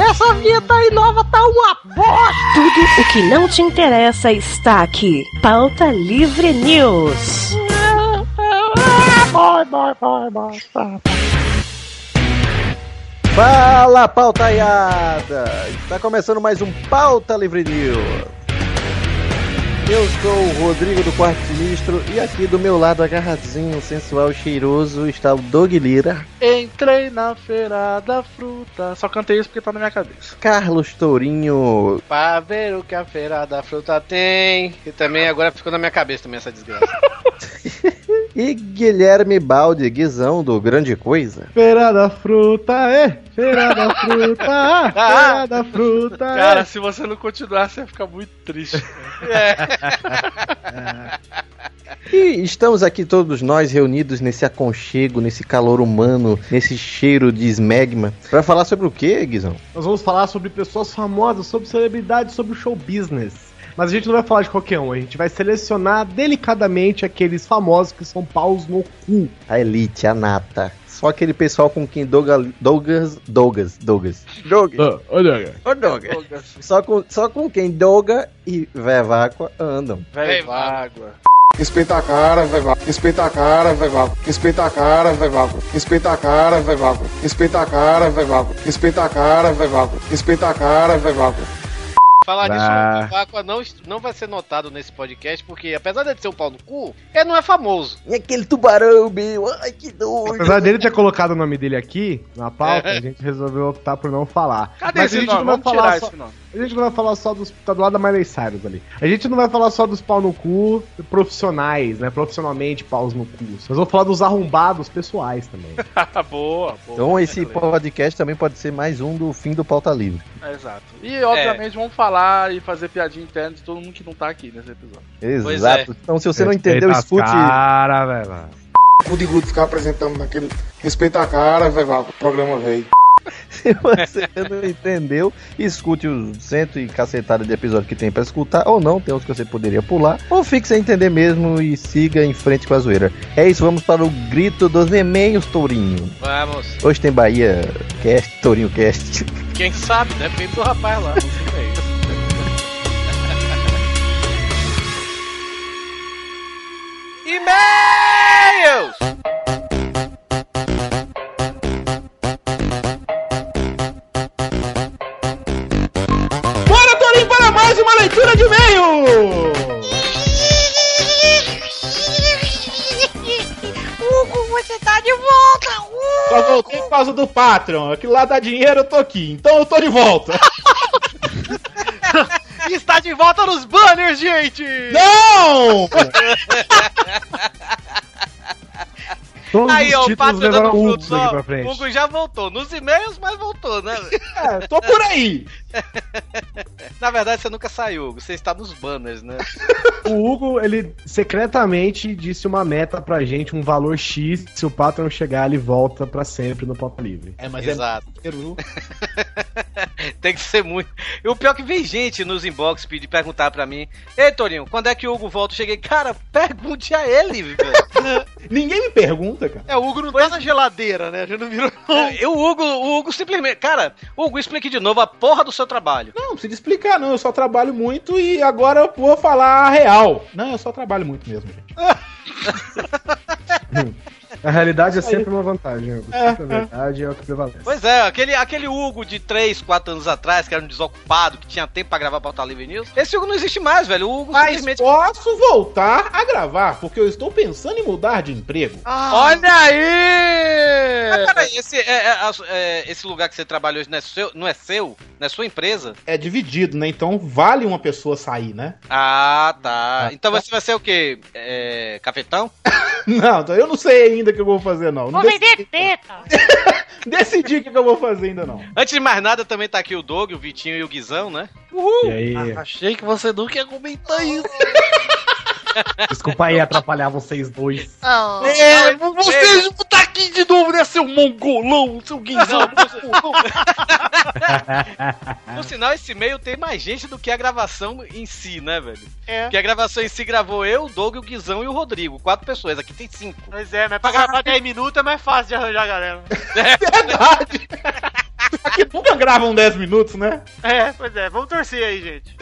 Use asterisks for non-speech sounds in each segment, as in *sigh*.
Essa vinheta aí nova tá uma bosta! Tudo o que não te interessa está aqui. Pauta Livre News. Vai, vai, vai, vai. Fala, pautaiada! Está começando mais um Pauta Livre News. Eu sou o Rodrigo do Quarto Sinistro e aqui do meu lado, agarradinho, sensual, cheiroso, está o Doug Lira, Entrei na feira da fruta. Só cantei isso porque tá na minha cabeça. Carlos Tourinho, Pra ver o que a feira da fruta tem. E também agora ficou na minha cabeça também essa desgraça. *laughs* e Guilherme Balde, Guizão do Grande Coisa. Feira da fruta, é! Feira da fruta, ah, *laughs* feira da fruta, é! Cara, se você não continuar, você vai ficar muito triste. *laughs* E estamos aqui todos nós reunidos nesse aconchego, nesse calor humano, nesse cheiro de smegma. Pra falar sobre o que, Guizão? Nós vamos falar sobre pessoas famosas, sobre celebridades, sobre o show business. Mas a gente não vai falar de qualquer um, a gente vai selecionar delicadamente aqueles famosos que são paus no cu. A elite, a nata. Só aquele pessoal com quem Douglas. Douglas. Douglas. Douglas. Doug. olha, Ô, Doug. Só com, só com quem Doga e Veváqua andam. Velho, água. Respeita a cara, vai vaca. Respeita a cara, vai vaca. Respeita a cara, vai vaca. Respeita a cara, vai vaca. Respeita a cara, vai vaca. Respeita a cara, vaca. Respeita a cara, vaca. Falar Bah. disso, o Aqua não, não vai ser notado nesse podcast, porque apesar de ser um pau no cu, ele não é famoso. E aquele tubarão, meu. Ai, que doido. Apesar dele ter colocado o nome dele aqui na pauta, *laughs* a gente resolveu optar por não falar. Cadê Mas a esse gente nome? não vai Vamos tirar falar só, esse nome. A gente não vai falar só dos. Tá do lado da Miley Cyrus ali. A gente não vai falar só dos pau no cu profissionais, né? Profissionalmente paus no cu. Nós vamos falar dos arrombados pessoais também. *laughs* boa, boa. Então esse Excelente. podcast também pode ser mais um do fim do Pauta Livre. Exato. E, obviamente, vamos falar e fazer piadinha interna de todo mundo que não tá aqui nesse episódio. Pois Exato. Então se você não entendeu, escute. Cara, velho. O de Guto ficar apresentando naquele. Respeita a cara, vai vaca. O programa veio. *laughs* Se você não entendeu, escute os cento e cacetada de episódio que tem pra escutar, ou não, tem outros que você poderia pular, ou fique sem entender mesmo e siga em frente com a zoeira. É isso, vamos para o grito dos e-mails, Tourinho. Vamos. Hoje tem Bahia Cast, Tourinho Cast. *laughs* Quem sabe, depende do rapaz lá. *laughs* E-mails! Uma leitura de e-mail! Hugo, você tá de volta! Hugo! Só voltei por causa do Patreon. Aquilo lá dá dinheiro, eu tô aqui. Então eu tô de volta. *laughs* Está de volta nos banners, gente! Não! *laughs* Todos Aí, os ó, o títulos dando levaram frutos, ó. pra O frente. Hugo já voltou. Nos e-mails, mas voltou, né? É, tô por aí. *laughs* Na verdade, você nunca saiu, Hugo. Você está nos banners, né? O Hugo, ele secretamente disse uma meta pra gente, um valor X. Se o Patreon chegar, ele volta pra sempre no Pauta Livre. É, mas Exato. é dinheiro, viu? *laughs* Tem que ser muito. E o pior é que vem gente nos inbox pedir perguntar pra mim: Ei, Torinho, quando é que o Hugo volta? Eu cheguei, cara, pergunte a ele, velho. *laughs* Ninguém me pergunta, cara. É, o Hugo não tá na geladeira, né? Já não virou. É, o Hugo, o Hugo simplesmente. Cara, Hugo, explique de novo a porra do seu trabalho. Não, não precisa explicar, não. Eu só trabalho muito e agora eu vou falar a real. Não, eu só trabalho muito mesmo, gente. *laughs* *laughs* A realidade é sempre uma vantagem, Hugo. É, Sempre a verdade é o que prevalece. Pois é, aquele, aquele Hugo de 3, 4 anos atrás, que era um desocupado, que tinha tempo pra gravar Pauta Livre News, esse Hugo não existe mais, velho. O Hugo Mas simplesmente. posso voltar a gravar, porque eu estou pensando em mudar de emprego. Olha aí! Mas peraí, esse, é, é, é, esse lugar que você trabalha hoje não é seu? Não é seu? Não é sua empresa? É dividido, né? Então vale uma pessoa sair, né? Ah, tá. Então você vai ser o quê? É, cafetão? *laughs* Não, então eu não sei ainda o que eu vou fazer, não. Vou decidi, vender teta! *laughs* decidi o que eu vou fazer ainda, não. Antes de mais nada, também tá aqui o Doug, o Vitinho e o Guizão, né? E aí, Achei que você nunca ia comentar isso. *laughs* desculpa aí atrapalhar vocês dois. Oh. É, vocês vão tá aqui de novo, né, seu mongolão, seu guizão. No *laughs* *laughs* sinal, esse e-mail tem mais gente do que a gravação em si, né, velho? É. Porque a gravação em si gravou eu, o Doug, o Guizão e o Rodrigo. Quatro pessoas, aqui tem cinco. Pois é, mas pra gravar 10 minutos é mais fácil de arranjar a galera. *laughs* Verdade! Aqui nunca Não gravam 10 minutos, né? É, pois é, vamos torcer aí, gente.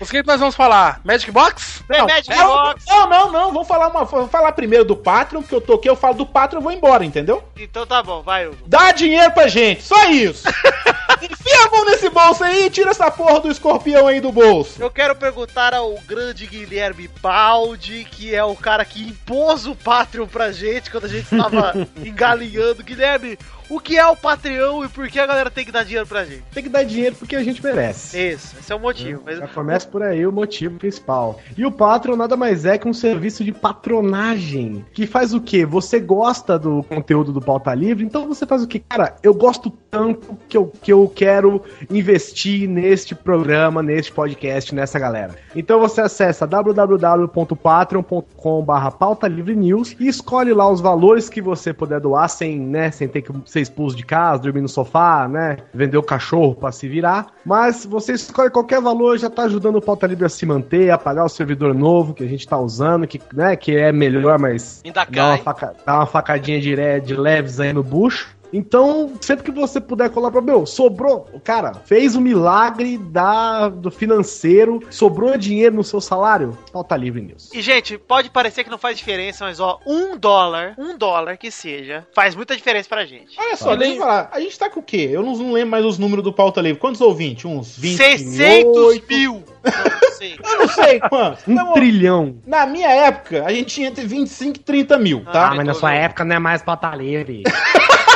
Os que nós vamos falar? Magic Box? Tem Magic não, Box. não, não, não, vamos falar, uma, vamos falar primeiro do Patreon, porque eu toquei, eu falo do Patreon, eu vou embora, entendeu? Então tá bom, vai, Hugo. Dá dinheiro pra gente, só isso. *laughs* Enfia a mão nesse bolso aí e tira essa porra do escorpião aí do bolso. Eu quero perguntar ao grande Guilherme Baldi, que é o cara que impôs o Patreon pra gente quando a gente tava *laughs* engalinhando. Guilherme, o que é o Patreon e por que a galera tem que dar dinheiro pra gente? Tem que dar dinheiro porque a gente merece. Isso, esse é o motivo. Mas Já começa por aí o motivo principal. E o Patreon nada mais é que um serviço de patronagem. Que faz o quê? Você gosta do conteúdo do Pauta Livre, então você faz o quê? Cara, eu gosto tanto que eu, que eu quero investir neste programa, neste podcast, nessa galera. Então você acessa www.patreon.com.br pauta livre news e escolhe lá os valores que você puder doar sem, né, sem ter que ser expulso de casa, dormir no sofá, né, vender o cachorro pra se virar. Mas você escolhe qualquer valor, já tá ajudando o Pauta Livre a se manter, a pagar o servidor novo que a gente tá usando, que, né, que é melhor, mas Ainda dá uma, cai. faca- dá uma facadinha de, de leves aí no bucho. Então, sempre que você puder colar pra meu, sobrou, cara, fez o milagre da, do financeiro, sobrou dinheiro no seu salário, pauta livre news. E, gente, pode parecer que não faz diferença, mas ó, um dólar, um dólar que seja, faz muita diferença pra gente. Olha só, deixa eu falar, a gente tá com o quê? Eu não, não lembro mais os números do pauta livre. Quantos ouvintes? Uns 20? 600 mil! Não sei. Eu não sei quantos. Um Então, trilhão. na minha época, a gente tinha entre 25 e 30 mil, tá? Ah, mas na sua época não é mais pauta livre. *laughs*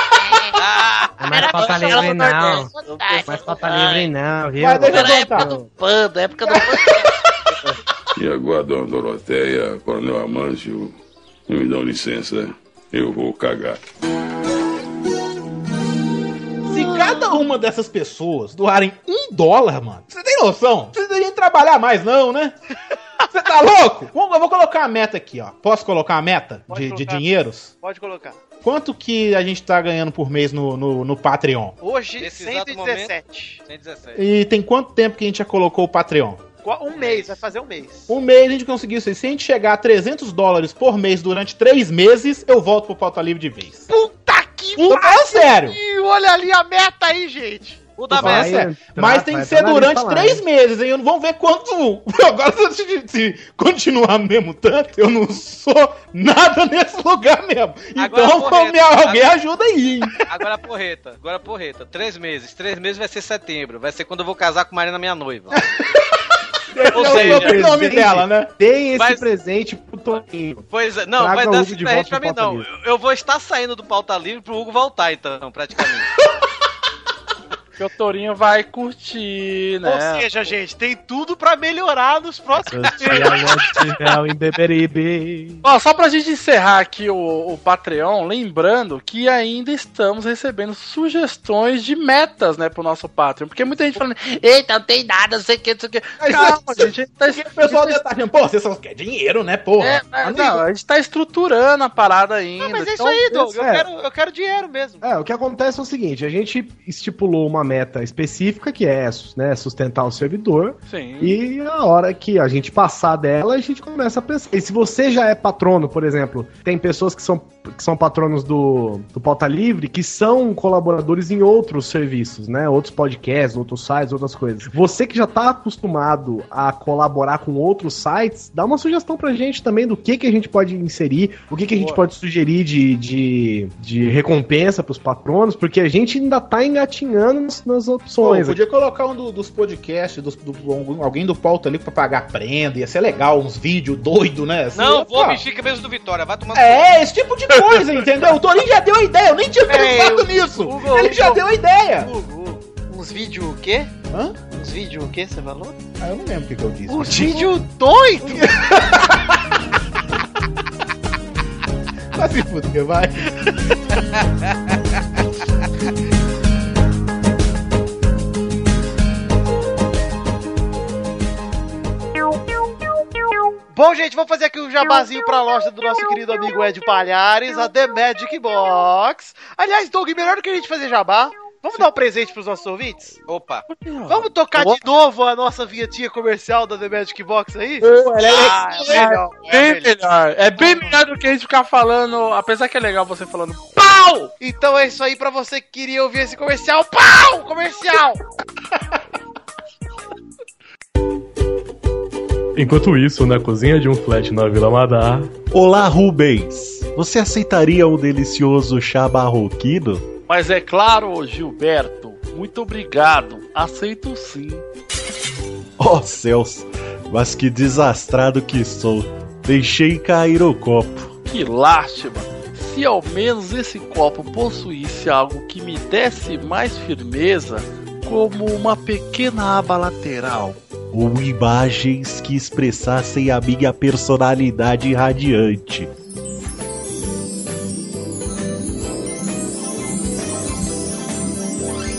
Ah, Não é mais pauta livre, não. Não é mais pauta livre, não, viu? Mas deixa Era época do panda, época do *laughs* E agora, dona Doroteia, Coronel Amâncio, me dão licença, eu vou cagar. Se cada uma dessas pessoas doarem um dólar, mano, você tem noção? Não precisa nem trabalhar mais, não, né? Você tá louco? Vamos- Eu vou colocar a meta aqui, ó. Posso colocar a meta de, de colocar. dinheiros? Pode colocar. Quanto que a gente tá ganhando por mês no, no, no Patreon? Hoje, Nesse exato 117. 117. E tem quanto tempo que a gente já colocou o Patreon? Um mês, vai fazer um mês. Um mês a gente conseguiu isso. aí. Se a gente chegar a 300 dólares por mês durante três meses, eu volto pro Pauta Livre de vez. Puta que Tô falando sério. pariu! Olha ali a meta aí, gente. O da Vai entrar, Mas tem que ser durante três hein? meses, hein? Eu não vou ver quanto. Agora, *laughs* se, se continuar mesmo tanto, eu não sou nada nesse lugar mesmo. Agora, então, porreta. me- alguém ajuda aí, hein? *laughs* Agora porreta, agora porreta. Três meses. Três meses vai ser setembro. Vai ser quando eu vou casar com Marina, minha noiva. Ou seja, sou o nome dela, né? Tem esse Mas- presente pro Toninho. Pois é, não, Traga vai dar esse de presente pra mim, não. Eu eu vou estar saindo do pauta livre pro Hugo voltar, então, praticamente. *laughs* Que o Torinho vai curtir, né? Ou seja, gente, tem tudo pra melhorar nos próximos Beberibe. Ó, só pra gente encerrar aqui o, o Patreon, lembrando que ainda estamos recebendo sugestões de metas, né, pro nosso Patreon. Porque muita gente falando, eita, não tem nada, não sei o que, não sei o que. Calma, gente, a gente tá, o pessoal deve estar pô, você só quer dinheiro, né, porra? é, é, não, a gente tá estruturando a parada ainda. Não, mas é isso então- aí, Doug. Eu é. quero, eu quero dinheiro mesmo. É, o que acontece é o seguinte, a gente estipulou uma meta específica que é né, sustentar o servidor Sim. e a hora que a gente passar dela, a gente começa a pensar. E se você já é patrono, por exemplo, tem pessoas que são, que são patronos do, do Pauta Livre que são colaboradores em outros serviços, né? Outros podcasts, outros sites, outras coisas. Você que já tá acostumado a colaborar com outros sites, dá uma sugestão pra gente também do que, que a gente pode inserir, o que, que a gente pode sugerir de, de, de recompensa pros patronos, porque a gente ainda tá engatinhando nas, nas Pô, opções. podia colocar um do- dos podcasts, dos- do, algum- alguém do pauta ali pra pagar prenda, ia ser legal, uns vídeos doidos, né? Assim, Não, ia vou bexiga mesmo do Vitória. Vai tomar. É, esse tipo de coisa, entendeu? O Torinho já deu a ideia, eu nem tinha pensado nisso. Hugo, Ele já deu a ideia. Hugo, uns vídeos o quê? Hã? Uns vídeos o quê, você falou? Ah, eu não lembro o que, que eu disse. Uns vídeos doido! *laughs* Vai se fuder, vai. *laughs* Bom, gente, vamos fazer aqui um jabazinho pra loja do nosso querido amigo Ed Palhares, a The Magic Box. Aliás, Doug, melhor do que a gente fazer jabá, vamos dar um presente pros nossos ouvintes? Opa. Vamos tocar de novo a nossa vinhetinha comercial da The Magic Box aí? É Ah, é melhor, é Bem melhor. É bem melhor do que a gente ficar falando. Apesar que é legal você falando pau Pau! Então é isso aí pra você que queria ouvir esse comercial. Pau! Comercial! *laughs* Enquanto isso, na cozinha de um flat na Vila Madar. Olá, Rubens. Você aceitaria um delicioso chá barroquino? Mas é claro, Gilberto. Muito obrigado. Aceito sim. Oh, céus. Mas que desastrado que sou. Deixei cair o copo. Que lástima. Se ao menos esse copo possuísse algo que me desse mais firmeza, como uma pequena aba lateral. Ou imagens que expressassem a minha personalidade radiante.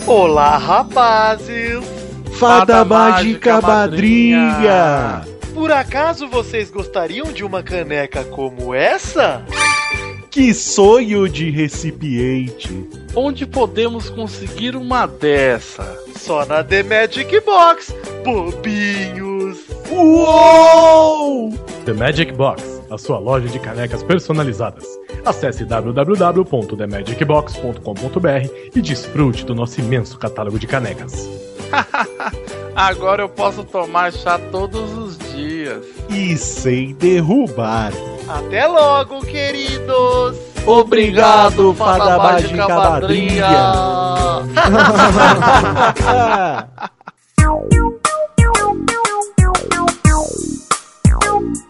Olá, rapazes! Fada, mágica madrinha! Por acaso vocês gostariam de uma caneca como essa? Que sonho de recipiente! Onde podemos conseguir uma dessa? Só na The Magic Box, bobinhos! Uou! The Magic Box, a sua loja de canecas personalizadas. Acesse www.themagicbox.com.br e desfrute do nosso imenso catálogo de canecas. *laughs* Agora eu posso tomar chá todos os dias. E sem derrubar. Até logo, queridos! Obrigado, Fada Mágica Madrinha! *laughs* *laughs*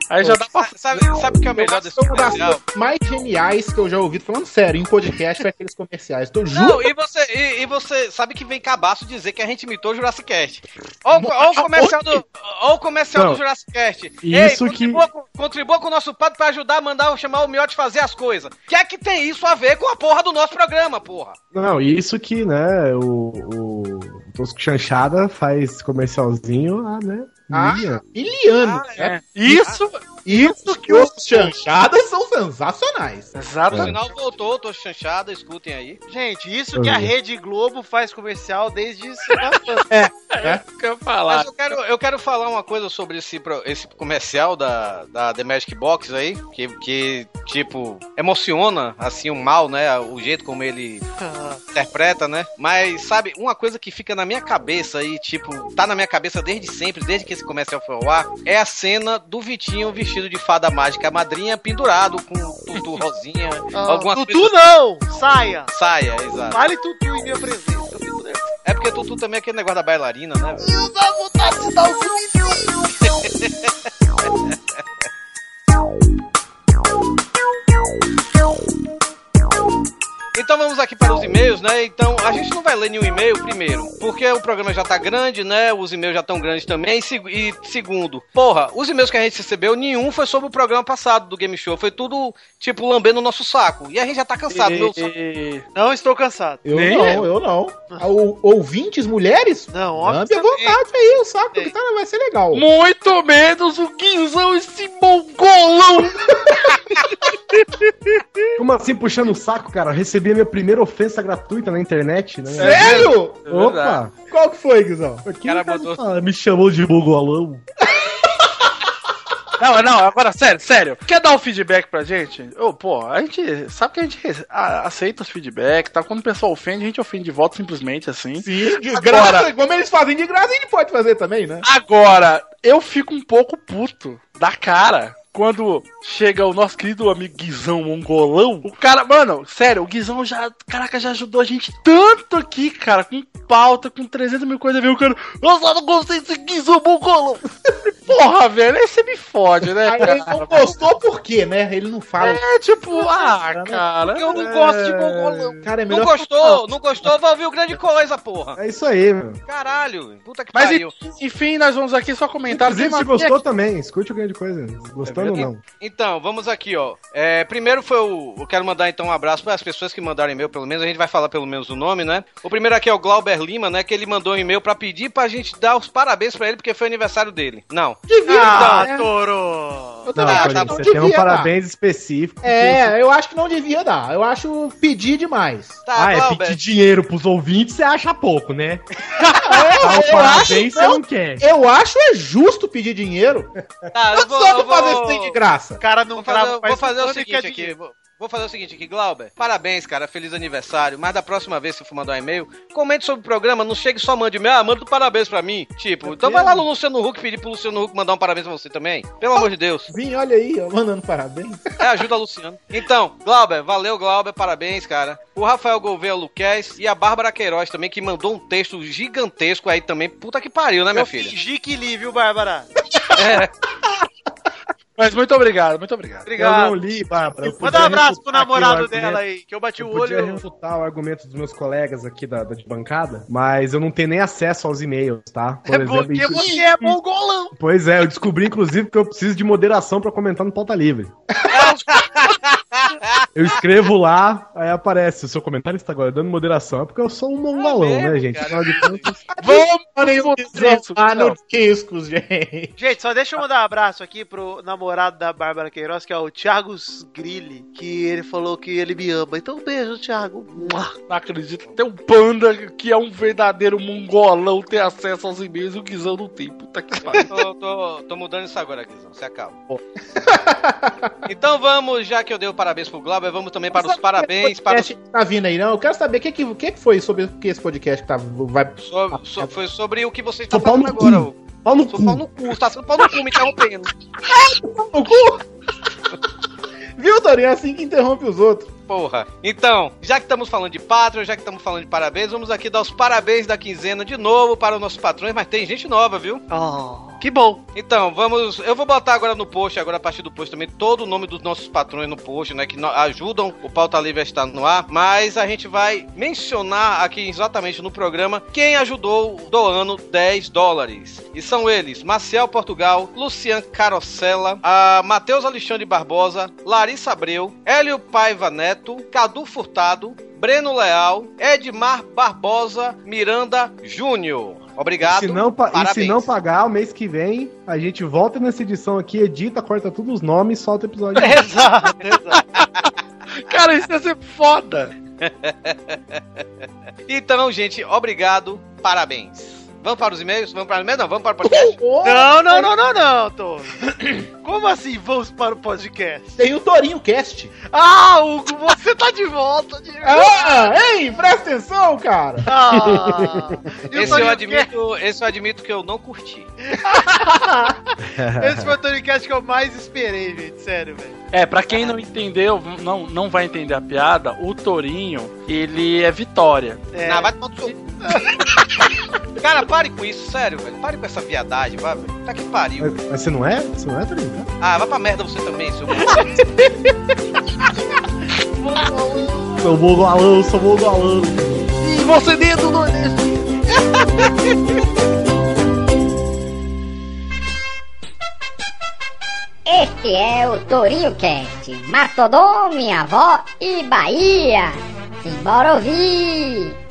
Aí já dá pra. Sabe, sabe o que é o melhor desse das comercial? mais geniais que eu já ouvi, falando sério, em podcast foi aqueles comerciais. Tô Não, juro. e você, e, e você sabe que vem cabaço dizer que a gente imitou o Jurassic Cast. Ou, ou o comercial do, ou comercial Não. do Jurassic Cast. Isso Ei, contribua, com, contribua com o nosso padre pra ajudar a mandar chamar o Miote fazer as coisas. O que é que tem isso a ver com a porra do nosso programa, porra? Não, isso que, né, o, o Tosco Chanchada faz comercialzinho, ah, né? Ah, Minha. Iliano. Ah, é. né? Isso! Isso que os chanchadas são sensacionais. O Exato. sinal voltou, tô chanchada, escutem aí. Gente, isso que a Rede Globo faz comercial desde semana *laughs* É. que eu falar. Mas eu quero, eu quero falar uma coisa sobre esse, pro- esse comercial da, da The Magic Box aí, que, que, tipo, emociona, assim, o mal, né? O jeito como ele *laughs* interpreta, né? Mas, sabe, uma coisa que fica na minha cabeça aí, tipo, tá na minha cabeça desde sempre, desde que esse comercial foi ao ar, é a cena do Vitinho vestido de fada mágica madrinha, pendurado com tutu rosinha, alguma Tutu coisa... não! Saia! Saia, exato. Fale Tutu em minha presença. É porque tutu também é aquele negócio da bailarina, né? Eu dá vontade de dar um *laughs* Então vamos aqui para os e-mails, né? Então a gente não vai ler nenhum e-mail primeiro, porque o programa já tá grande, né? Os e-mails já estão grandes também. E, seg- e segundo, porra, os e-mails que a gente recebeu, nenhum foi sobre o programa passado do Game Show. Foi tudo, tipo, lambendo o nosso saco. E a gente já tá cansado. meu saco- E- Não estou cansado. Eu Nem não, eu não. Ah, o- ouvintes, mulheres? Não, Lambe à obviamente. vontade aí, o saco que tá, vai ser legal. Muito menos o Guinzão, esse mongolão! Como assim puxando o saco, cara? Eu recebi a minha primeira ofensa gratuita na internet, né? Sério? Opa! Qual que foi, Guizão? O cara mandou. Ah, me chamou de mongolão. *laughs* Não, não, agora sério, sério. Quer dar um feedback pra gente? Ô, pô, a gente sabe que a gente aceita os feedback, tá? Quando o pessoal ofende, a gente ofende de volta simplesmente assim. Sim, de graça. Como eles fazem de graça, a gente pode fazer também, né? Agora, eu fico um pouco puto da cara. Quando chega o nosso querido amigo Guizão Mongolão, o cara, mano, sério, o Guizão já, caraca, já ajudou a gente tanto aqui, cara, com pauta, com 300 mil coisas, viu? O cara, eu só não gostei desse Guizão Mongolão. Porra, velho, aí você me fode, né, Aí ele cara? não gostou por quê, né? Ele não fala. É, tipo, ah, cara. Eu não gosto de mongolão. Cara, é Não melhor gostou, não gostou, vai ouvir o grande coisa, porra. É isso aí, meu. Caralho, puta que Mas pariu. enfim, nós vamos aqui só comentar. Inclusive, se gostou também, escute o grande coisa. Gostando ou não. Então, vamos aqui, ó. É, primeiro foi o. Eu quero mandar então um abraço para as pessoas que mandaram e-mail, pelo menos. A gente vai falar pelo menos o nome, né? O primeiro aqui é o Glauber Lima, né? Que ele mandou um e-mail pra pedir pra gente dar os parabéns pra ele, porque foi aniversário dele. Não. Devia Ah, dar. Toro! Eu Não, também acho Paulinho, que não você tem um devia dar. parabéns específico. É, eu acho que não devia dar. Eu acho pedir demais. Tá, Ah, é Glauber. pedir dinheiro pros ouvintes, você acha pouco, né? *laughs* Eu, Ah, parabéns acho, você não quer. eu acho é justo pedir dinheiro. Tá, eu vou, eu fazer vou- isso tem de graça? O cara não Vou fazer, vou fazer o seguinte aqui. Vou, vou fazer o seguinte aqui, Glauber. Parabéns, cara. Feliz aniversário. Mas da próxima vez, se for mandar um e-mail, comente sobre o programa. Não chegue só mande e-mail. Ah, manda um parabéns pra mim. Tipo, então vai lá no Luciano Huck pedir pro Luciano Huck mandar um parabéns pra você também. Pelo amor de Deus. Vim, olha aí, ó, mandando parabéns. *laughs* É, ajuda a Luciano. Então, Glauber, valeu, Glauber. Parabéns, cara. O Rafael Gouveia Luquez e a Bárbara Queiroz também, que mandou um texto gigantesco aí também. Puta que pariu, né, minha Eu filha? fingi que li, viu, Bárbara? *laughs* *laughs* É. Mas muito obrigado, muito obrigado. Eu Obrigado. não li, Bárbara. Eu Manda um podia abraço pro namorado argumento. dela aí, que eu bati Eu o podia olho. refutar o argumento dos meus colegas aqui da, da de bancada, mas eu não tenho nem acesso aos e-mails, tá? Por É porque isso- você é mongolão. Pois é, eu descobri inclusive que eu preciso de moderação pra comentar no Pauta Livre. *laughs* Eu escrevo lá, aí aparece, o seu comentário está aguardando moderação. É porque eu sou um mongolão, mesmo, né, gente? cara? Afinal de contas, *laughs* Vamos ah, no discos, gente. Gente, só deixa eu mandar um abraço aqui pro namorado da Bárbara Queiroz, que é o Thiago Grilli, que ele falou que ele me ama. Então, um beijo, Thiago. Não acredito. Tem um panda que é um verdadeiro mongolão ter acesso aos e-mails e o Guizão não tem. Puta que pariu. Tô, tô- tô mudando isso agora, Guizão. Se acalma. então vamos, já que eu dei o parabéns pro Glauber, vamos também para os parabéns para os tá vindo aí, não? Eu quero saber o que, que, que foi sobre o que esse podcast que tá, vai. So- so- foi sobre o que você está Sou pau fazendo no cu. agora. ô. pau no Sou pau cu. no cu, tá sendo pau no cu me interrompendo. No cu? *laughs* Viu, Torinho? É assim que interrompe os outros. Porra. Então, já que estamos falando de Patreon, já que estamos falando de parabéns, vamos aqui dar os parabéns da quinzena de novo para os nossos patrões, mas tem gente nova, viu? Oh, que bom. Então, vamos. Eu vou botar agora no post, agora a partir do post também, todo o nome dos nossos patrões no post, né? Que ajudam o Pauta Livre a estar no ar. Mas a gente vai mencionar aqui exatamente no programa quem ajudou doando 10 dólares. E são eles: Marcial Portugal, Lucian Carosella, Matheus Alexandre Barbosa, Larissa Abreu, Hélio Paiva Neto, Cadu Furtado, Breno Leal, Edmar Barbosa, Miranda Júnior. Obrigado. Se não, e Parabéns. se não pagar, o mês que vem, a gente volta nessa edição aqui, edita, corta todos os nomes e solta o episódio. *laughs* Exato, exato. Cara, isso ia ser foda. *laughs* Então, gente, obrigado, parabéns. Vamos para os e-mails? Vamos para os e-mails? Não, vamos para o podcast? *laughs* Não, não, não, não, não, Tô. Como assim vamos para o podcast? Tem o Torinho Cast. Ah, Hugo, você tá de volta. De... *laughs* Ah, ei, presta atenção, cara. Ah, Esse eu, Torinho admito, esse eu admito que eu não curti. Esse foi o Tony Cast que eu mais esperei, gente. Sério, velho. É, pra quem não entendeu, não, não vai entender a piada, o Torinho, ele é Vitória. É. Não, vai tomar. *laughs* Cara, pare com isso, sério, velho. Pare com essa viadagem, vai, velho. Tá que pariu. Mas, mas você não é? Você não é, Torinho? Ah, vai pra merda você também, seu... Sou mongolão, sou mongolão. E você dentro do. Este é o Torinho Cast, Mastodon, minha avó e Bahia. Simbora ouvir!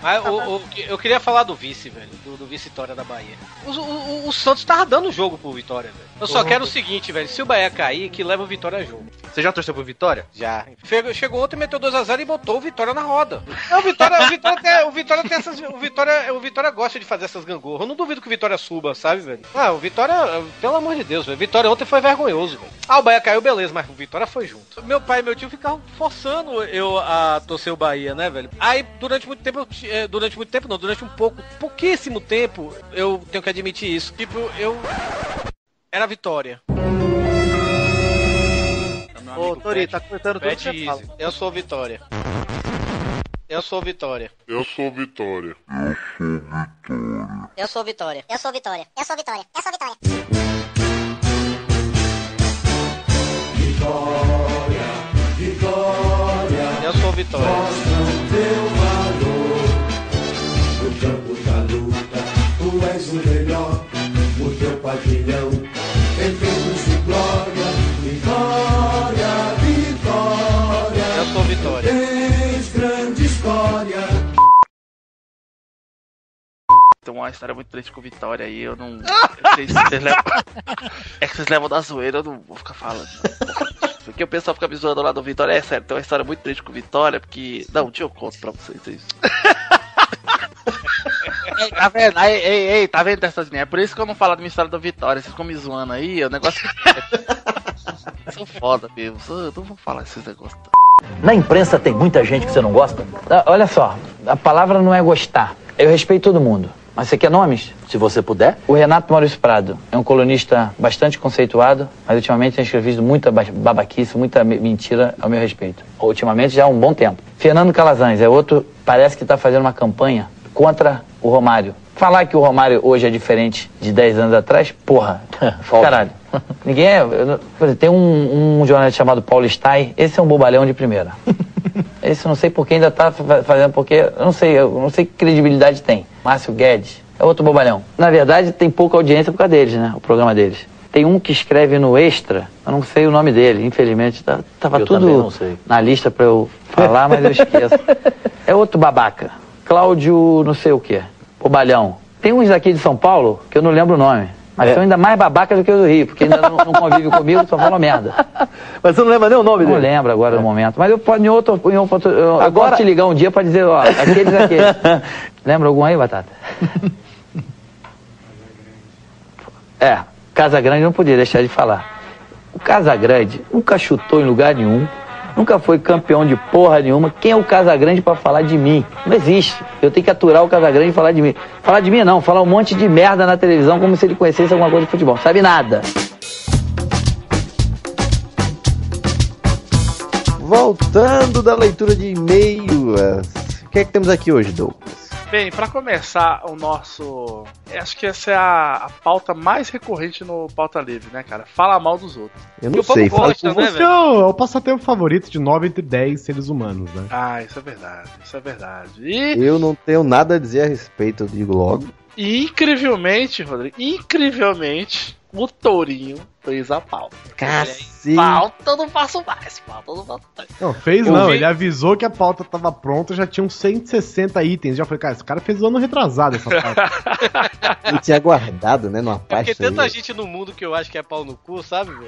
Mas o, o- eu queria falar do vice, velho. Do, do vice-Vitória da Bahia. O, o- o Santos tava dando jogo pro Vitória, velho. Eu só Uhum. quero o seguinte, velho. Se o Bahia cair, que leva o Vitória a jogo. Você já torceu pro Vitória? Já. Chegou, chegou ontem, meteu 2x0 e botou o Vitória na roda. Não, o Vitória, o Vitória, tem, o Vitória tem essas. O Vitória, o Vitória gosta de fazer essas gangorras. Eu não duvido que o Vitória suba, sabe, velho? Ah, o Vitória, pelo amor de Deus, velho. O Vitória ontem foi vergonhoso, velho. Ah, o Bahia caiu, beleza, mas o Vitória foi junto. Meu pai e meu tio ficavam forçando eu a torcer o Bahia, né, velho? Aí, durante muito tempo, eu, durante muito tempo, não, durante um pouco, pouquíssimo tempo, eu tenho que admitir isso. Tipo, eu. Era Vitória. Ô, Tori, tá cortando tudo que você fala. easy. Eu sou Vitória. Eu sou Vitória. Eu sou Vitória. Eu sou Vitória. Eu sou Vitória. Eu sou Vitória. Eu sou Vitória. Eu sou Vitória. Tem uma história muito triste com o Vitória aí, eu não. *laughs* Vocês, vocês levam... É que vocês levam da zoeira, eu não vou ficar falando. Porque o pessoal fica me zoando lá do Vitória. É sério, tem uma história muito triste com o Vitória, porque. Não, um dia eu conto pra vocês isso. *laughs* Ei, tá vendo? Ei, ei, ei, tá vendo essas linhas? É por isso que eu não falo da minha história da Vitória. Vocês ficam me zoando aí, o negócio que. sou foda mesmo. Sou, eu não vou falar esses negócios. Na imprensa tem muita gente que você não gosta? Ah, Olha só, a palavra não é gostar. Eu respeito todo mundo. Mas você quer nomes? Se você puder. O Renato Maurício Prado é um colunista bastante conceituado, mas ultimamente tem escrevido muita ba- babaquice, muita me- mentira ao meu respeito. Ultimamente já há um bom tempo. Fernando Calazans é outro, parece que está fazendo uma campanha contra o Romário. Falar que o Romário hoje é diferente de 10 anos atrás, porra, *laughs* caralho. *laughs* Ninguém é. Tem um, um jornalista chamado Paulo Stein, esse é um bobalhão de primeira. *laughs* Esse eu não sei por que ainda tá fa- fazendo, porque eu não sei, eu não sei que credibilidade tem. Márcio Guedes é outro bobalhão. Na verdade, tem pouca audiência por causa deles, né? O programa deles. Tem um que escreve no Extra, eu não sei o nome dele, infelizmente. Tá, tava Eu tudo não sei. na lista pra eu falar, mas eu esqueço. É outro babaca. Cláudio não sei o quê. Bobalhão. Tem uns aqui de São Paulo que eu não lembro o nome. Mas são ainda mais babacas do que os do Rio, porque ainda não, não convive comigo, só falam merda. *laughs* Mas você não lembra nem o nome Não dele? lembro agora no momento. Mas eu posso, em outro, em outro eu, eu Agora- posso te ligar um dia pra dizer, ó, aqueles, aqueles. *laughs* Lembra algum aí, Batata? *laughs* É, Casa Grande não podia deixar de falar. O Casa Grande nunca chutou em lugar nenhum, nunca foi campeão de porra nenhuma. Quem é o Casa Grande pra falar de mim? Não existe. Eu tenho que aturar o Casa Grande e falar de mim. Falar de mim não, falar um monte de merda na televisão como se ele conhecesse alguma coisa de futebol. Sabe nada. Voltando da leitura de e-mails. O que é que temos aqui hoje, Douglas? Bem, pra começar o nosso. Acho que essa é a, a pauta mais recorrente no Pauta Livre, né, cara? Fala mal dos outros. Eu não sei, fala Você é o, é o passatempo favorito de 9 entre 10 seres humanos, né? Ah, isso é verdade, isso é verdade. E, Eu não tenho nada a dizer a respeito, eu digo logo. e incrivelmente, Rodrigo, incrivelmente, o Tourinho fez a pauta. Cacete. Pauta eu não faço mais, pauta eu não faço mais. Não, fez Eu não, vi- ele avisou que a pauta tava pronta, já tinha uns 160 itens. Já falei, cara, esse cara fez o ano retrasado essa pauta. *laughs* Ele tinha guardado, né, numa É porque pasta. tanta aí. gente no mundo que eu acho que é pau no cu, sabe? velho?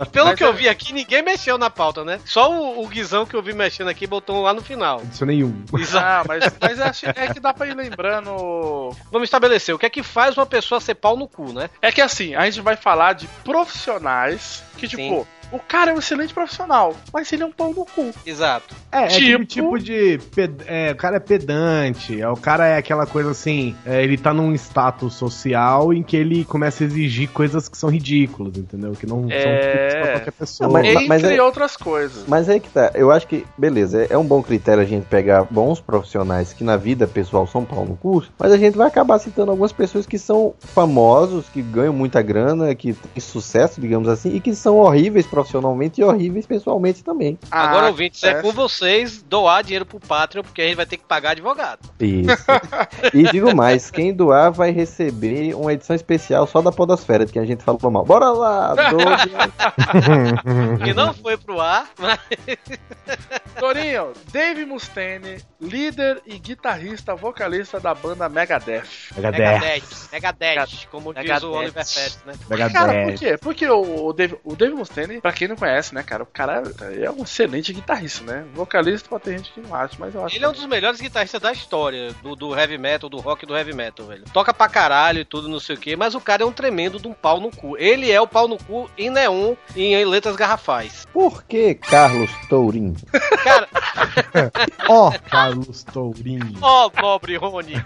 E Pelo que eu vi aqui, ninguém mexeu na pauta, né? Só o, o Guizão que eu vi mexendo aqui botou lá no final. Adicionei um. Ah, mas, mas acho- é que dá pra ir lembrando. Vamos estabelecer o que é que faz uma pessoa ser pau no cu, né? É que assim, a gente vai falar de profissionais que, tipo, o cara é um excelente profissional, mas ele é um pau no cu. Exato. É, é Tipo- aquele tipo de. ped- é, o cara é pedante, é, o cara é aquela coisa assim. é, ele tá num status social em que ele começa a exigir coisas que são ridículas, entendeu? Que não são típicas pra qualquer pessoa. Não, mas- Entre mas é- outras coisas. Mas aí que tá, eu acho que, beleza, é- é um bom critério a gente pegar bons profissionais que na vida pessoal são pau no curso, mas a gente vai acabar citando algumas pessoas que são famosos, que ganham muita grana, que têm sucesso, digamos assim, e que são horríveis profissionalmente e horríveis pessoalmente também. Agora, ouvintes, é com vocês doar dinheiro pro Patreon, porque a gente vai ter que pagar advogado. Isso. e digo mais, quem doar vai receber uma edição especial só da Podosfera, que a gente falou mal. Bora lá, Douglas. *laughs* que não foi pro ar, mas... *laughs* Torinho, Dave Mustaine, líder e guitarrista vocalista da banda Megadeth. Megadeth. Megadeth, como diz Megadeth. o Oliver Pérez, né? Cara, por quê? Porque o, o, Dave, o Dave Mustaine, pra quem não conhece, né, cara, o cara é um excelente guitarrista, né? Vocalista pode ter gente que não acha, mas eu acho Ele é um dos melhores guitarristas da história do, do heavy metal, do rock e do heavy metal, velho. Toca pra caralho e tudo, não sei o que, mas o cara é um tremendo de um pau no cu. Ele é o pau no cu em neon e em letras garrafais. Por que Carlos Tourinho? *laughs* Ó, Carlos Tourinho. Ó, pobre Rony. *laughs*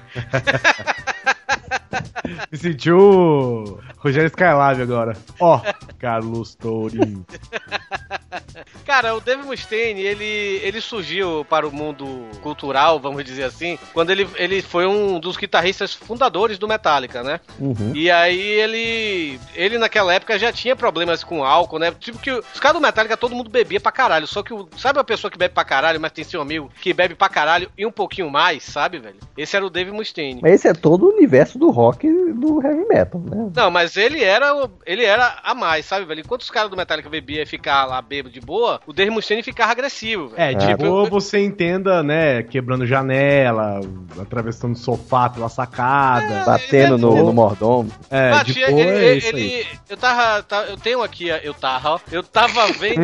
Me sentiu Rogério Skylab agora. Ó, Carlos Tourinho. *laughs* Cara, o Dave Mustaine, ele, ele surgiu para o mundo cultural, vamos dizer assim, quando ele, ele foi um dos guitarristas fundadores do Metallica, né? Uhum. E aí ele. Ele naquela época já tinha problemas com álcool, né? Tipo que os caras do Metallica todo mundo bebia pra caralho. Só que o, sabe a pessoa que bebe pra caralho, mas tem seu amigo que bebe pra caralho e um pouquinho mais, sabe, velho? Esse era o Dave Mustaine. Mas esse é todo o universo do rock do heavy metal, né? Não, mas ele era ele era a mais, sabe, velho? Enquanto os caras do Metallica bebiam e ficavam lá bêbado de boa, o Dave Mustaine ficava agressivo, velho. É, tipo, você entenda, né, quebrando janela, atravessando sofá pela sacada. Batendo no, no mordomo. É, de boa ele, é isso ele- aí. eu tava, tá- eu tenho aqui, eu tava, ó, eu tava *laughs* vendo,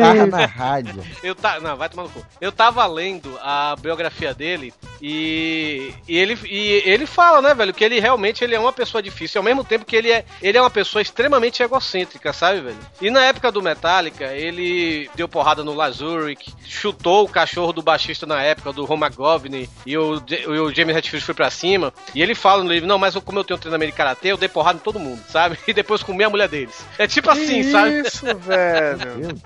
Tava na rádio. eu tá, não, vai tomar no cu. Eu tava lendo a biografia dele E, e ele, e ele fala, né, velho, que ele realmente ele é uma pessoa difícil, ao mesmo tempo que ele é, ele é uma pessoa extremamente egocêntrica, sabe, velho? E na época do Metallica, ele deu porrada no Lazuric, chutou o cachorro do baixista na época, do Roma Govney, e o, e o James Hetfield foi pra cima. E ele fala no livro, não, mas como eu tenho treinamento de karatê, eu dei porrada em todo mundo, sabe? *laughs* E depois comi a mulher deles. É tipo assim, sabe? Isso, velho.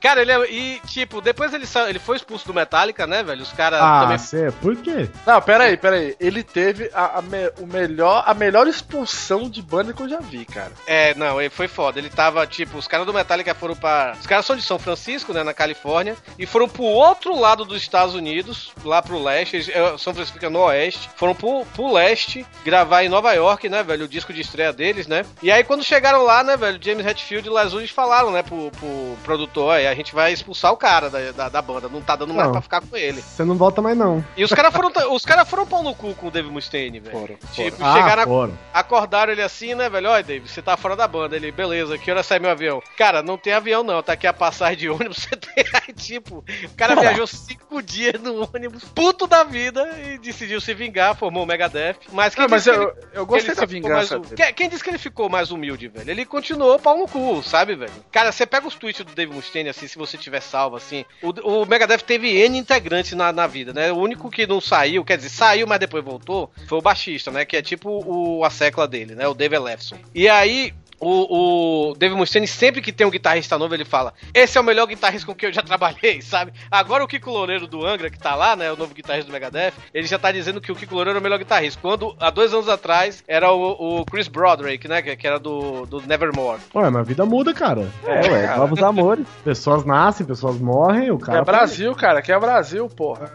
Cara, ele é. E, tipo, depois ele, sa- ele foi expulso do Metallica, né, velho? Os caras Ah, também. Cê, por quê? Não, pera aí, pera aí. Ele teve a, a me- o melhor, a melhor expulsão de banda que eu já vi, cara. É, não, ele foi foda. Ele tava, tipo, os caras do Metallica foram pra. Os caras são de São Francisco, né, na Califórnia, e foram pro outro lado dos Estados Unidos, lá pro leste. É, São Francisco fica no oeste. Foram pro, pro leste gravar em Nova York, né, velho? O disco de estreia deles, né? E aí, quando chegaram lá, né, velho, James Hetfield e Lazarus falaram, né, pro, pro produtor: aí a gente vai expulsar o cara da, da, da banda, não tá dando mais Não. pra ficar com ele. Você não volta mais, não. E os caras foram, os cara foram pau no cu com o Dave Mustaine, velho. Tipo, Ah, chegaram, a- foram. acordaram ele assim, né, velho? Olha, Dave, você tá fora da banda. Ele, beleza, que hora sai meu avião? Cara, não tem avião não, tá aqui a passagem de ônibus, *laughs* você tem aí, tipo, o cara viajou cinco dias no ônibus, puto da vida, e decidiu se vingar, formou o Megadeth. Mas quem Ah, mas disse que eu- ele- eu gostei da vingança mais-. Quem, quem disse que ele ficou mais humilde, velho? Ele continuou pau no cu, sabe, velho? Cara, você pega os tweets do Dave Mustaine, assim, se você tiver salvo, assim, o, o Megadeth teve N integrantes na, na vida, né? O único que não saiu, quer dizer, saiu, mas depois voltou, foi o baixista, né? Que é tipo o, a secla dele, né? O Dave Lefson. E aí, o, o Dave Mustaine, sempre que tem um guitarrista novo, ele fala: Esse é o melhor guitarrista com quem eu já trabalhei, *laughs* sabe? Agora o Kiko Loureiro do Angra, que tá lá, né? O novo guitarrista do Megadeth, ele já tá dizendo que o Kiko Loureiro é o melhor guitarrista. Quando, há dois anos atrás, era o, o Chris Broderick, né? Que, que era do, do Nevermore. Ué, mas a vida muda, cara. É, ué, novos amores. *laughs* Pessoas nascem, pessoas morrem, o Que cara. é Brasil, cara, que é Brasil, porra.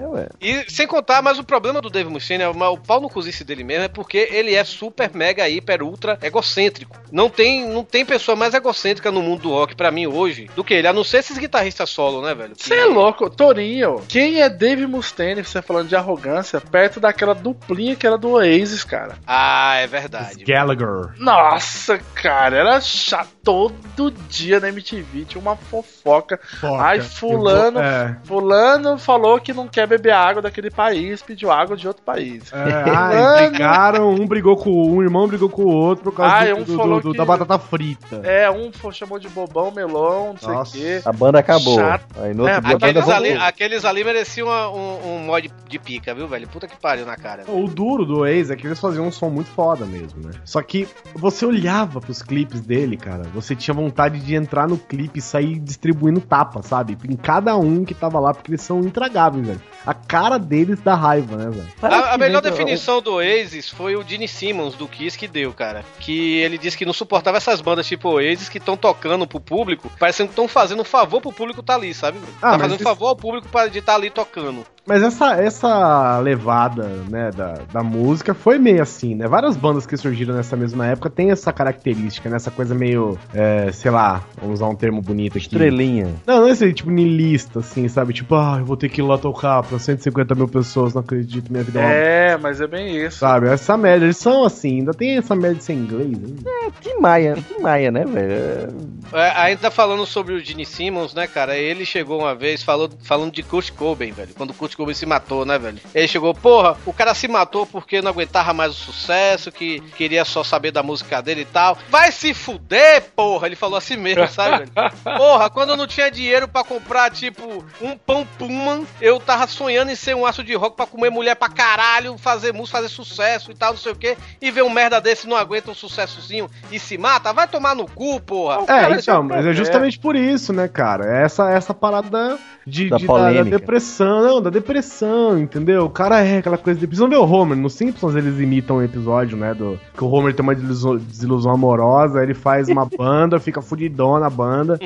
É, ué. E sem contar, mas o problema do Dave Mustaine, é o o pau no cozice dele mesmo, é porque ele é super, mega, hiper, ultra egocêntrico. Não tem, não tem pessoa mais egocêntrica no mundo do rock pra mim hoje do que ele, a não ser esses guitarristas solo, né, velho? Você é louco, Torinho. Quem é Dave Mustaine, você falando de arrogância, perto daquela duplinha que era do Oasis, cara? Ah, é verdade. Gallagher. Nossa, cara, era chato. Todo dia na MTV tinha uma fofoca. Foca. Ai, fulano, vou- é. fulano falou que não quer beber água daquele país, pediu água de outro país. É, ai, *laughs* brigaram, um brigou com um irmão brigou com o outro por causa Ai, do, um do- falou do- que- da batata frita. É, um chamou de bobão, melão, não sei o Nossa. quê. A banda acabou. Chato. Aí no outro É, dia a banda Aqueles ali, aqueles ali mereciam um, um mod de pica, viu, velho? Puta que pariu na cara. O duro do Ace é que eles faziam um som muito foda mesmo, né? Só que você olhava pros clipes dele, cara, você tinha vontade de entrar no clipe e sair distribuindo tapa, sabe? Em cada um que tava lá, porque eles são intragáveis, velho. A cara deles dá raiva, né, velho? A, a melhor definição do Oasis foi o Gene Simmons do Kiss que deu, cara. Que ele disse que não suportava essas bandas tipo Oasis que estão tocando pro público, parecendo que estão fazendo um favor pro público tá ali, sabe? Ah, tá fazendo isso- favor ao público para de estar ali tocando. Mas essa, essa levada, né, da, da música foi meio assim, né? Várias bandas que surgiram nessa mesma época tem essa característica, né? Essa coisa meio, é, sei lá, vamos usar um termo bonito aqui. Estrelinha. Não, não é esse tipo niilista, assim, sabe? Tipo, ah, eu vou ter que ir lá tocar pra 150 mil pessoas, não acredito, minha vida é É, mas é bem isso. Sabe, essa média, eles são assim, ainda tem essa média de ser inglês ainda. É, Tim Maia, Tim Maia, né, velho? É, ainda falando sobre o Gene Simmons, né, cara? Ele chegou uma vez falou, falando de Kurt Cobain, velho. Quando o Kurt Cobain se matou, né, velho? Ele chegou, porra, o cara se matou porque não aguentava mais o sucesso, que queria só saber da música dele e tal. Vai se fuder, porra! Ele falou assim mesmo, sabe, velho? *laughs* Porra, quando eu não tinha dinheiro pra comprar, tipo, um pão Pullman, eu tava sonhando em ser um aço de rock pra comer mulher pra caralho, fazer música, fazer sucesso e tal, não sei o quê. E ver um merda desse não aguenta um sucessozinho e se mata, vai tomar no cu, porra. É, então, mas é justamente por isso, né, cara? É Essa, essa parada de, Da de- da, da depressão, não, da depressão, entendeu? O cara é aquela coisa de depressão. Vê o Homer, no Simpsons eles imitam um episódio, né, do que o Homer tem uma desilusão, desilusão amorosa, ele faz uma *laughs* banda, fica fudidão na banda,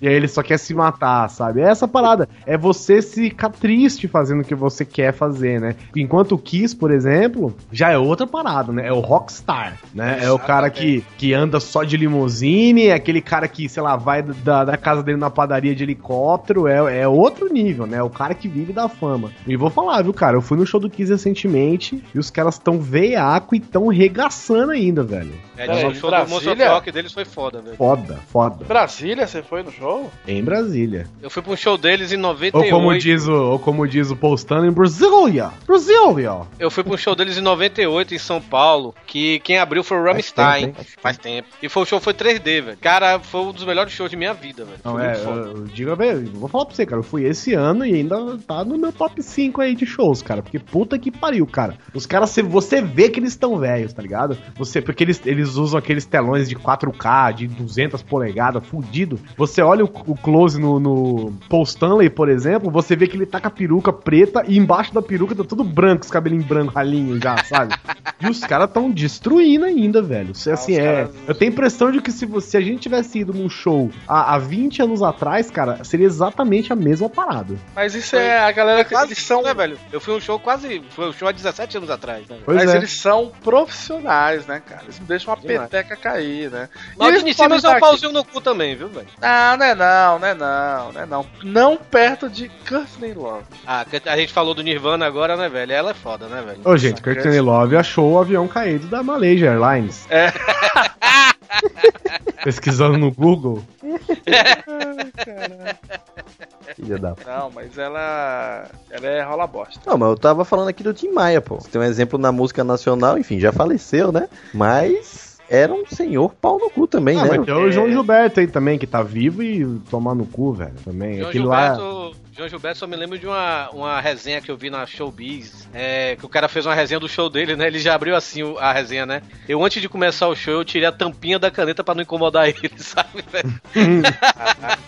e aí ele só quer se matar, sabe? É essa parada, é você ficar triste fazendo o que você quer fazer, né? Enquanto o Kiss, por exemplo, já é outra parada, né? É o rockstar, né? É o cara que, que anda só de limusine, é aquele cara que, sei lá, vai da, da casa dele na padaria de helicóptero, é, é outro nível, né? O cara que vive da fama. E vou falar, viu, cara? Eu fui no show do Kiss recentemente e os caras tão veiaco e tão regaçando ainda, velho. É, Peraí, o show do Brasília? Rock deles foi foda, velho. Foda, foda. Brasília, você foi no show? Em Brasília. Eu fui pra um show deles em Ou 98. como diz o, ou como diz o postando em Brasília. Brasília. Eu fui pra um show deles em 98 em São Paulo, que quem abriu foi o Rammstein. tempo, hein? Faz tempo. E foi o show foi 3D, velho. Cara, foi um dos melhores shows de minha vida, velho. Não, Foi é, muito foda. eu, eu digo, velho, vou falar pra você, cara. Eu fui esse ano e ainda tá no meu top 5 aí de shows, cara. Porque puta que pariu, cara. Os caras, você- você vê que eles estão velhos, tá ligado? Você, porque eles, eles usam aqueles telões de 4K, de 200 polegadas, fudido. Você olha o, o close no, no Paul Stanley, por exemplo, você vê que ele tá com a peruca preta e embaixo da peruca tá tudo branco, os cabelinhos brancos, ralinhos já, sabe? e os caras tão destruindo ainda, velho. Isso, assim, os é. caras- Eu tenho a impressão de que se, você, se a gente tivesse ido num show há, há 20 anos atrás, cara, seria exatamente a mesma parada. Mas isso é a galera que Quase eles são. né, velho? Eu fui um show quase. Foi um show há 17 anos atrás, né? Pois mas é. eles são profissionais, né, cara? Eles não deixam uma Demais. peteca cair, né? E Mas Vinicius podem é um pauzinho no cu também, viu, velho? Ah, não é não, não é não, não é não. Não perto de Courtney Love. Ah, a gente falou do Nirvana agora, né, velho? Ela é foda, né, velho? Ô, gente, Courtney Love achou o avião caído da Malaysia Airlines. É. *laughs* *laughs* Pesquisando no Google. *laughs* Filha da Não, mas ela. Ela é rola bosta. Não, mas eu tava falando aqui do Tim Maia, pô. Tem um exemplo na música nacional, enfim, já faleceu, né? Mas era um senhor pau no cu também, Ah, né? mas tem o João Gilberto aí também, que tá vivo e tomar no cu, velho. Também. João Aquilo lá. Gilberto, João Gilberto só me lembro de uma, uma resenha que eu vi na Showbiz, é, que o cara fez uma resenha do show dele, né? Ele já abriu assim a resenha, né? Eu, antes de começar o show, eu tirei a tampinha da caneta pra não incomodar *laughs* ele, sabe, velho? *laughs*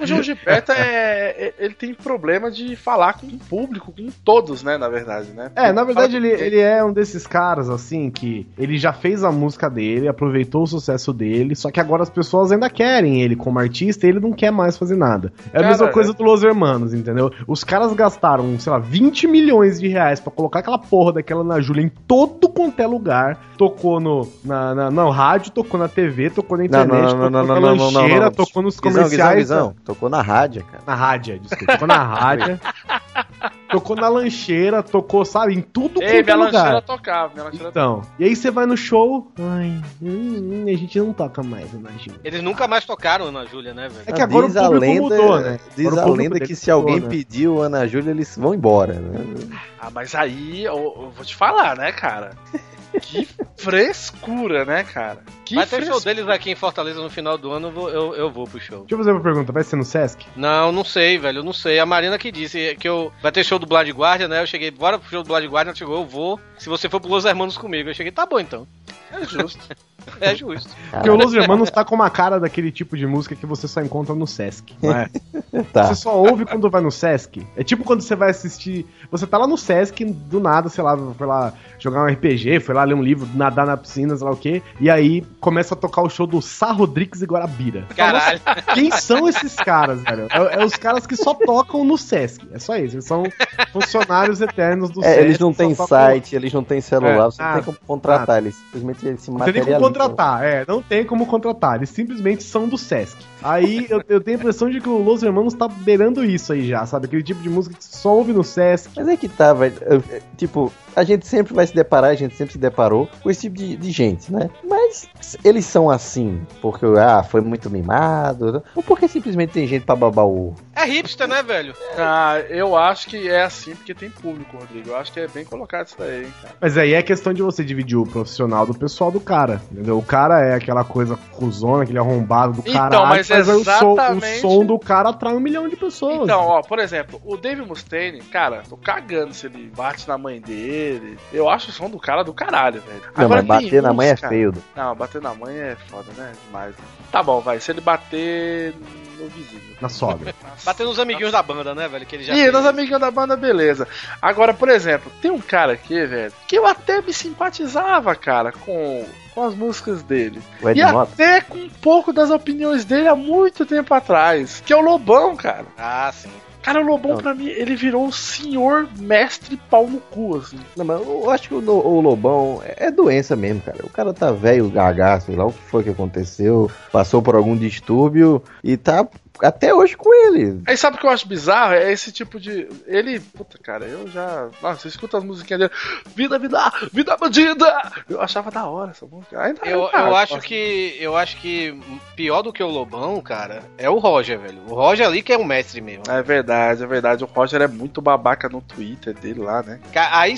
O João Gilberto é. é- Ele tem problema de falar com o público, com todos, né? Na verdade, né? É, na verdade ele, ele é um desses caras, assim, que ele já fez a música dele, aproveitou o sucesso dele, só que agora as pessoas ainda querem ele como artista e ele não quer mais fazer nada. É a Cara, mesma coisa é- do Los Hermanos, entendeu? Os caras gastaram, sei lá, 20 milhões de reais pra colocar aquela porra daquela na Júlia em todo quanto é lugar. Tocou no, na, na, no rádio, tocou na TV, tocou na internet, não, não, tocou não, na não, não, não, não, lancheira, não. tocou nos comerciais. Guizão, Guizão. Tocou na rádio, cara. Na rádio, desculpa. Tocou na rádio. *laughs* tocou na lancheira, tocou, sabe, em tudo Ei, quanto minha é lugar. lancheira tocava, minha lancheira Então, e aí você vai no show. Ai, hum, hum, a gente não toca mais na Júlia. Eles nunca mais tocaram Ana Júlia, né, velho? É que agora diz o a público lenda, mudou, né? Diz Agora a lenda que se mudou, alguém né? pediu Ana Júlia, eles vão embora, né? Ah, mas aí eu, eu vou te falar, né, cara? Que *laughs* frescura, né, cara? Que Vai ter show deles aqui em Fortaleza no final do ano, eu vou, eu, eu vou pro show. Deixa eu fazer uma pergunta, vai ser no Sesc? Não, não sei, velho, eu não sei. A Marina que disse que eu vai ter show do Blood Guardian, né? Eu cheguei, bora pro show do Blood Guardian, ela chegou, eu vou. Se você for pro Los Hermanos comigo, eu cheguei, tá bom então. É justo. É justo. Porque o Los Hermanos tá com uma cara daquele tipo de música que você só encontra no Sesc, não é? *laughs* Tá. Você só ouve quando vai no Sesc. É tipo quando você vai assistir. Você tá lá no Sesc, do nada, sei lá, foi lá jogar um RPG, foi lá ler um livro, nadar na piscina, sei lá o quê. E aí começa a tocar o show do Sá Rodrigues e Guarabira. Caralho. Quem são esses caras, velho? É, é os caras que só tocam no Sesc. É só isso. Eles são funcionários eternos do É, Sesc. eles não têm tocam- site, eles não têm celular, É, você não tem como contratar, eles simplesmente eles se Não tem nem como contratar, é, não tem como contratar, eles simplesmente são do Sesc. Aí eu, eu tenho a impressão de que o Los Hermanos tá beirando isso aí já, sabe? Aquele tipo de música que só ouve no Sesc. Mas é que tá, velho. é, Tipo, a gente sempre vai se deparar, a gente sempre se deparou com esse tipo de, de gente, né? Mas eles são assim porque, ah, foi muito mimado, né? ou porque simplesmente tem gente pra babar o? É hipster, né, velho? Ah, eu acho que é assim porque tem público, Rodrigo. Eu acho que é bem colocado isso daí, hein, cara. Mas aí é questão de você dividir o profissional do pessoal do cara, entendeu? O cara é aquela coisa cuzona, aquele arrombado do Então, caralho, mas aí o, som, o exatamente- som do cara atrai um milhão de pessoas. Então, ó, por exemplo, o Dave Mustaine, cara, tô cagando se ele bate na mãe dele. Eu acho o som do cara do caralho, velho. Não, mas tem bater na mãe é cara- feio. Du. Não, bater na mãe é foda, né? Demais. né? Tá bom, vai. Se ele bater no vizinho. Na sogra. *laughs* Bater nos amiguinhos da banda, né, velho? Que ele já Ih, fez. nos amiguinhos da banda, beleza. Agora, por exemplo, tem um cara aqui, velho, que eu até me simpatizava, cara, com, com as músicas dele. O Ed e Mota? até com um pouco das opiniões dele há muito tempo atrás. Que é o Lobão, cara. Ah, sim. Cara, o Lobão, Não. pra mim, ele virou o senhor mestre pau no cu, assim. Não, mas eu acho que o, o Lobão é é doença mesmo, cara. O cara tá velho, gaga, sei lá o que foi que aconteceu, passou por algum distúrbio e tá até hoje com ele. Aí sabe o que eu acho bizarro? É esse tipo de. Ele. Puta, cara, eu já. Nossa, você escuta as musiquinhas dele. Vida, vida, vida bandida! Eu achava da hora essa música. Ainda Eu, cara, eu acho nossa. que. Eu acho que pior do que o Lobão, cara, é o Roger, velho. O Roger ali que é o mestre mesmo. É verdade, é verdade. O Roger é muito babaca no Twitter dele lá, né? Aí,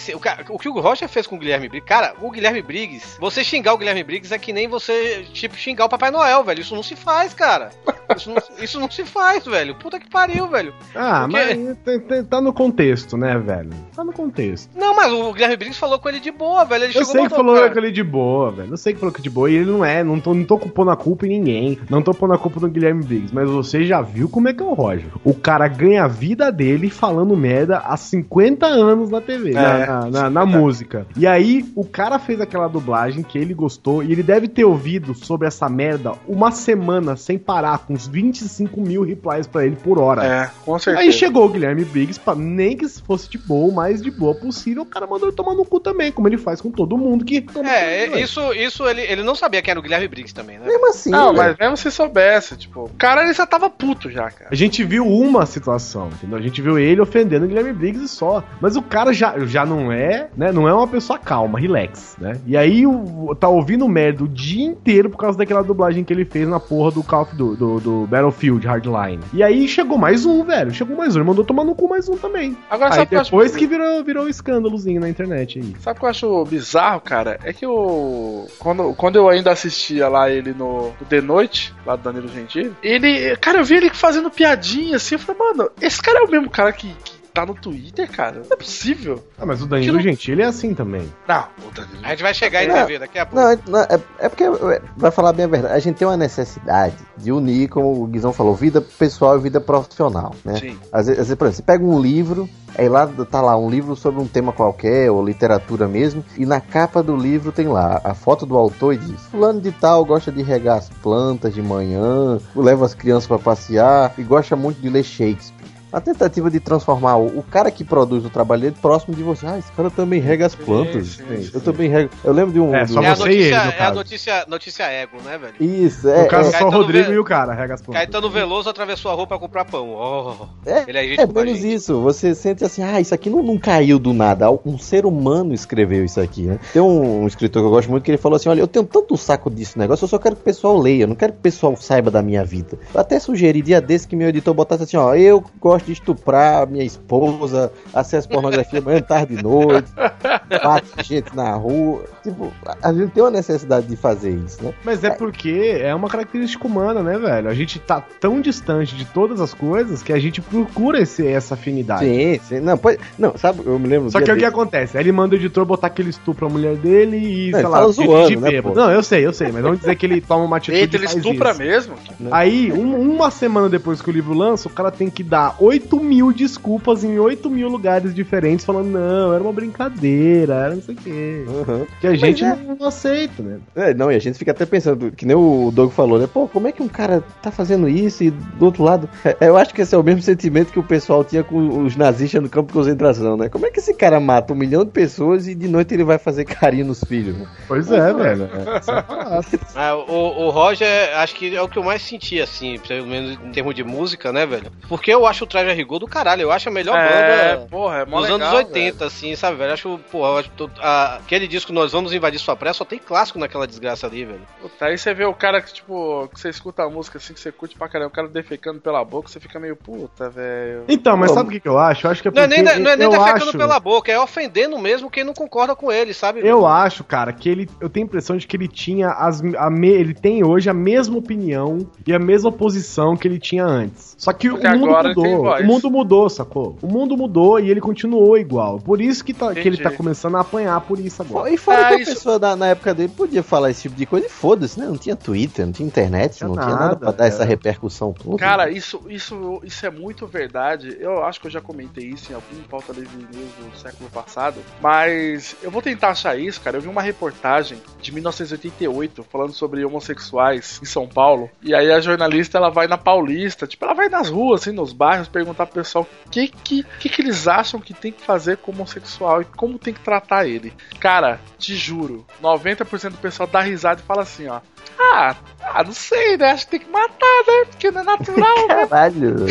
o que o Roger fez com o Guilherme Briggs, cara, o Guilherme Briggs, você xingar o Guilherme Briggs é que nem você, tipo, xingar o Papai Noel, velho. Isso não se faz, cara. Isso não, isso não se faz, velho. Puta que pariu, velho. Ah, Porque- mas tá no contexto, né, velho? Tá no contexto. Não, mas o Guilherme Briggs falou com ele de boa, velho. Ele Eu sei que falou cara. aquele de boa, velho. Eu sei que falou que de boa e ele não é. Não tô, não tô pondo a culpa em ninguém. Não tô pondo a culpa no Guilherme Briggs. Mas você já viu como é que é o Roger. O cara ganha a vida dele falando merda há 50 anos na TV, na, É, na- na- na música. E aí, o cara fez aquela dublagem que ele gostou e ele deve ter ouvido sobre essa merda uma semana sem parar, com uns 25 mil replies pra ele por hora. É, com certeza. Aí chegou o Guilherme Briggs, pra, nem que fosse de boa, o mais de boa possível, o cara mandou ele tomar no cu também, como ele faz com todo mundo que É, no cu, isso, isso ele, ele não sabia que era o Guilherme Briggs também, né? Mesmo assim, Não, velho. mas mesmo se soubesse, tipo, o cara ele já tava puto já, cara. A gente viu uma situação, entendeu? A gente viu ele ofendendo o Guilherme Briggs e só. Mas o cara já, já não é, né? Não é uma pessoa calma, relax, né? E aí o, tá ouvindo merda o dia inteiro por causa daquela dublagem que ele fez na porra do Call of do, do, do Battlefield Hardline. E aí chegou mais um, velho. Chegou mais um. Ele mandou tomar no cu mais um também. Agora aí sabe o que eu acho depois que virou, virou um escândalozinho na internet aí. Sabe o que eu acho bizarro, cara? É que o. Quando, quando eu ainda assistia lá ele no, no The Noite, lá do Danilo Gentili, ele. Cara, eu vi ele fazendo piadinha assim. Eu falei, mano, esse cara é o mesmo cara que, que tá no Twitter, cara? Não é possível. Ah, mas o Danilo Gentili é assim também. Não, o Danilo. A gente vai chegar e Não, vai ver daqui a pouco. Não, não, é, é porque, é, vai falar bem a verdade, a gente tem uma necessidade de unir, como o Guizão falou, vida pessoal e vida profissional, né? Sim. Às vezes, às vezes, por exemplo, você pega um livro, aí lá tá lá um livro sobre um tema qualquer, ou literatura mesmo, e na capa do livro tem lá a foto do autor e diz: Fulano de tal gosta de regar as plantas de manhã, leva as crianças para passear e gosta muito de ler Shakespeare. A tentativa de transformar o, o cara que produz o trabalho dele próximo de você. Ah, esse cara também rega as plantas. eu também rego. Eu lembro de um. É, só um- É a você e ele, é a notícia, notícia ego, né, velho? Isso, é. no caso, é, só o Rodrigo Ve- e o cara, rega as plantas. Caetano Veloso atravessou a rua pra comprar pão. Oh, É, ele é gente É menos gente. isso, você sente assim, ah, isso aqui não, não caiu do nada, um ser humano escreveu isso aqui, né? Tem um, um escritor que eu gosto muito que ele falou assim, olha, eu tenho tanto saco disso negócio, eu só quero que o pessoal leia, eu não quero que o pessoal saiba da minha vida. Eu até sugeri dia desse que meu editor botasse assim, ó, eu gosto de estuprar minha esposa, acesso pornografia manhã, tarde e noite, bate gente na rua, tipo, a, gente tem uma necessidade de fazer isso, né? Mas é porque é uma característica humana, né, velho? A gente tá tão distante de todas as coisas que a gente procura esse, essa afinidade. Sim, sim, não, pode, não, sabe, eu me lembro... Só que o que acontece? Ele manda o editor botar aquele estupro a mulher dele e, Não, sei ele lá, zoando, né, pô? Não, eu sei, eu sei, mas vamos dizer que ele toma uma atitude Eita, ele estupra isso. mesmo? Aí, um- uma semana depois que o livro lança, o cara tem que dar 8 mil desculpas em 8 mil lugares diferentes, falando, não, era uma brincadeira, era não sei o quê. Uhum. Que a gente é. não aceita, né? É, não, e a gente fica até pensando, que nem o Doug falou, né? Pô, como é que um cara tá fazendo isso e do outro lado. É, eu acho que esse é o mesmo sentimento que o pessoal tinha com os nazistas no campo de concentração, né? Como é que esse cara mata um milhão de pessoas e de noite ele vai fazer carinho nos filhos, né? Pois é, velho. É, *laughs* isso é fácil. Ah, o, o Roger, acho que é o que eu mais senti, assim, pelo menos em termos de música, né, velho? Porque eu acho o Traje a Rigor do caralho, eu acho a melhor É, banda porra, é mó dos legal, anos 80, assim, sabe, velho? Acho, porra, eu acho to- a- aquele disco Nós Vamos Invadir Sua Praia só tem clássico naquela desgraça ali, velho. Puta, aí você vê o cara que, tipo, que você escuta a música assim, que você curte pra caramba, o cara defecando pela boca, você fica meio puta, velho. Então, mas sabe o que, que eu acho? Eu acho que é Não é porque nem, não é nem eu defecando acho... pela boca, é ofendendo mesmo quem não concorda com ele, sabe? velho? Eu acho, cara, que ele. Eu tenho a impressão de que ele tinha as. A me- ele tem hoje a mesma opinião e a mesma posição que ele tinha antes. Só que Porque o mundo agora ele tem mudou. O mundo mudou, sacou? O mundo mudou e ele continuou igual. Por isso que, tá, que ele tá começando a apanhar por isso agora. E fora Ah, que a isso- pessoa da- na época dele podia falar esse tipo de coisa e foda-se, né? Não tinha Twitter, não tinha internet, Tinha não tinha nada nada, pra dar é. essa repercussão toda. Cara, isso, isso, isso é muito verdade. Eu acho que eu já comentei isso em algum pauta livre news do século passado. Mas eu vou tentar achar isso, cara. Eu vi uma reportagem de 1988 falando sobre homossexuais em São Paulo. E aí a jornalista ela vai na Paulista, tipo, ela vai nas ruas, assim, nos bairros, perguntar pro pessoal o que, que, que, que eles acham que tem que fazer com o homossexual e como tem que tratar ele. Cara, te juro, 90% do pessoal dá risada e fala assim, ó. Ah, Ah, não sei, né? Acho que tem que matar, né? Porque não é natural, né? Caralho.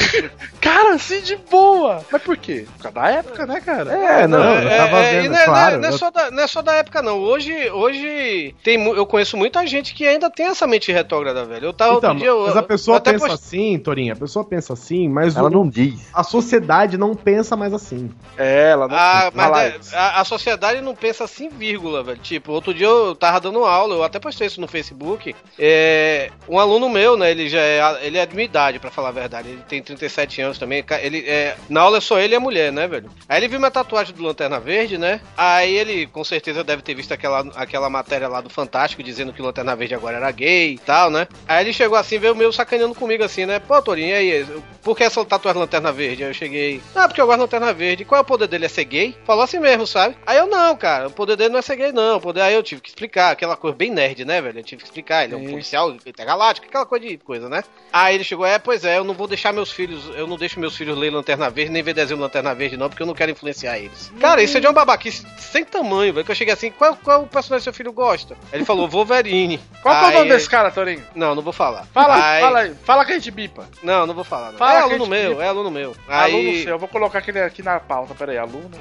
Cara, assim de boa. Mas por quê? Por causa da época, né, cara? É, não, eu tava É, vendo, não, é- claro. não é eu- só da, não é só da época, não. Hoje, hoje tem, eu conheço muita gente que ainda tem essa mente retrógrada, velho. Eu tava Então, outro dia. eu- mas a pessoa pensa post- assim, Torinha, a pessoa pensa assim, mas Ela o- não diz. a sociedade não pensa mais assim. É, ela não Ah, mas é- a, a sociedade não pensa assim, vírgula, velho. Tipo, outro dia eu tava dando aula, eu até postei isso no Facebook. É, um aluno meu, né, ele já é, ele é de minha idade, pra falar a verdade. Ele tem 37 anos também. Ele, é, na aula é só ele e a mulher, né, velho? Aí ele viu minha tatuagem do Lanterna Verde, né? Aí ele, com certeza, deve ter visto aquela, aquela matéria lá do Fantástico dizendo que o Lanterna Verde agora era gay e tal, né? Aí ele chegou assim, veio meio sacaneando comigo assim, né? Pô, Torinho, e aí? Por que essa tatuagem Lanterna Verde? Aí eu cheguei, ah, porque eu gosto de Lanterna Verde. Qual é o poder dele? É ser gay? Falou assim mesmo, sabe? Aí eu, não, cara, o poder dele não é ser gay, não. O poder... Aí eu tive que explicar, aquela coisa bem nerd, né, velho? Eu tive que explicar, ele é um policial intergaláctico, aquela coisa de coisa, né? Aí ele chegou, é, pois é, eu não vou deixar meus filhos, eu não deixo meus filhos ler Lanterna Verde, nem ver desenho Lanterna Verde, não, porque eu não quero influenciar eles. Cara, isso é de uma babaquice sem tamanho, velho. Que eu cheguei assim, qual, qual o personagem seu filho gosta? Aí ele falou, Wolverine. Qual que é o nome desse cara, Torinho? Não, não vou falar. Fala, Aí- fala aí. Fala que a gente bipa. Não, não vou falar. Não. Fala é aluno meu, bipa. é aluno meu. Aluno Aí... seu, eu vou colocar aquele aqui na pauta, peraí, aluno. *laughs*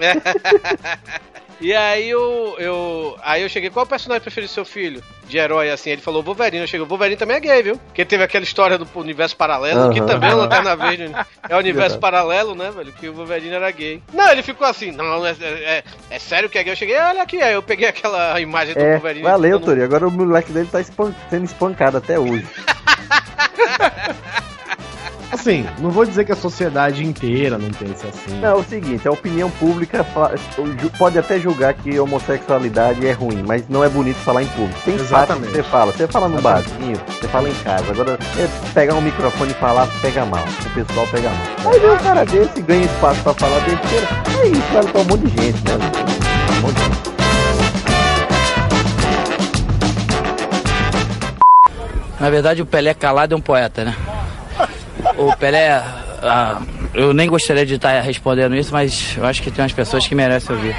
E aí eu, eu. Aí eu cheguei, qual é o personagem preferido do seu filho? De herói, assim. Ele falou Wolverine. Eu cheguei, Wolverine também é gay, viu? Porque teve aquela história do universo paralelo, que Aham. também é Lanterna Verde. É o universo paralelo, né, velho? Que o Wolverine era gay. Não, ele ficou assim, não, é, é, é sério que é gay? Eu cheguei, olha aqui, aí eu peguei aquela imagem do É, Wolverine. valeu, Tori. Agora o moleque dele tá espan- sendo espancado até hoje. *laughs* Assim, não vou dizer que a sociedade inteira não pensa assim. Não, é o seguinte, a opinião pública pode até julgar que homossexualidade é ruim, mas não é bonito falar em público. Tem fatos que Exatamente. você fala, você fala no barzinho, você fala em casa. Agora, é pegar um microfone e falar, pega mal. O pessoal pega mal. Aí vem um cara desse e ganha espaço pra falar besteira. É isso, vale pra um monte de gente, né? Um monte de gente. Na verdade, o Pelé calado é um poeta, né? O Pelé. ah, eu nem gostaria de estar respondendo isso, mas eu acho que tem umas pessoas que merecem ouvir.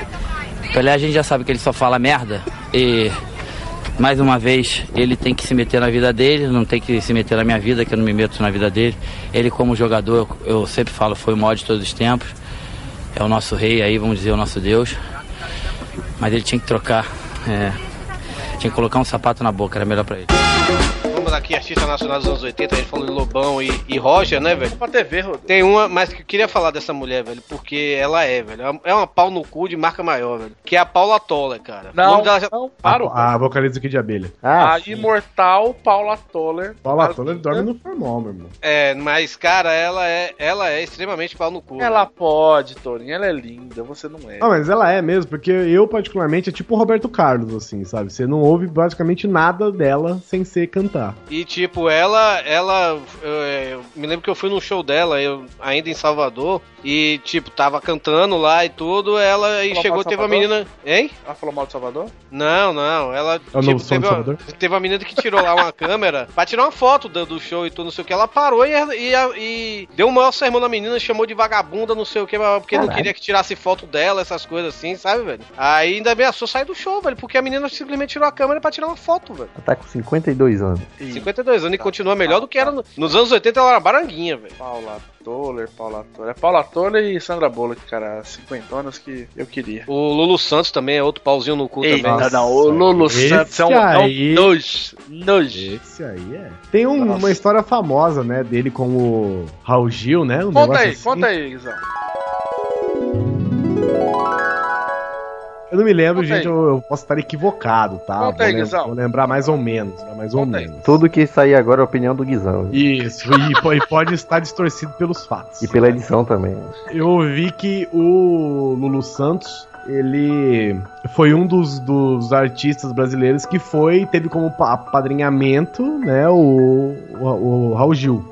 O Pelé, a gente já sabe que ele só fala merda e. Mais uma vez, ele tem que se meter na vida dele, não tem que se meter na minha vida, que eu não me meto na vida dele. Ele, como jogador, eu sempre falo, foi o maior de todos os tempos. É o nosso rei aí, vamos dizer, o nosso Deus. Mas ele tinha que trocar. é, tinha que colocar um sapato na boca, era melhor pra ele. Vamos aqui, artista nacional dos anos 80, a gente falou de Lobão e, e Roger, né, velho? Pra TV, Rodrigo. Tem uma, mas que eu queria falar dessa mulher, velho, porque ela é, velho. É uma pau no cu de marca maior, velho. Que é a Paula Toller, cara. Não, já- não, para A, a vocalista aqui de abelha. Ah, A imortal Paula Toller. Paula Toller dorme no formal, meu irmão. É, mas, cara, ela é, ela é extremamente pau no cu. Ela pode, Torinho, ela é linda, você não é. Ah, mas ela é mesmo, porque eu, particularmente, é tipo o Roberto Carlos, assim, sabe? Você não ouve praticamente nada dela sem ser cantar. E, tipo, ela, ela, eu, eu me lembro que eu fui num show dela, eu ainda em Salvador, e, tipo, tava cantando lá e tudo, ela e Falou chegou, teve uma Salvador? menina, hein? Ela falou mal de Salvador? Não, não, ela, É o novo som teve, uma, teve uma menina que tirou lá uma *laughs* câmera pra tirar uma foto do, do show e tudo, não sei o que, ela parou e, e, e deu um maior sermão na menina, chamou de vagabunda, não sei o que, porque não Caralho. queria que tirasse foto dela, essas coisas assim, sabe, velho? Aí ainda ameaçou sair do show, velho, porque a menina simplesmente tirou a câmera pra tirar uma foto, velho. Ela tá com 52 anos. 52 anos e continua melhor do que era no- nos anos 80, ela era baranguinha, velho. Paula Toller, Paula Toller. É Paula Toller e Sandra Bullock, cara. Cinquentonas que eu queria. O Lulu Santos também é outro pauzinho no cu Eita, também. não, o Lulu Esse Santos é um, é um aí- nojo. Nojo. Esse aí é. Tem um- uma história famosa, né, dele com o Raul Gil, né? Um Conta aí, assim. conta aí, Guizão. Eu não me lembro, Conta gente, eu, eu posso estar equivocado, tá? Conta vou, aí, lem- Guizão. vou lembrar mais ou menos, né, mais ou menos. Tudo que sair agora é a opinião do Guizão. Isso, e, e pode estar distorcido pelos fatos. E pela edição também. Eu ouvi que o Lulu Santos, ele foi um dos, dos artistas brasileiros que foi, teve como pa- apadrinhamento, né, o, o, o Raul Gil.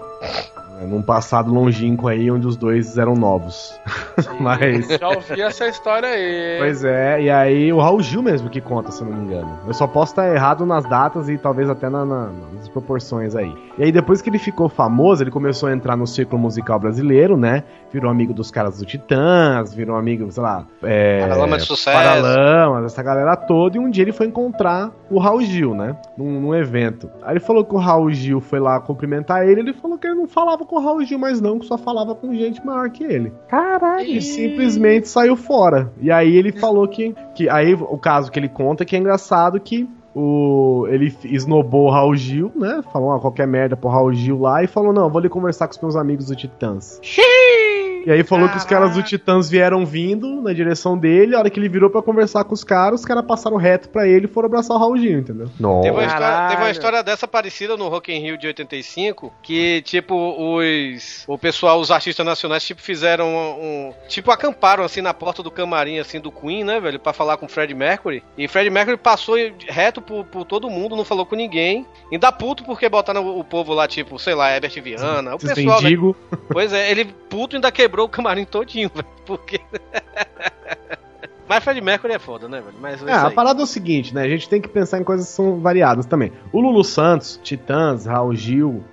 Num passado longínquo aí, onde os dois eram novos. *laughs* Mas. Já ouvi essa história aí. Pois é, e aí o Raul Gil mesmo que conta, se eu não me engano. Eu só posso estar errado nas datas e talvez até na- na- nas proporções aí. E aí depois que ele ficou famoso, ele começou a entrar no círculo musical brasileiro, né? Virou amigo dos caras do Titãs, virou amigo, sei lá, é, Paralama de Sucesso. Paralamas, essa galera toda. E um dia ele foi encontrar o Raul Gil, né? Num, num evento. Aí ele falou que o Raul Gil foi lá cumprimentar ele. Ele falou que ele não falava com o Raul Gil mais não, que só falava com gente maior que ele. Caralho. E simplesmente saiu fora. E aí ele falou que, que. Aí o caso que ele conta é que é engraçado que o, ele esnobou o Raul Gil, né? Falou uma qualquer merda pro Raul Gil lá e falou: Não, vou ali conversar com os meus amigos do Titãs. E aí falou que os caras do Titãs vieram vindo na direção dele. A hora que ele virou pra conversar com os caras, os caras passaram reto pra ele e foram abraçar o Raul Gil, entendeu? Teve uma, história, teve uma história dessa parecida no Rock in Rio de 85, que, tipo, os... O pessoal, os artistas nacionais, tipo, fizeram um... um- tipo, acamparam, assim, na porta do camarim, assim, do Queen, né, velho? Pra falar com o Fred Mercury. E Fred Mercury passou reto por, por todo mundo, não falou com ninguém. Ainda puto porque botaram o, o povo lá, tipo, sei lá, Herbert Viana. O pessoal, né? Pois é, ele puto ainda quebrou o camarim todinho, *laughs* velho. Porque... *laughs* Mas Fred Mercury é foda, né, velho? Mas é É, a parada é o seguinte, né? A gente tem que pensar em coisas que são variadas também. O Lulu Santos, Titãs, Raul Gil,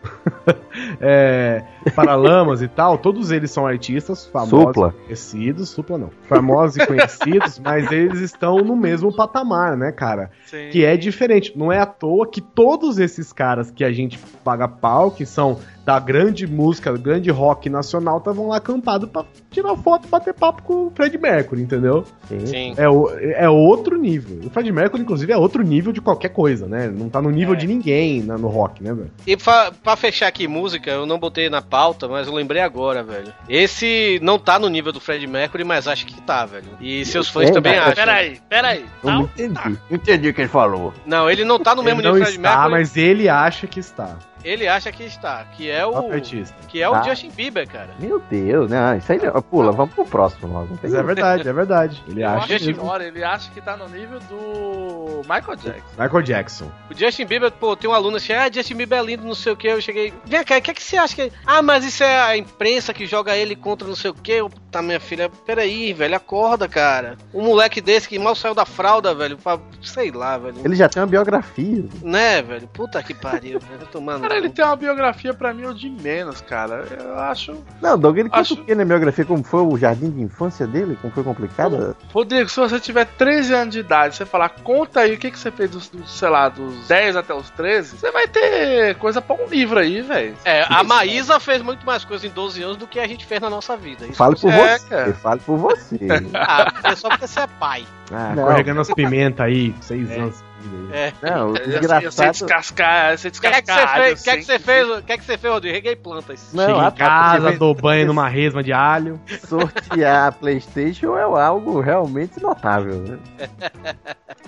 *laughs* é, Paralamas e tal, todos eles são artistas famosos Supla. e conhecidos. Supla não. Famosos e conhecidos, *laughs* mas eles estão no mesmo patamar, né, cara? Sim. Que é diferente. Não é à toa que todos esses caras que a gente paga pau, que são da grande música, do grande rock nacional, estavam lá acampados pra tirar foto e bater papo com o Fred Mercury, entendeu? Sim. É, o- é outro nível. O Fred Mercury, inclusive, é outro nível de qualquer coisa, né? Não tá no nível É. de ninguém na- no rock, né, velho? E pra, pra fechar aqui música, eu não botei na pauta, mas eu lembrei agora, velho. Esse não tá no nível do Fred Mercury, mas acho que tá, velho. E seus fãs É, também mas- acham. Peraí, peraí. Não entendi. Não entendi o que ele falou. Não, ele não tá no mesmo Ele nível do Fred está, Mercury. mas ele acha que está. Ele acha que está, que é o. Artista. Que é o Tá. Justin Bieber, cara. Meu Deus, não, isso aí não. Pula, vamos pro próximo logo. Mas é verdade, é verdade. Ele Eu acha ele acha que tá no nível do Michael Jackson. Michael Jackson. O Justin Bieber, pô, tem um aluno assim, ah, Justin Bieber é lindo, não sei o que. Eu cheguei, vem cá, o que é que você acha que. Ah, mas isso é a imprensa que joga ele contra não sei o que. Tá, minha filha, peraí, velho, acorda, cara. Um moleque desse que mal saiu da fralda, velho, pra, sei lá, velho. Ele já tem uma biografia. Né, velho? Puta que pariu, *laughs* velho. Tomando. Cara, ele tem uma biografia pra mim, o de menos, cara. Eu acho. Não, Doug, ele conta Acho- o que na biografia? Como foi o jardim de infância dele? Como foi complicado? Rodrigo, se você tiver 13 anos de idade, você falar, conta aí o que, que você fez dos, dos, sei lá, dos 10 até os 13, você vai ter coisa pra um livro aí, velho. É, a Maísa fez muito mais coisa em 12 anos do que a gente fez na nossa vida. Isso Fale por É, você. cara. Fale por você. *laughs* Ah, é só porque você é pai. Ah, Tá Carregando as pimentas aí, seis anos. É. Não, o Eu sei- eu sei engraçado. descascar, eu sei O que é que você descascar. fez? O que é que você fez? O que é que você fez, Rodrigo? Reguei plantas. Não, Chega em porque casa, dou banho numa resma de alho. Sortear a PlayStation é algo realmente notável. Né?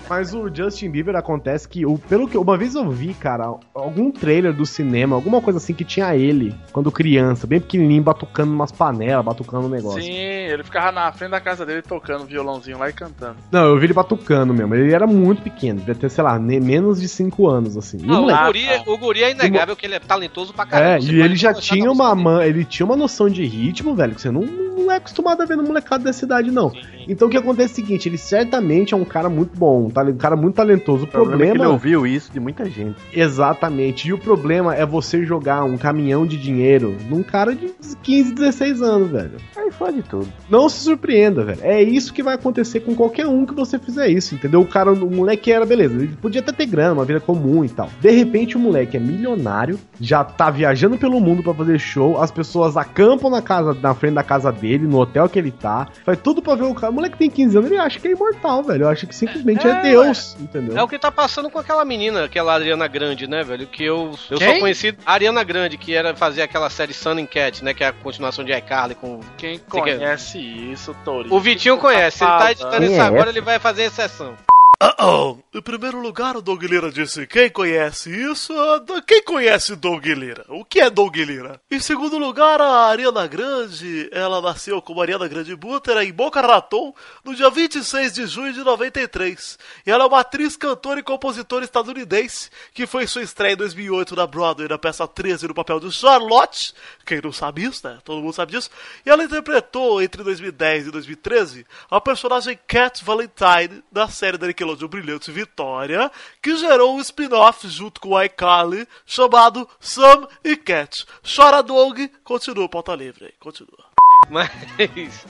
Mas o Justin Bieber acontece que, o, pelo que uma vez eu vi, cara, algum trailer do cinema, alguma coisa assim que tinha ele, quando criança, bem pequenininho, batucando umas panelas, batucando um negócio. Sim, ele ficava na frente da casa dele tocando violãozinho lá e cantando. Não, eu vi ele batucando mesmo. Ele era muito pequeno, devia ter, sei lá, ne- menos de 5 anos, assim. O Não, o, moleque- guri, o guri é inegável que ele é talentoso pra caramba. É, e ele já tinha uma man, ele tinha uma noção de ritmo, velho, que você não, não é acostumado a ver no molecado dessa idade, não. Então o que acontece é o seguinte, ele certamente é um cara muito bom, um um cara muito talentoso. O O problema é que ele problema ouviu isso de muita gente. Exatamente. E o problema é você jogar um caminhão de dinheiro num cara de 15, 16 anos, velho. Aí fode tudo. Não se surpreenda, velho. É isso que vai acontecer com qualquer um que você fizer isso, entendeu? O cara, o moleque era, beleza, ele podia até ter grana, uma vida comum e tal. De repente o moleque é milionário, já tá viajando pelo mundo pra fazer show, as pessoas acampam na casa, na frente da casa dele, no hotel que ele tá, faz tudo pra ver o cara. O moleque tem 15 anos, ele acha que é imortal, velho. Eu acho que simplesmente é, É, Deus, entendeu? É o que tá passando com aquela menina, aquela Ariana Grande, né, velho? Que eu, eu Quem? só conheci a Ariana Grande, que era fazer aquela série Sun and Cat, né? Que é a continuação de iCarly com. Quem conhece isso, Torinho? O Vitinho conhece, ele tá editando isso é agora, essa? ele vai fazer exceção. Ah, ah, Em primeiro lugar, o Doug Lira disse: quem conhece isso? Quem conhece Doug Lira? O que é Doug Lira? Em segundo lugar, a Ariana Grande. Ela nasceu como Ariana Grande Butera em Boca Raton no dia 26 de junho de 93. E ela é uma atriz, cantora e compositora estadunidense que foi sua estreia em 2008 na Broadway na peça 13 no papel de Charlotte. Quem não sabe isso, né? Todo mundo sabe disso. E ela interpretou entre 2010 e 2013 a personagem Cat Valentine da série da Nickelodeon Brilhante Vitória, que gerou um spin-off junto com o iCarly chamado Sam e Cat. Chora Doug, continua pauta livre aí, continua. Mas.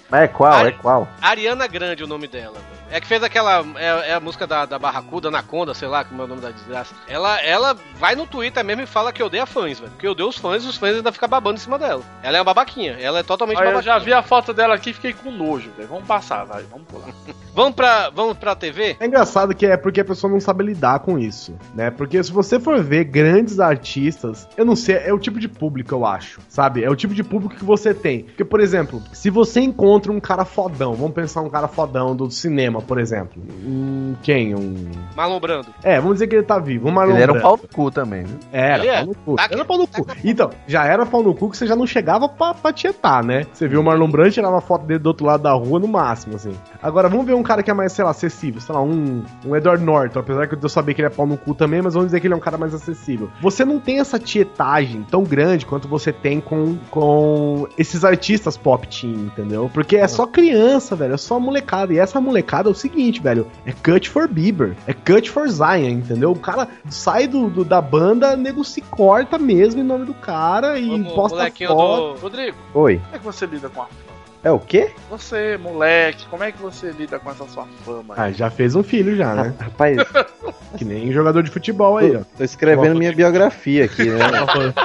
Mas é qual? É qual? Ariana Grande o nome dela, velho. É que fez aquela. É, é a música da, da Barracuda, Anaconda, sei lá como é o nome da desgraça. Ela, ela vai no Twitter mesmo e fala que odeia fãs, velho. Que odeia os fãs e os fãs ainda ficam babando em cima dela. Ela é uma babaquinha. Ela é totalmente Olha, eu babaquinha. já vi a foto dela aqui e fiquei com nojo, velho. Vamos passar, vai, vamos pular. *laughs* Vamos pra, vamos pra TV? É engraçado que é porque a pessoa não sabe lidar com isso, né? Porque se você for ver grandes artistas, eu não sei, é o tipo de público, eu acho, sabe? É o tipo de público que você tem. Porque, por exemplo, se você encontra um cara fodão, vamos pensar um cara fodão do cinema, por exemplo. Um, quem? Um. Marlon Brando. É, vamos dizer que ele tá vivo. Um Marlon Ele era um Brando. pau no cu também, viu? Era, Ele é? pau no cu. Tá era pau no cu. Então, já era pau no cu que você já não chegava pra, pra tietar, né? Você viu o Marlon Brando, tirava a foto dele do outro lado da rua no máximo, assim. Agora, vamos ver um cara que é mais, sei lá, acessível. Sei lá, um, um Edward Norton. Apesar que eu saber que ele é pau no cu também, mas vamos dizer que ele é um cara mais acessível. Você não tem essa tietagem tão grande quanto você tem com, com esses artistas pop teen, entendeu? Porque é só criança, velho. É só molecada. E essa molecada é o seguinte, velho. É cut for Bieber. É cut for Zion, entendeu? O cara sai do, do- da banda, nego se corta mesmo em nome do cara e Vamos, posta foto. do. Rodrigo, Oi. como é que você lida com a? É o quê? Você, moleque, como é que você lida com essa sua fama? Ah, já fez um filho já, né? *laughs* Rapaz, Que nem jogador de futebol aí, ó. tô escrevendo minha biografia aqui, né?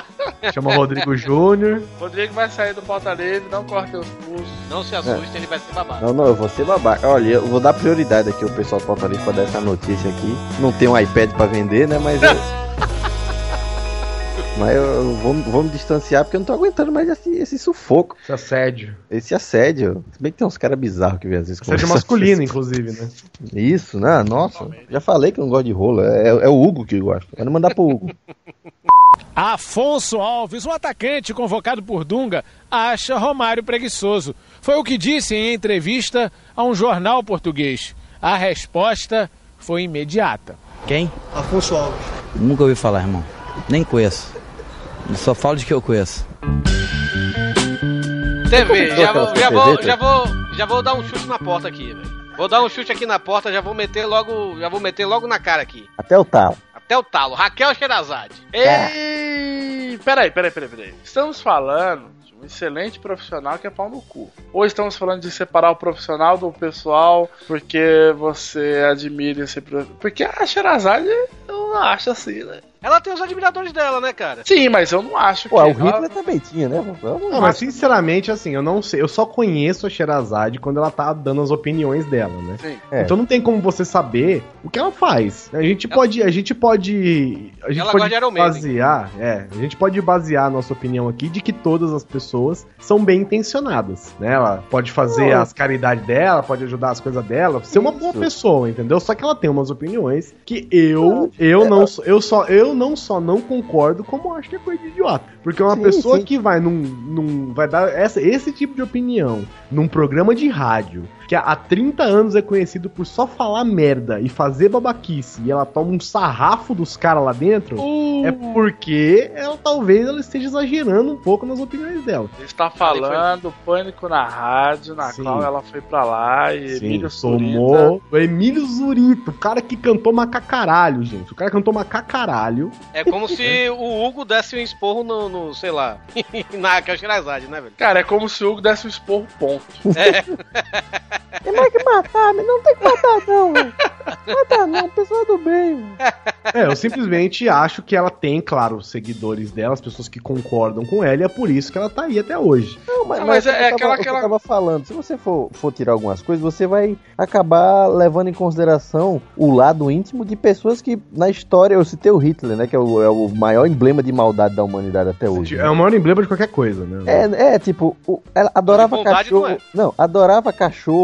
*laughs* Chama Rodrigo Júnior. Rodrigo vai sair do pauta livre, não corte teus pulsos. Não se assuste, ele vai ser babado. Não, não, eu vou ser babaca. Olha, eu vou dar prioridade aqui ao pessoal do Pauta Livre pra dar essa notícia aqui. Não tem um iPad pra vender, né? Mas eu. *laughs* Mas eu vou, vou me distanciar porque eu não tô aguentando mais esse, esse sufoco, Esse assédio. esse assédio. Se bem que tem uns caras bizarros que vêm às vezes Assédio conversar. masculino, inclusive, né? Isso, né? Nossa, já falei que eu não gosto de rola. É, é o Hugo que gosta. Quero mandar pro Hugo. *laughs* Afonso Alves, um atacante convocado por Dunga, acha Romário preguiçoso. Foi o que disse em entrevista a um jornal português. A resposta foi imediata. Quem? Afonso Alves. Nunca ouvi falar, irmão. Nem conheço. Eu só falo de que eu conheço. TV, já vou, já, vou, já, vou, já vou dar um chute na porta aqui, velho. Vou dar um chute aqui na porta, já vou meter logo, já vou meter logo na cara aqui. Até o tal. Até o talo. Raquel Sherazade. Ei, peraí, peraí, peraí, peraí. Estamos falando de um excelente profissional que é pau no cu. Ou estamos falando de separar o profissional do pessoal porque você admira esse profissional. Porque a Sherazade eu não acho assim, né? Ela tem os admiradores dela, né, cara? Sim, mas eu não acho Pô, que. o ela- Hitler também tinha, né? Vamos Não, mas sinceramente, assim, eu não sei. Eu só conheço a Sherazade quando ela tá dando as opiniões dela, né? Sim. É. Então não tem como você saber o que ela faz. A gente pode. A gente pode. A gente Ela pode basear. É, a gente pode basear a nossa opinião aqui de que todas as pessoas são bem intencionadas. Né? Ela pode fazer as caridades dela, pode ajudar as coisas dela, ser uma boa Isso. pessoa, entendeu? Só que ela tem umas opiniões que eu, eu não sou- eu só eu não só não concordo, como acho que é coisa de idiota. Porque uma Sim, pessoa sim. que vai num, num vai dar essa, esse tipo de opinião num programa de rádio que há 30 anos é conhecido por só falar merda e fazer babaquice e ela toma um sarrafo dos caras lá dentro, é porque ela talvez ela esteja exagerando um pouco nas opiniões dela. Ele está falando Pânico na Rádio, na Sim. qual ela foi pra lá e Emílio tomou o Emílio Zurito, o cara que cantou macacaralho, gente. O cara cantou macacaralho. É como se o Hugo desse um esporro no, no, sei lá, *laughs* na Raquel né, velho? Cara, é como se o Hugo desse um esporro ponto. É. *laughs* Tem mais que matar, mas não tem que matar, não. Matar não, pessoal do bem. É, eu simplesmente acho que ela tem, claro, seguidores dela, as pessoas que concordam com ela, e é por isso que ela tá aí até hoje. Não, mas, Não, mas mas é- é eu tava, aquela- o que eu aquela- tava falando. Se você for, for tirar algumas coisas, você vai acabar levando em consideração o lado íntimo de pessoas que, na história, eu citei o Hitler, né? Que é o, é o maior emblema de maldade da humanidade até hoje. É o maior emblema de qualquer coisa, né? É, é, tipo, o- ela adorava cachorro. não é. Não, adorava cachorro.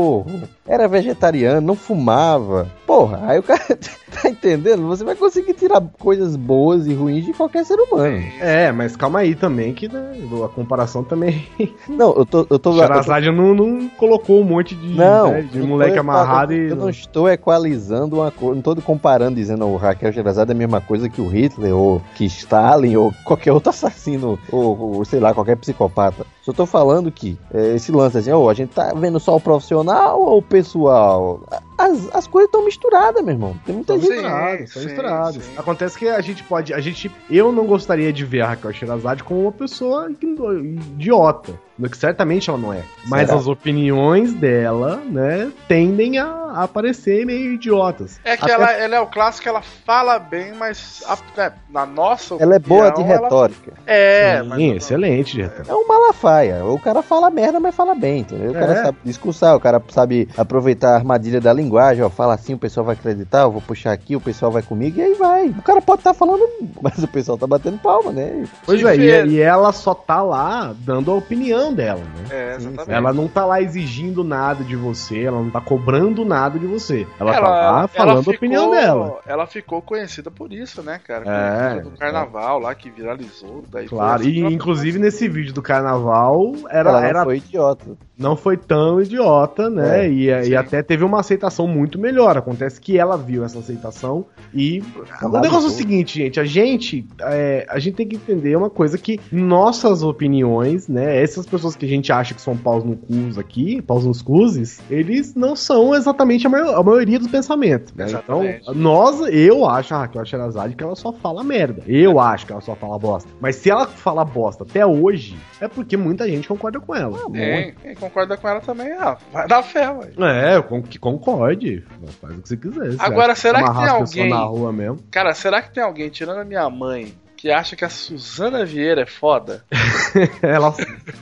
Era vegetariano, não fumava. Porra, aí o cara tá entendendo? Você vai conseguir tirar coisas boas e ruins de qualquer ser humano. É, mas calma aí também, que né, a comparação também. *laughs* Não, eu tô. Eu tô, Sherazade não, não colocou um monte de, Não, né, de moleque tô- amarrado eu, e. eu não estou equalizando uma coisa, não estou comparando, dizendo o Raquel Sherazade é a mesma coisa que o Hitler, ou que Stalin, ou qualquer outro *laughs* assassino, ou, ou, sei lá, qualquer psicopata. Só tô falando que é, esse lance assim, ó, a gente tá vendo só o profissional ou o pessoal? As, as coisas estão misturadas, meu irmão. Tem muita São gente. misturados, são misturados. Acontece que a gente pode. A gente, eu não gostaria de ver a Raquel Sherazade como uma pessoa idiota. Que certamente ela não é. Mas Será? as opiniões dela, né, tendem a, a aparecer meio idiotas. É que Até- ela, ela é o clássico, ela fala bem, mas a- é, na nossa Ela é boa de opinião, ela- retórica. É, Sim, mas excelente de retórica. É um malafaia. O cara fala merda, mas fala bem, entendeu? O cara É. sabe discursar, o cara sabe aproveitar a armadilha da linguagem, ó, fala assim, o pessoal vai acreditar, eu vou puxar aqui, o pessoal vai comigo, e aí vai. O cara pode estar falando, mas o pessoal tá batendo palma, né? Pois é, e, e ela só tá lá dando a opinião dela, né? É, exatamente. Ela não tá lá exigindo nada de você, ela não tá cobrando nada de você. Ela, tá Ela- lá ela falando a ficou- opinião dela. Ela ficou conhecida por isso, né, cara? É, do carnaval lá que viralizou. Daí Claro, e inclusive nesse vídeo do carnaval era, Ela era foi idiota. Não foi tão idiota, né? É, e, e até teve uma aceitação muito melhor. Acontece que ela viu essa aceitação e. O negócio é o seguinte, gente, a gente, é, a gente tem que entender uma coisa que nossas opiniões, né? Essas pessoas que a gente acha que são paus no cus aqui, paus nos cuses, eles não são exatamente a, maior- a maioria dos pensamentos. Né? Então, nós, eu acho a Raquel Sherazade que ela só fala merda. Eu acho que ela só fala bosta. Mas se ela fala bosta até hoje, é porque muita gente concorda com ela. Quem, quem concorda com ela também, ah, vai dar fé, ué. É, com- que concorde. Faz o que você quiser. Agora, será que tem alguém- na rua mesmo? Cara, será que tem alguém, tirando a minha mãe, que acha que a Suzana Vieira é foda? *laughs* ela,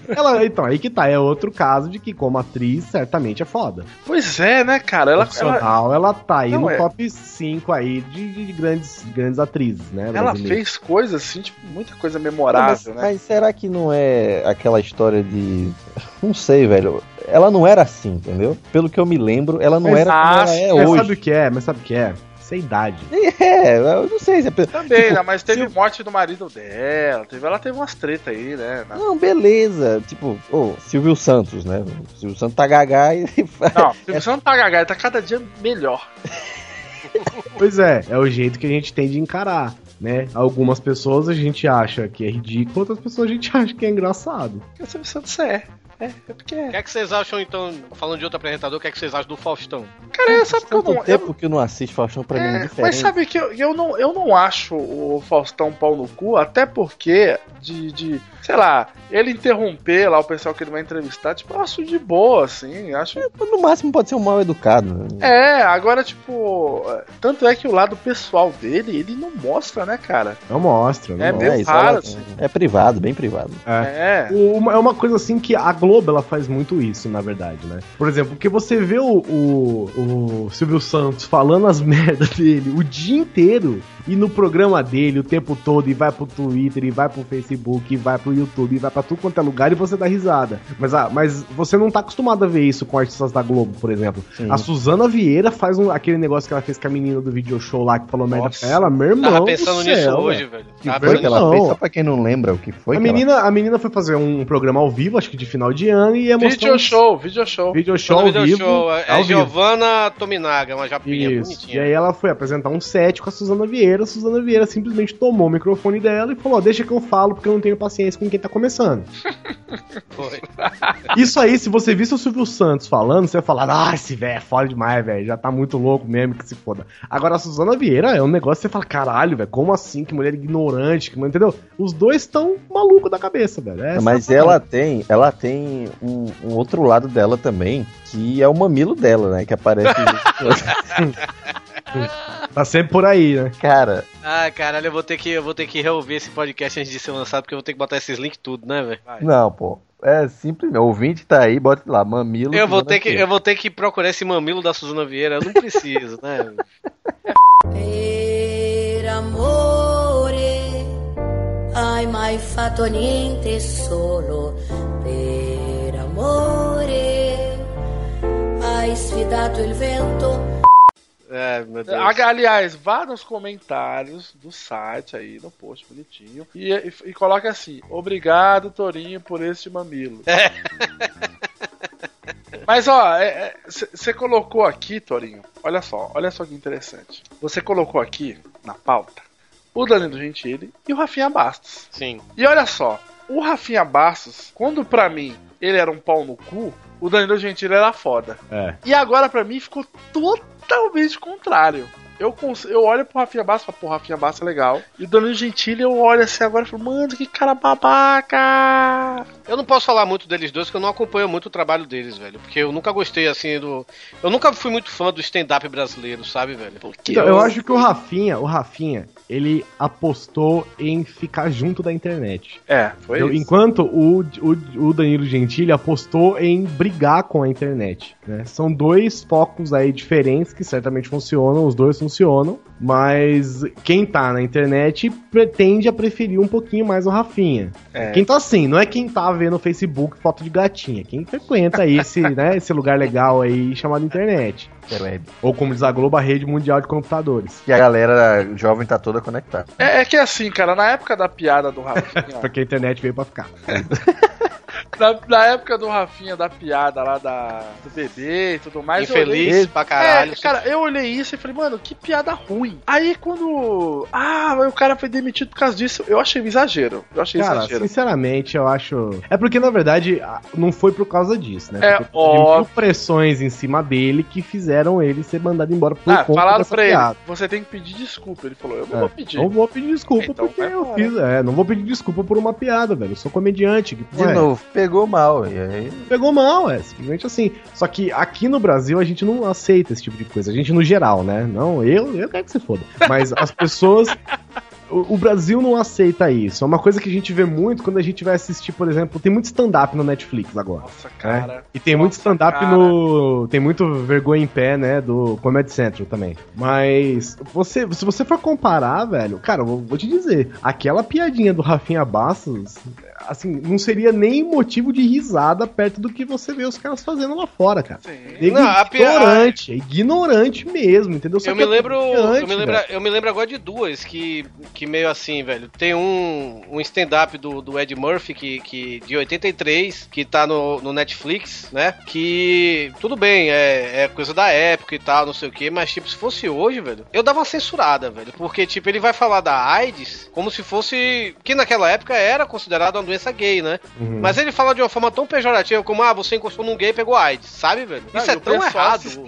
ela, então, aí que tá. É outro caso de que, como atriz, certamente é foda. Pois é, né, cara? Ela, ela, ela, tá aí Não, no é. top 5 aí de, de grandes, grandes atrizes, né? ela fez coisas assim, tipo, muita coisa mas, memorável, né? mas será que não é aquela história de. Não sei, velho. Ela não era assim, entendeu? Pelo que eu me lembro, ela não Mas era como ela é mas hoje. sabe o que é? Mas sabe o que é? Isso é idade. *laughs* É, eu não sei se é. Também, tipo, né? Mas teve morte do marido dela, teve, ela teve umas treta aí, né? Na- Não, beleza. Tipo, ô, Silvio Santos, né? O Silvio Santos tá gagá e *laughs* Não, Silvio Santos tá gagá, ele tá cada dia melhor. *laughs* Pois é, é o jeito que a gente tem de encarar, né? Algumas pessoas a gente acha que é ridículo, outras pessoas a gente acha que é engraçado. Porque o Silvio Santos é. É, é porque O que é que vocês acham, então, falando de outro apresentador, o que é que vocês acham do Faustão? Cara, sabe que eu Tanto não. tempo que eu não assisto Faustão pra mim é É, diferente. mas sabe que eu, eu, não, eu não acho o Faustão pau no cu, até porque de, de, sei lá, ele interromper lá o pessoal que ele vai entrevistar, tipo, eu acho de boa, assim, acho... No máximo pode ser um mal educado. É, agora, tipo, é, tanto é que o lado pessoal dele, ele não mostra, né, cara? Não mostra, não É mostra. meio isso, raro, ela- assim. é privado, bem privado. É. O- uma- é uma coisa assim que a Globo ela faz muito isso, na verdade, né? Por exemplo, porque você vê o, o, o Silvio Santos falando as *laughs* merdas dele o dia inteiro e no programa dele o tempo todo e vai pro Twitter, e vai pro Facebook, e vai pro YouTube, e vai pra tudo quanto é lugar e você dá risada. Mas, ah, mas você não tá acostumado a ver isso com artistas da Globo, por exemplo. Sim. A Suzana Vieira faz um- aquele negócio que ela fez com a menina do video show lá que falou merda pra ela, meu irmão. Tava do pensando céu, nisso hoje, velho. que Tava foi que ela não. fez? Só pra quem não lembra o que foi. a, que ela- menina, a menina foi fazer um programa ao vivo, acho que de final de ano, e ia mostrar Video uns- show, video show. Video show ao vivo. show. É ao vivo. Giovanna Tominaga, uma japinha Isso. E bonitinha. aí ela foi apresentar um set com a Suzana Vieira. A Suzana Vieira simplesmente tomou o microfone dela e falou: "Ó, deixa que eu falo, porque eu não tenho paciência com quem tá começando. *laughs* Foi. Isso aí, se você visse o Silvio Santos falando, você ia falar, ah, esse velho é foda demais, velho. Já tá muito louco mesmo, que se foda. Agora a Suzana Vieira é um negócio que você fala, caralho, velho, como assim? Que mulher ignorante, que, entendeu? Os dois estão malucos da cabeça, velho. Mas é a ela tem, ela tem um, um outro lado dela também, que é o mamilo dela, né? Que aparece. *laughs* *laughs* *laughs* Tá sempre por aí, né? Cara, Ah, caralho, eu vou ter que, eu vou ter que reouvir esse podcast antes de ser lançado, porque eu vou ter que botar esses links tudo, né, velho? não, pô. É simples, meu. O ouvinte tá aí, bota lá, mamilo. Eu vou ter que, eu vou ter que procurar esse mamilo da Suzana Vieira, eu não preciso, né? *laughs* Per amore hai mai fatto niente solo per amore hai sfidato il vento É, meu Deus. Ah, Aliás, vá nos comentários do site aí, no post bonitinho, e, e, e coloque assim: Obrigado, Torinho, por este mamilo. *laughs* Mas ó, você colocou aqui, Torinho, olha só, olha só que interessante. Você colocou aqui na pauta o Danilo Gentili e o Rafinha Bastos. Sim. E olha só, o Rafinha Bastos, quando pra mim ele era um pau no cu, o Danilo Gentili era foda. É. E agora pra mim ficou totalmente contrário. Eu, eu olho pro Rafinha Bastos e falo, pô, Rafinha Bastos é legal. E o Danilo Gentili eu olho assim agora e falo, mano, que cara babaca! Eu não posso falar muito deles dois, porque eu não acompanho muito o trabalho deles, velho. Porque eu nunca gostei, assim, do. Eu nunca fui muito fã do stand-up brasileiro, sabe, velho? Porque Então, eu acho que o Rafinha, o Rafinha, ele apostou em ficar junto da internet. É, foi Então, isso. Enquanto o, o, o Danilo Gentili apostou em brigar com a internet. né? São dois focos aí diferentes que certamente funcionam, os dois funcionam, mas quem tá na internet pretende a preferir um pouquinho mais o Rafinha. É. Quem tá assim, não é quem tá vendo no Facebook foto de gatinha, quem frequenta esse, *laughs* né, esse lugar legal aí chamado internet. Ou como diz a Globo, a rede mundial de computadores. E a galera jovem tá toda conectada. É, é que assim, cara, na época da piada do Rafinha. *laughs* Porque a internet veio pra ficar. *laughs* na, na época do Rafinha, da piada lá da, do bebê e tudo mais. Infeliz olhei- pra caralho. É, cara, eu olhei isso e falei, mano, que piada ruim. Aí quando. Ah, o cara foi demitido por causa disso, eu achei um exagero. Eu achei Cara, exagero. sinceramente, eu acho. É porque, na verdade, não foi por causa disso, né? É, Porque óbvio. pressões em cima dele que fizeram ele ser mandado embora por Ah, conta falaram dessa pra piada. ele, você tem que pedir desculpa. Ele falou, eu não É, vou pedir. Não vou pedir desculpa Então porque eu fiz. É, não vou pedir desculpa por uma piada, velho. Eu sou comediante. Que, De ué, novo, pegou mal. E aí. Pegou mal, é, simplesmente assim. Só que aqui no Brasil a gente não aceita esse tipo de coisa. A gente no geral, né? Não, eu, eu quero que você foda. Mas as pessoas. O, o Brasil não aceita isso. É uma coisa que a gente vê muito quando a gente vai assistir, por exemplo, tem muito stand-up no Netflix agora. Nossa, né? cara. E tem muito stand-up no. Tem muito vergonha em pé, né? Do Comedy Central também. Mas você, se você for comparar, velho, cara, eu vou, vou te dizer, aquela piadinha do Rafinha Bastos, assim, não seria nem motivo de risada perto do que você vê os caras fazendo lá fora, cara. Nego Não, a ignorante, é ignorante mesmo, entendeu? Só Eu que me é lembro, eu me lembro, velho. eu me lembro agora de duas que, que meio assim, velho. Tem um, um stand-up do, do Ed Murphy que, que de 83 que tá no, no Netflix, né? Que tudo bem, é, é coisa da época e tal, não sei o que, mas tipo se fosse hoje, velho, eu dava uma censurada, velho, porque tipo ele vai falar da AIDS como se fosse que naquela época era considerado uma doença gay, né? Uhum. Mas ele fala de uma forma tão pejorativa como ah você encostou num gay e pegou AIDS, sabe, velho? Isso é o tão errado. se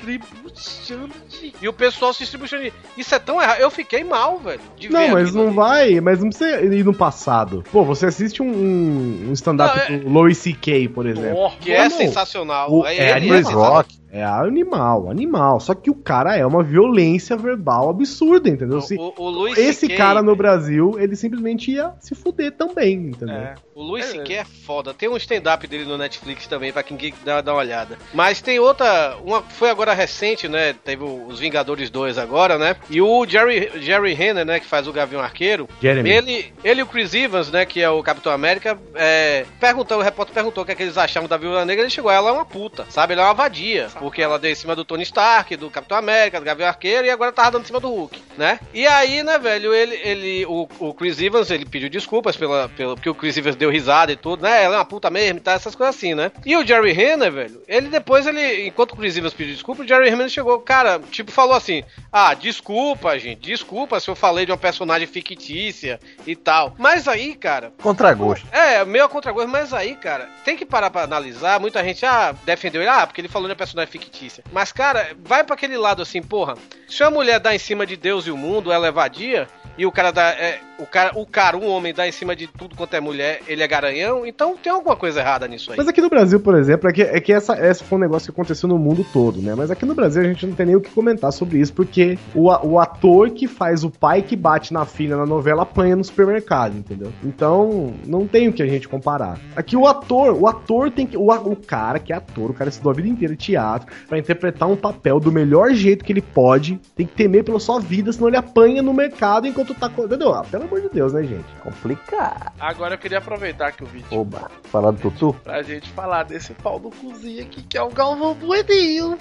de- E o pessoal se distribuindo. Isso é tão errado. Eu fiquei mal, velho. De Não, ver mas não vai, mas não precisa ir no passado. Pô, você assiste um, um stand-up é- do Louis C.K., por exemplo. Que é Pô, sensacional. O, é ele animal. sensacional. É animal, animal. Só que o cara é uma violência verbal absurda, entendeu? Se- O, o Luiz esse cara no Brasil, ele simplesmente ia se fuder também, entendeu? É. O Luiz C.K. é foda. Tem um stand-up dele no Netflix também, pra quem quer dar, uma olhada. Mas tem outra, uma foi agora recente, né? Teve os Vingadores 2 agora, né? E o Jerry, Jerry Renner, né? Que faz o Gavião Arqueiro. Jeremy. Ele, ele e o Chris Evans, né? Que é o Capitão América, é, perguntou, o repórter perguntou o que, é que eles achavam da Viúva Negra. Ele chegou, ela é uma puta, sabe? Ela é uma vadia. Porque ela deu em cima do Tony Stark, do Capitão América, do Gavião Arqueiro, e agora tava dando em cima do Hulk, né? E aí, né, velho, ele, ele o, o Chris Evans, ele pediu desculpas pela, pela, porque o Chris Evans deu risada e tudo, né? Ela é uma puta mesmo e tal, essas coisas assim, né? E o Jerry Renner, velho, ele depois, ele, enquanto o Chris Evans pediu desculpa, o Jerry Renner chegou, cara, tipo, falou assim: ah, desculpa, gente, desculpa se eu falei de uma personagem fictícia e tal. Mas aí, cara, Contragosto. é, meio a contragosto, mas aí, cara, tem que parar pra analisar. Muita gente, ah, defendeu ele, ah, porque ele falou de uma personagem fictícia. Mas, cara, vai pra aquele lado assim, porra. Se a mulher dá em cima de Deus e o mundo, ela é vadia, e o cara dá. É, o, cara, o cara, um homem, dá em cima de tudo quanto é mulher, ele é garanhão, então tem alguma coisa errada nisso aí. Mas aqui no Brasil, por exemplo, é que, é que essa, essa foi um negócio que aconteceu no mundo todo, né? Mas aqui no Brasil a gente não tem nem o que comentar sobre isso, porque o, o ator que faz o pai que bate na filha na novela apanha no supermercado, entendeu? Então, não tem o que a gente comparar. Aqui o ator, o ator tem que. O, o cara que é ator, o cara estudou a vida inteira teatro, pra interpretar um papel do melhor jeito que ele pode, tem que temer pela sua vida, senão ele apanha no mercado enquanto tá. co- Entendeu? Ah, pelo amor de Deus, né, gente? Complicado. Agora eu queria aproveitar que o vídeo Oba. Falar do Tutu? pra gente falar desse pau do cozinho aqui, que é o Galvão Buenil.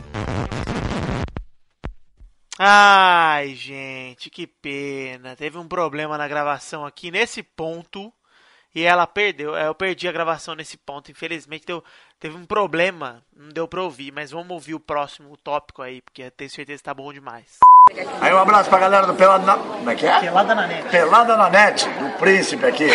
Ai, gente, que pena. Teve um problema na gravação aqui nesse ponto. E ela perdeu. Eu perdi a gravação nesse ponto. Infelizmente deu, teve um problema. Não deu pra ouvir. Mas vamos ouvir o próximo tópico aí. Porque eu tenho certeza que tá bom demais. Aí um abraço pra galera do Pelada na... Como é que é? Pelada na Net. Pelada na Net, do Príncipe aqui.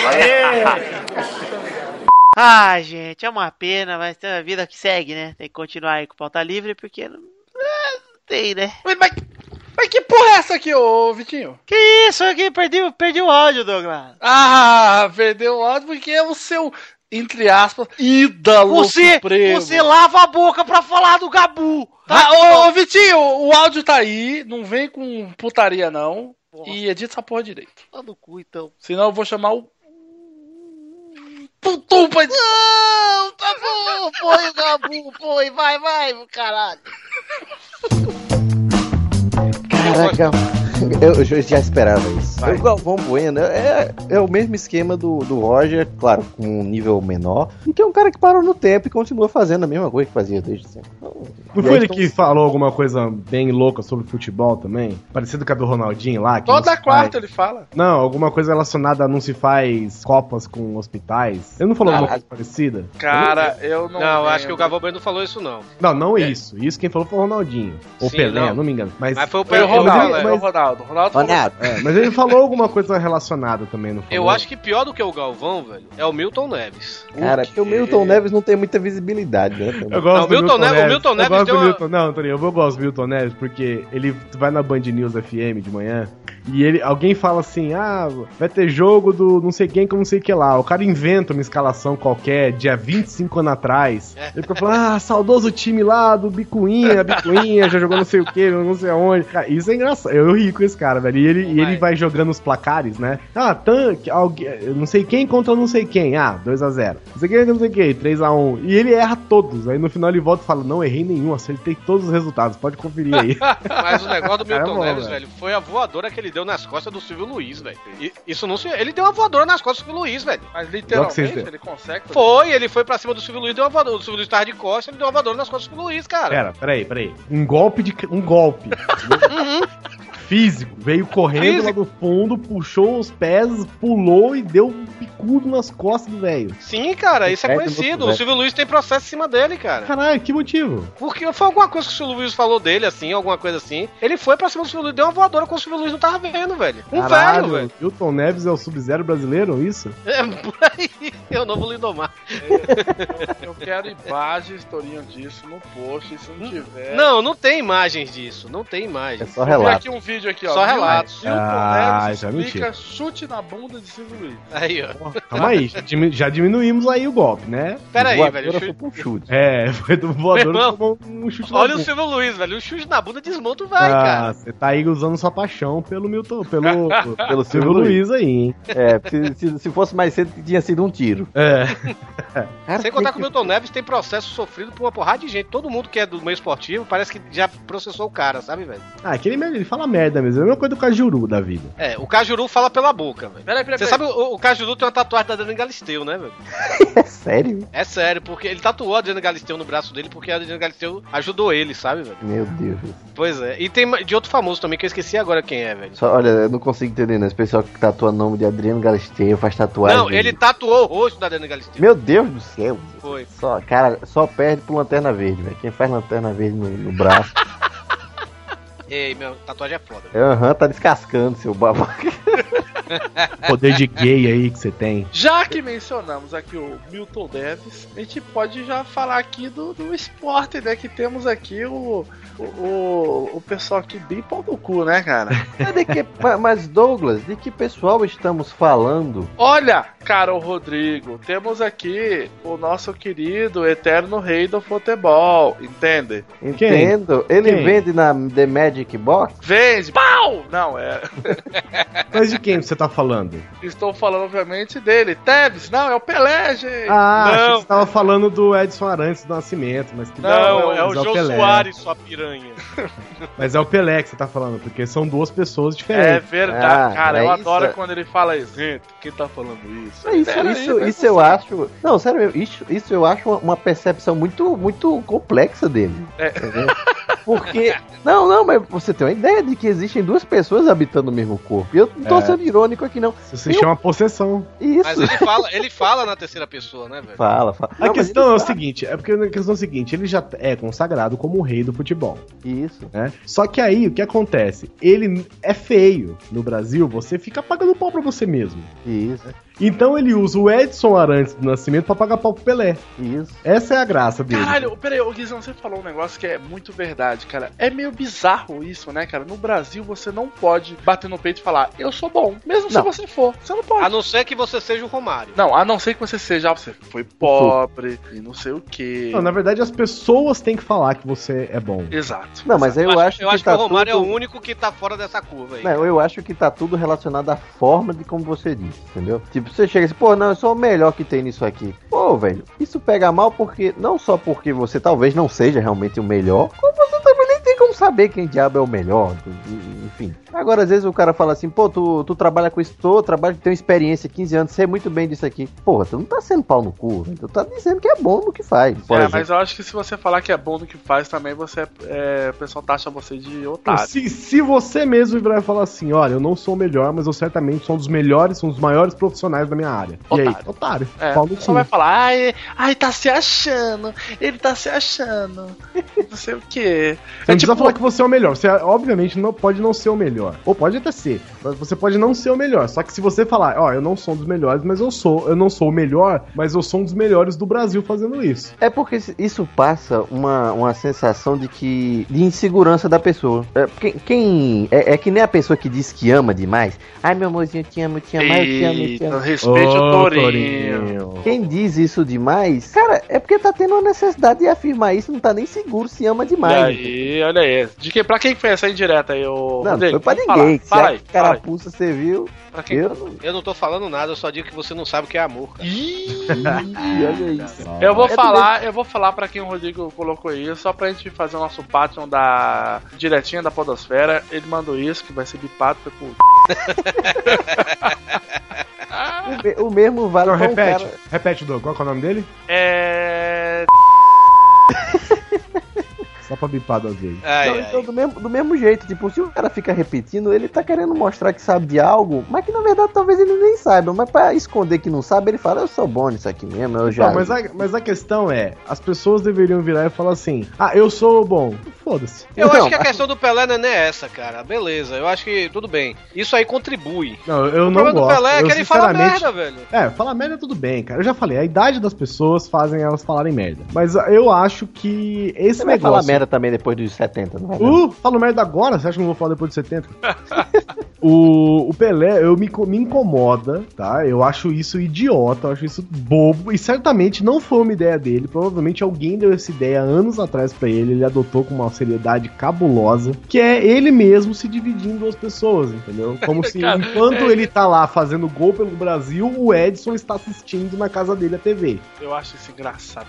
Ai, *laughs* gente, é uma pena, mas tem a vida que segue, né? Tem que continuar aí com pauta livre, porque não, é, não tem, né? Mas, mas, mas que porra é essa aqui, ô Vitinho? Que isso aqui? Perdi, perdi o áudio, Douglas. Ah, perdeu o áudio porque é o seu, entre aspas, ídolo Você, supremo. você lava a boca pra falar do Gabu. Ah, ô, ô, Vitinho, o áudio tá aí, não vem com putaria não. E edita essa porra direito. Tá no cu, então. Senão eu vou chamar o. Putum, pai. Não, tá bom, foi o Gabu, foi, vai, vai, caralho. Caraca, eu, eu já esperava isso. O Galvão Bueno é, é o mesmo esquema do, do Roger, claro, com um nível menor, e que é um cara que parou no tempo e continua fazendo a mesma coisa que fazia desde sempre. Então, Não foi ele estão- que falou alguma coisa bem louca sobre futebol também? Parecido com a do Ronaldinho lá? Toda quarta faz- ele fala. Não, alguma coisa relacionada a não se faz copas com hospitais. Ele não falou alguma coisa parecida? Cara, eu não. Não, acho que o Galvão Bueno não falou isso, não. Não, não isso. Isso quem falou foi o Ronaldinho. Ou Sim, Pelé, não. não. me engano. Mas, Mas foi o Foi o Pelé, Ronaldo, mas é, Ronaldo. O Ronaldo falou- Ronaldo. É, mas ele falou alguma coisa relacionada também, não falou? Eu acho que pior do que o Galvão, velho, é o Milton Neves. Cara, porque o Milton Neves não tem muita visibilidade, né? também. Eu gosto Não, do o Milton Neves- o Milton eu Neves gosto deu do uma- Milton, Não, Toninho, eu gosto do Milton Neves porque ele vai na Band News FM de manhã e ele, alguém fala assim: ah, vai ter jogo do não sei quem com não sei o que lá. O cara inventa uma escalação qualquer, dia 25 anos atrás. Ele fica falando: ah, saudoso time lá do Bicuinha, Bicuinha, já jogou não sei o que, não sei aonde. Cara, isso é engraçado. Eu ri com esse cara, velho. E ele, e ele vai jogando os placares, né? Ah, tanque, alguém, não sei quem contra não sei quem. Ah, 2x0. Não sei quem, não sei quem, 3x1. E ele erra todos. Aí no final ele volta e fala: não, errei nenhum, acertei todos os resultados. Pode conferir aí. *laughs* Mas o negócio do Milton É bom, Neves, velho. velho, foi a voadora que ele deu nas costas do Silvio Luiz, velho. E- Isso não se. Ele deu uma voadora nas costas do Silvio Luiz, velho. Mas literalmente ele consegue. Foi, ele foi pra cima do Silvio Luiz, deu uma voadora. O Silvio Luiz tava de costas, ele deu uma voadora nas costas do Silvio Luiz, cara. Pera, peraí, peraí. Um golpe de. Um golpe. *laughs* Físico. Veio correndo lá do fundo, puxou os pés, pulou e deu um picudo nas costas do velho. Sim, cara, isso é É, conhecido. muito O Silvio Luiz tem processo em cima dele, cara. Caralho, que motivo? Porque foi alguma coisa que o Silvio Luiz falou dele, assim, alguma coisa assim. Ele foi pra cima do Silvio Luiz, deu uma voadora com o Silvio Luiz não tava vendo, velho. Um Caralho, velho, velho. Milton Neves é o Sub-Zero brasileiro, isso? É por aí. É o novo Lindomar. Eu quero imagens, Torinho, disso no post. Se não tiver. Não, não tem imagens disso. Não tem imagens. É só Eu relato. aqui um vídeo aqui, ó. Só relatos. Milton Ah, Neves já explica mentira. chute na bunda de Silvio Luiz. Aí, ó. Calma aí, já, diminu- já diminuímos aí o golpe, né? Pera aí, velho. foi Chute... pro chute. É, foi do voador irmão, que tomou um chute na Olha o bunda. Silvio Luiz, velho. O chute na bunda desmonta o vai, Ah, cara. você tá aí usando sua paixão pelo Milton, pelo, *laughs* Pelo Silvio Luiz aí, hein? É, se, se, se fosse mais cedo, tinha sido um tiro. É. Cara, Sem contar que- o Milton Neves tem processo sofrido por uma porrada de gente. Todo mundo que é do meio esportivo parece que já processou o cara, sabe, velho? Ah, aquele ele fala merda mesmo. É a mesma coisa do Cajuru da vida. É, o Cajuru fala pela boca, velho. Peraí, peraí, Você peraí. sabe, o, o Cajuru tem uma tatuagem da Adriana Galisteu, né, velho? *laughs* É sério? É sério, porque ele tatuou a Adriana Galisteu no braço dele porque a Adriana Galisteu ajudou ele, sabe, velho? Meu Deus. Pois é. E tem de outro famoso também que eu esqueci agora quem é, velho. Só, olha, eu não consigo entender, né? Esse pessoal que tatua nome de Adriano Galisteu, faz tatuagem. Não, ele tatuou o rosto da Adriana Galisteu. Meu Deus do céu. Foi. Só, cara, só perde pro Lanterna Verde, velho. Quem faz Lanterna Verde no, no braço. *laughs* Ei, meu, tatuagem é foda. é, Aham, tá descascando, seu babaca. *laughs* Poder de gay aí que você tem. Já que mencionamos aqui o Milton Neves, a gente pode já falar aqui do, do esporte, né? Que temos aqui o, o, o, pessoal aqui bem pau no cu, né, cara? De que- ma- mas, Douglas, de que pessoal estamos falando? Olha, cara, o Rodrigo, temos aqui o nosso querido eterno rei do futebol, entende? Entendo. Ele Quem? vende na The Magic Box? Vende, pau! Não, é. *laughs* Mas de quem você tá falando? Estou falando, obviamente, dele. Tevez, não, é o Pelé, gente. Ah, não. que você tava falando do Edson Arantes do Nascimento, mas que Não, é o mas Jô Pelé. Soares, sua piranha. *laughs* Mas é o Pelé que você tá falando, porque são duas pessoas É diferentes. verdade, Ah, cara. é eu isso, adoro é. quando ele fala isso. Gente, quem tá falando isso? Isso, Pera isso, né? isso eu acho. Não, sério, isso, isso eu acho uma, percepção muito, muito complexa dele. É. Entendeu? Porque. Não, não, mas você tem uma ideia de que existem duas pessoas habitando o mesmo corpo. E eu não tô É. sendo irônico aqui, não. Isso se chama possessão. Isso. Mas ele fala, ele fala na terceira pessoa, né, velho? Fala, fala. A Não, questão é o seguinte, é porque a questão é o seguinte, ele já é consagrado como o rei do futebol, Isso. né? Só que aí, o que acontece? Ele é feio. No Brasil, você fica pagando pau pra você mesmo. Isso. Então ele usa o Edson Arantes do Nascimento pra pagar pau pro Pelé. Isso. Essa é a graça dele. Caralho, peraí, ô Guizão, você falou um negócio que é muito verdade, cara. É meio bizarro isso, né, cara? No Brasil você não pode bater no peito e falar, eu sou bom, mesmo se Não. você for. Você não pode. A não ser que você seja o Romário. Não, a não ser que você seja, ah, você foi pobre e não sei o que. Não, na verdade, as pessoas têm que falar que você é bom. Exato. Não, mas eu, acho, eu acho que, tá o Romário tudo... é o único que tá fora dessa curva aí. Não, eu acho que tá tudo relacionado à forma de como você disse, entendeu? Tipo, você chega assim, pô, não, eu sou o melhor que tem nisso aqui. Pô, velho, isso pega mal porque, não só porque você talvez não seja realmente o melhor, como você tem como saber quem diabo é o melhor, enfim. Agora, às vezes o cara fala assim, pô, tu, tu trabalha com isso, tu trabalha, tem experiência, 15 anos, sei muito bem disso aqui. Porra, tu não tá sendo pau no cu, tu tá dizendo que é bom no que faz, por é, exemplo. mas eu acho que se você falar que é bom no que faz também, você é, o pessoal taxa você de otário. Se, se você mesmo virar e falar assim, olha, eu não sou o melhor, mas eu certamente sou um dos melhores, sou um dos maiores profissionais da minha área. E aí? Otário. É, Pau o no pessoal cu. vai falar, ai, ai, tá se achando, ele tá se achando, não sei o quê. Você É precisa falar que você é o melhor. Você, obviamente, não pode não ser o melhor. Ou pode até ser. Mas você pode não ser o melhor. Só que se você falar, ó, eu não sou um dos melhores, mas eu sou. Eu não sou o melhor, mas eu sou um dos melhores do Brasil fazendo isso. É porque isso passa uma, uma sensação de que. de insegurança da pessoa. É, quem. quem- é, é que nem a pessoa que diz que ama demais. Ai, meu amorzinho, eu te amo, eu te amo, eu te amo, eu te amo. respeite o Ô, Torinho. Quem diz isso demais, cara, é porque tá tendo uma necessidade de afirmar isso, não tá nem seguro se ama E demais. aí, olha aí. De que, pra quem foi essa indireta aí, ô Não, não Rodrigo? foi pra ninguém. Fala a fala aí. carapuça você viu, Pra quem? eu não. Eu não tô falando nada, eu só digo que você não sabe o que é amor. cara. Ih, *laughs* olha isso. Eu vou É falar, eu vou falar pra quem o Rodrigo colocou isso, só pra gente fazer o nosso Patreon da diretinha da Podosfera. Ele mandou isso, que vai ser bipado foi por. O, me- o mesmo vale um repete. cara. Repete, Doug. Qual é o nome dele? É. *laughs* Só pra bipar duas vezes. Ai, Não, ai. então, do mesmo, do mesmo jeito, tipo, se o cara fica repetindo, ele tá querendo mostrar que sabe de algo, mas que na verdade talvez ele nem saiba, mas pra esconder que não sabe, ele fala, eu sou bom nisso aqui mesmo, eu já. Não, mas, a, mas a questão é, as pessoas deveriam virar e falar assim, ah, eu sou bom. Foda-se. Eu Não, acho que a questão do Pelé não é nem essa, cara. Beleza, eu acho que tudo bem. Isso aí contribui. Não, eu o não problema do gosto. Pelé é eu, que ele fala merda, velho. É, falar merda tudo bem, cara. Eu já falei, a idade das pessoas fazem elas falarem merda. Mas eu acho que esse Você negócio... merda também depois dos 70, não vai? Uh, falo merda agora? Você acha que eu não vou falar depois de 70? *laughs* o, o Pelé, eu me, me incomoda, tá? Eu acho isso idiota, eu acho isso bobo. E certamente não foi uma ideia dele. Provavelmente alguém deu essa ideia anos atrás pra ele. Ele adotou com uma seriedade cabulosa. Que é ele mesmo se dividindo em duas pessoas, entendeu? Como *laughs* se Cara, enquanto é- ele tá lá fazendo gol pelo Brasil, o Edson está assistindo na casa dele a TV. Eu acho isso engraçado.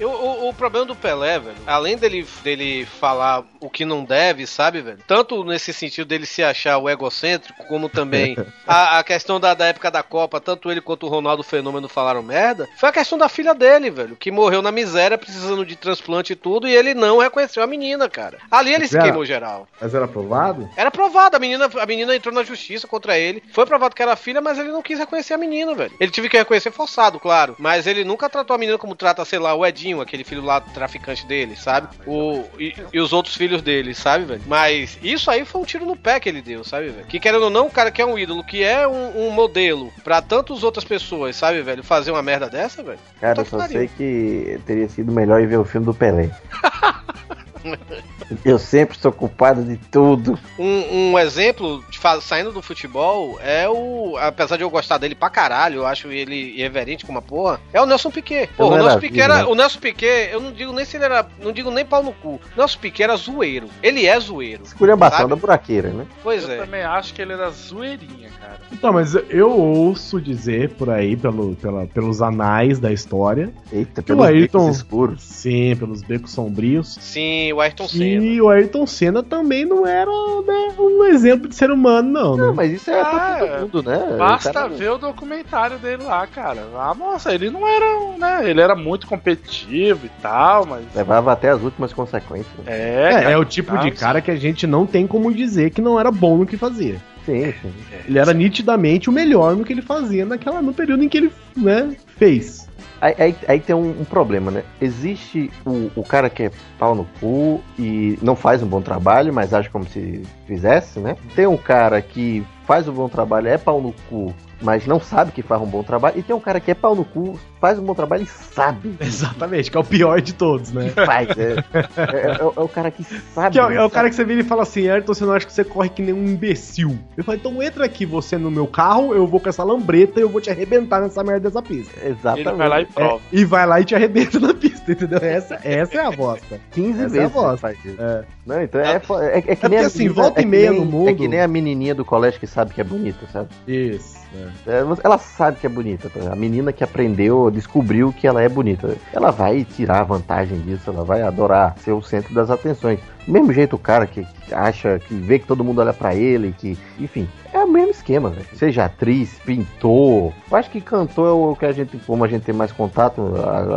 Eu- o, o problema do Pelé, velho, além dele, dele falar o que não deve, sabe, velho? Tanto nesse sentido dele se achar o egocêntrico, como também *laughs* a, a questão da, da época da Copa, tanto ele quanto o Ronaldo Fenômeno falaram merda, foi a questão da filha dele, velho, que morreu na miséria, precisando de transplante e tudo, e ele não reconheceu a menina, cara. Ali ele se queimou geral. Mas era aprovado? Era provado, a menina, a menina entrou na justiça contra ele. Foi provado que era filha, mas ele não quis reconhecer a menina, velho. Ele tive que reconhecer forçado, claro. Mas ele nunca tratou a menina como trata, sei lá, o Edinho, aquele filho lá traficante dele, sabe? O, e, e os outros filhos dele, sabe, velho? Mas isso aí foi um tiro no pé que ele deu, sabe, velho? Que querendo ou não, o cara que é um ídolo, que é um, um modelo pra tantas outras pessoas, sabe, velho? Fazer uma merda dessa, velho. Cara, eu só sei que teria sido melhor ir ver o filme do Pelé. *laughs* *laughs* eu sempre sou culpado de tudo. Um, um exemplo, de saindo do futebol, é o. Apesar de eu gostar dele pra caralho, eu acho ele irreverente como uma porra, é o Nelson Piquet. Pô, Eu o Nelson Piquet era. né? O Nelson Piquet, eu não digo nem se ele era. Não digo nem pau no cu. O Nelson Piquet era zoeiro. Ele é zoeiro. Esculhambação da buraqueira, né? Pois Eu é. também acho que ele era zoeirinha, cara. Então, mas eu ouço dizer por aí, pelo, pela- pelos anais da história, Eita, que o pelos Ayrton. becos escuros. Sim, pelos becos sombrios. Sim, o Ayrton Senna. E o Ayrton Senna também não era, né? um exemplo de ser humano, não, né? Não, mas isso é pra É, todo mundo, né? Basta cara- ver o documentário dele lá, cara. Ah, nossa, ele não era, né? Ele era muito competitivo e tal, mas. Levava até as últimas consequências. É, É, cara, é o tipo de cara que a gente não tem como dizer que não era bom no que fazia. Sim, sim. Ele era nitidamente o melhor no que ele fazia naquela, no período em que ele né, fez. Aí, aí- aí tem um, um problema, né? Existe o, o cara que é pau no cu e não faz um bom trabalho, mas age como se fizesse, né? Tem um cara que faz um bom trabalho, é pau no cu, mas não sabe que faz um bom trabalho. E tem um cara que é pau no cu, faz um bom trabalho e sabe. *laughs* Exatamente, que é o pior de todos, né? *laughs* Faz, é, é, é o- é o cara que sabe. Que é, o- né? é o cara que você vira e fala assim, Ayrton, você não acha que você corre que nem um imbecil? Eu falo, então entra aqui você no meu carro, eu vou com essa lambreta e eu vou te arrebentar nessa merda dessa pista. Exatamente. Ele vai lá e prova. É, e vai lá e te arrebenta na pista, entendeu? Essa, essa é a bosta. *laughs* 15 Essa é a vezes bosta. É. Não, então é, é, é que É nem porque a assim, volta e é que meia nem- no mundo- É que nem a menininha do colégio que sabe que é bonita, sabe? Isso. É, ela sabe que é bonita. tá? A menina que aprendeu, descobriu que ela é bonita. Ela vai tirar vantagem disso, ela vai adorar ser o centro das atenções. Mesmo jeito o cara que acha, que vê que todo mundo olha pra ele, que, enfim, é o mesmo esquema, velho. Seja atriz, pintor. Eu acho que cantor é o que a gente, como a gente tem mais contato,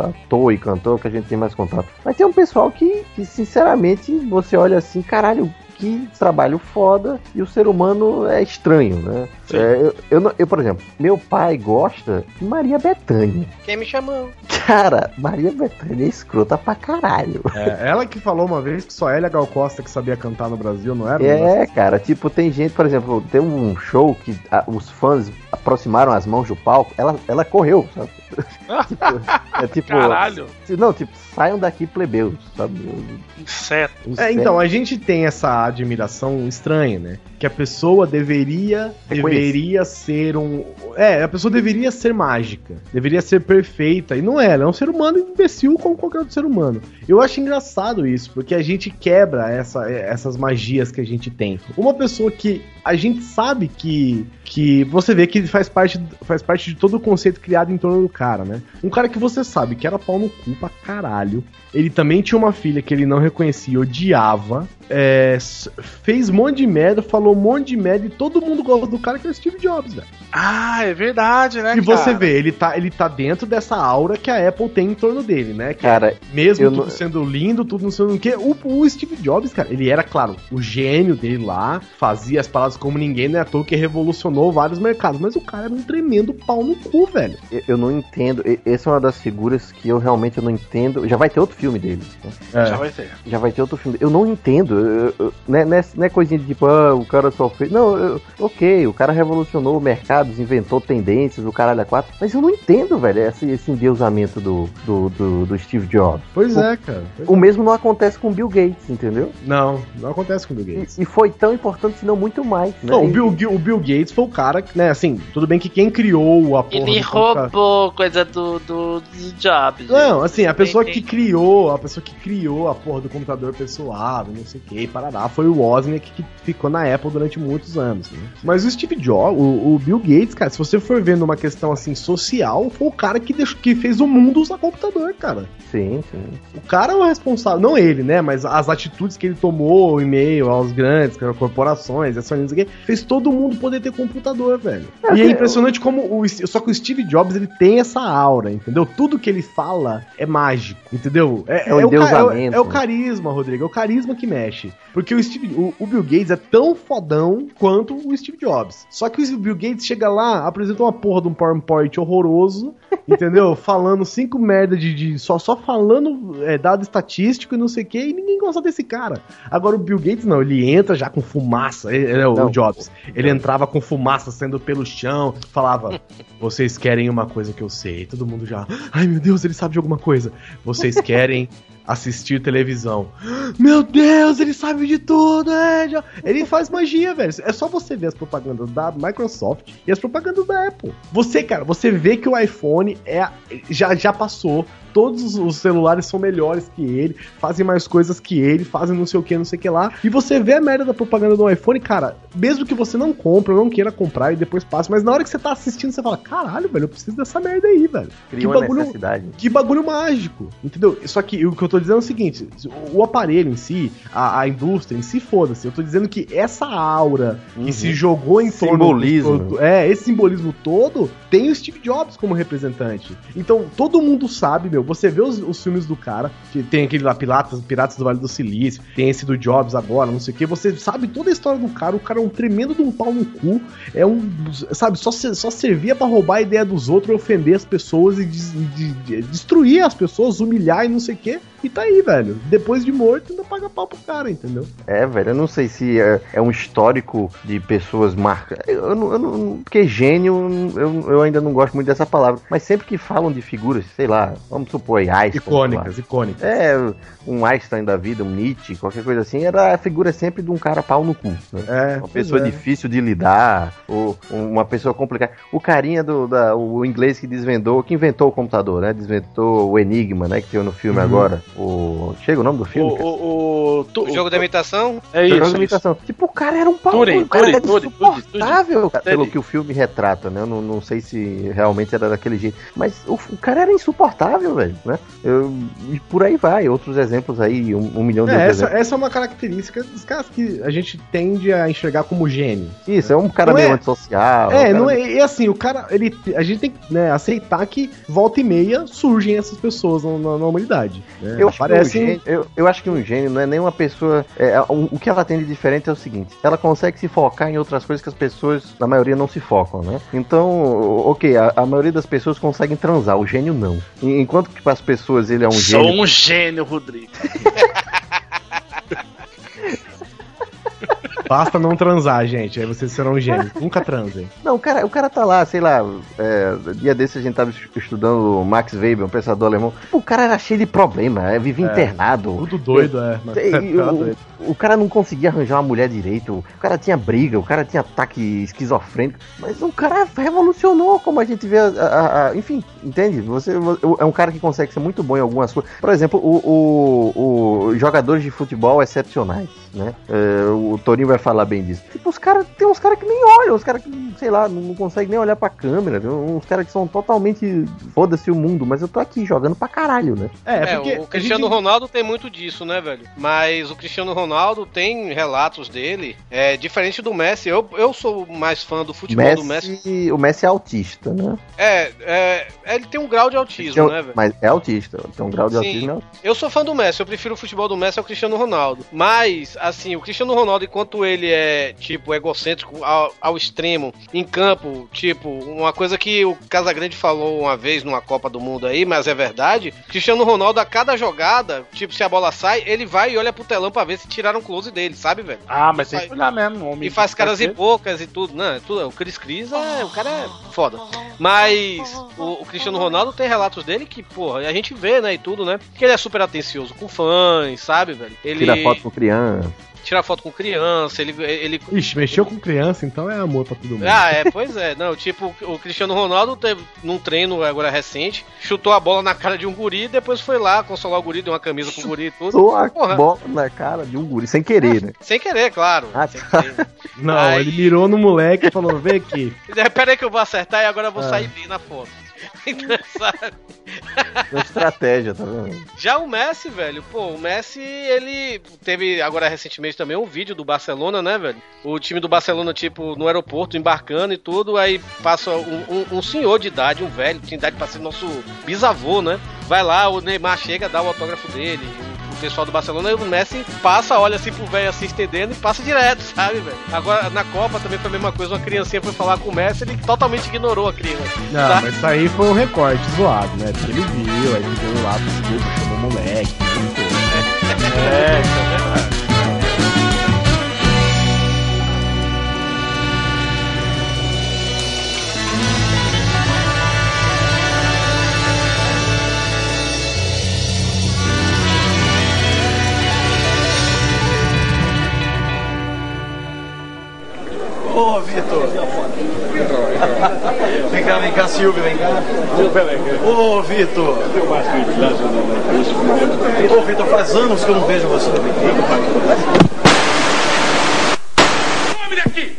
ator e cantor é o que a gente tem mais contato. Mas tem um pessoal que, que sinceramente, você olha assim, caralho, que trabalho foda e o ser humano é estranho, né? É, eu, eu, eu, por exemplo, meu pai gosta de Maria Bethânia. Quem me chamou? Cara, Maria Bethânia é escrota pra caralho. É, ela que falou uma vez que só Hélia Gal Costa que sabia cantar no Brasil, não era? É, cara, tipo, tem gente, por exemplo, tem um show que ah, os fãs aproximaram as mãos do palco, ela, ela correu, sabe? *laughs* Tipo, é tipo. Caralho. Não, tipo, saiam daqui, plebeus, sabe? Inseto. É, então, a gente tem essa admiração estranha, né? Que a pessoa deveria deveria ser um. É, a pessoa deveria ser mágica, deveria ser perfeita. E não é, ela é um ser humano imbecil como qualquer outro ser humano. Eu acho engraçado isso, porque a gente quebra essa, essas magias que a gente tem. Uma pessoa que a gente sabe que. Que você vê que faz parte, faz parte de todo o conceito criado em torno do cara, né? Um cara que você sabe que era pau no cu pra caralho. Ele também tinha uma filha que ele não reconhecia, odiava. é, fez um monte de merda, falou um monte de merda e todo mundo gosta do cara que é o Steve Jobs, velho. Ah, é verdade, né, E você cara? vê, ele tá, ele tá dentro dessa aura que a Apple tem em torno dele, né? Que Cara, mesmo tudo não- sendo lindo, tudo não sendo o quê, o, o Steve Jobs, cara, ele era, claro, o gênio dele lá, fazia as paradas como ninguém, é à toa que revolucionou vários mercados, mas o cara era um tremendo pau no cu, velho. Eu, eu não entendo. Essa é uma das figuras que eu realmente não entendo. Já vai ter outro filme dele. né? É. Já vai ter. Já vai ter outro filme. Eu não entendo. eu- eu- não, é, não é- é coisinha de tipo, ah, o cara só fez. Não, eu- ok, o cara revolucionou o mercado, inventou tendências, o caralho a quatro. Mas eu não entendo, velho, esse, esse endeusamento do, do, do, do Steve Jobs. Pois o, é, cara. Pois O mesmo não acontece com o Bill Gates, entendeu? Não, não acontece com o Bill Gates. E, e foi tão importante, se não muito mais. Né? Não, o Bill, o Bill Gates foi o cara, né, assim, tudo bem que quem criou a porra Ele do computador- roubou coisa do, do, do Jobs. Não, assim, a pessoa que criou, a pessoa que criou a porra do computador pessoal, não sei o que, parará, foi o Wozniak que ficou na Apple durante muitos anos, né? Mas o Steve Jobs, o, o Bill Gates, cara, se você for ver numa questão assim social, foi o cara que, deixou, que fez o mundo usar computador, cara. Sim, sim. O cara é o responsável, não ele, né? Mas as atitudes que ele tomou em meio aos grandes corporações, o quê, fez todo mundo poder ter computador, velho. É, e é é, impressionante como o. Só que o Steve Jobs ele tem essa aura, entendeu? Tudo que ele fala é mágico, entendeu? É o o, ca- é o- endeusamento. é o carisma, Rodrigo. É o carisma que mexe. Porque o, Steve, o, o Bill Gates é tão fodão quanto o Steve Jobs. Só que o Bill Gates chega lá, apresenta uma porra de um PowerPoint horroroso, *laughs* entendeu? falando cinco merda de. de- só, só falando é, dado estatístico e não sei o que, e ninguém gosta desse cara. Agora o Bill Gates não, ele entra já com fumaça. Ele, ele é o Não. Jobs. Ele entrava com fumaça saindo pelo chão, falava: *laughs* Vocês querem uma coisa que eu sei. Todo mundo já. Ai meu Deus, ele sabe de alguma coisa. Vocês querem assistir televisão. *gasps* Meu Deus, ele sabe de tudo, é, já- Ele faz magia, velho. É só você ver as propagandas da Microsoft e as propagandas da Apple. Você, cara, você vê que o iPhone é já, já passou todos os- celulares são melhores que ele, fazem mais coisas que ele, fazem não sei o que, não sei o que lá. E você vê a merda da propaganda do iPhone, cara, mesmo que você não compre, não queira comprar e depois passe, mas na hora que você tá assistindo, você fala, caralho, velho, eu preciso dessa merda aí, velho. Cria uma necessidade. Que bagulho mágico, entendeu? Só que o que eu tô dizendo é o seguinte: o aparelho em si, a, a indústria em si, foda-se. Eu tô dizendo que essa aura que se jogou em torno Uhum. Simbolismo. é, esse simbolismo todo tem o Steve Jobs como representante. Então todo mundo sabe, meu. Você vê os, os filmes do cara, que tem aquele lá, Piratas, Piratas do Vale do Silício, tem esse do Jobs agora, não sei o que. Você sabe toda a história do cara. O cara é um tremendo de um pau no cu. É um. Sabe, só, só servia pra roubar a ideia dos outros, ofender as pessoas e de- de- destruir as pessoas, humilhar e não sei o que. E tá aí, velho. Depois de morto, ainda paga pau pro cara, entendeu? É, velho, eu não sei se é, é um histórico de pessoas marcadas. Eu, não- eu não. Porque gênio, eu, eu ainda não gosto muito dessa palavra. Mas sempre que falam de figuras, sei lá, vamos supor Einstein. Icônicas, icônicas. É, um Einstein da vida, um Nietzsche, qualquer coisa assim, era a figura sempre de um cara pau no cu. Né? É, uma pessoa é. difícil de lidar, ou uma pessoa complicada. O carinha do da, o inglês que desvendou, que inventou o computador, né? Desventou o Enigma, né? Que tem no filme Uhum. agora. O. Chega o nome do filme? cara? O, o, tu- O jogo da imitação? É Jogo isso. de imitação. Tipo, o cara era um pau Turing, o cara Turing, era Turing, insuportável, cara, pelo que o filme retrata, né? Eu não, não sei se realmente era daquele jeito. Mas o, o cara era insuportável, velho, né? Eu- e por aí vai. Outros exemplos aí, um, um milhão de É, essa, exemplos. essa é uma característica dos caras que a gente tende a enxergar como gênio. Isso, é um cara Não meio é- antissocial. É, um cara- não é, e assim, o cara, ele, a gente tem que né, aceitar que volta e meia surgem essas pessoas na, na- na humanidade. né? Eu acho, que um gênio, eu, eu acho que um gênio não é nem uma pessoa. é, o, o que ela tem de diferente é o seguinte: ela consegue se focar em outras coisas que as pessoas, na maioria, não se focam, né? Então, o- ok, a, a maioria das pessoas conseguem transar, o gênio não. Enquanto que para as pessoas ele é um Sou gênio. um gênio, Rodrigo. *laughs* Basta não transar, gente. Aí vocês serão gênios. Nunca transem. Não, o cara, o cara tá lá, sei lá, é, dia desse a gente tava estudando o Max Weber, um pensador alemão. O cara era cheio de problema, é, vivia É, internado. Tudo doido, é. E- *laughs* o, doido. o cara não conseguia arranjar uma mulher direito. O cara tinha briga, o cara tinha ataque esquizofrênico. Mas o cara revolucionou, como a gente vê. a- a- a- enfim, entende? Você é um cara que consegue ser muito bom em algumas coisas. Por exemplo, o, o, o jogadores de futebol excepcionais, né? É, o Torinho vai falar bem disso. Tipo, os caras. Tem uns caras que nem olham, os caras que, sei lá, não, não conseguem nem olhar pra câmera. Tem uns caras que são totalmente. Foda-se o mundo, mas eu tô aqui jogando pra caralho, né? É, o Cristiano Ronaldo tem muito disso, né, velho? Mas o Cristiano Ronaldo tem relatos dele, é diferente do Messi. Eu, eu sou mais fã do futebol do Messi. Messi, o Messi é autista, né? É, é, ele tem um grau de autismo, um- né, velho? mas é autista, tem um grau de Sim. autismo. é autista. Eu sou fã do Messi, eu prefiro o futebol do Messi ao Cristiano Ronaldo. Mas, assim, o Cristiano Ronaldo, enquanto ele é, tipo, egocêntrico ao, ao extremo, em campo, tipo, uma coisa que o Casagrande falou uma vez numa Copa do Mundo aí, mas é verdade, Cristiano Ronaldo, a cada jogada, tipo, se a bola sai, ele vai e olha pro telão pra ver se tiraram close dele, sabe, velho? Ah, mas tem que olhar mesmo. Homem E faz caras e bocas e tudo, né? Tudo, o Cris Cris é. O cara é foda. Mas o, o Cristiano Ronaldo tem relatos dele que, porra, a gente vê, né? E tudo, né? Que ele é super atencioso com fãs, sabe, velho? Ele Tira foto com criança. Tira foto com criança, ele. ele Ixi, mexeu com criança, então é amor pra todo mundo. ah, é, pois é. Não, tipo, o Cristiano Ronaldo teve num treino agora recente, chutou a bola na cara de um guri e depois foi lá consolar o guri, deu uma camisa pro guri e tudo. Sou a Porra. bola na cara de um guri, sem querer, né? Sem querer, claro. Ah, Sem tá. querer. Não, Aí- ele mirou no moleque e falou: vem aqui. *laughs* Pera aí que eu vou acertar e agora eu vou Ah. sair bem na foto. *laughs* É estratégia, tá vendo? Já o Messi, velho, pô, o Messi, ele teve agora recentemente também um vídeo do Barcelona, né, velho? O time do Barcelona, tipo, no aeroporto, embarcando e tudo, aí passa um, um- um senhor de idade, um velho, tinha idade pra ser nosso bisavô, né? Vai lá, o Neymar chega, dá o autógrafo dele, pessoal do Barcelona, o Messi passa, olha assim pro velho assim, estendendo e passa direto, *laughs* sabe, velho? Agora, na Copa também foi a mesma coisa, uma criancinha foi falar com o Messi, ele totalmente ignorou a criança. Não, tá? mas isso aí foi um recorte zoado, né? Porque ele viu, aí ele deu lá desculpa, chamou o moleque, brincou. *laughs* É, isso é verdade. Ô, Vitor. Vem cá, vem cá, Silvio, vem cá. Ô, Vitor. Ô, Vitor, faz anos que eu não vejo você. Some daqui!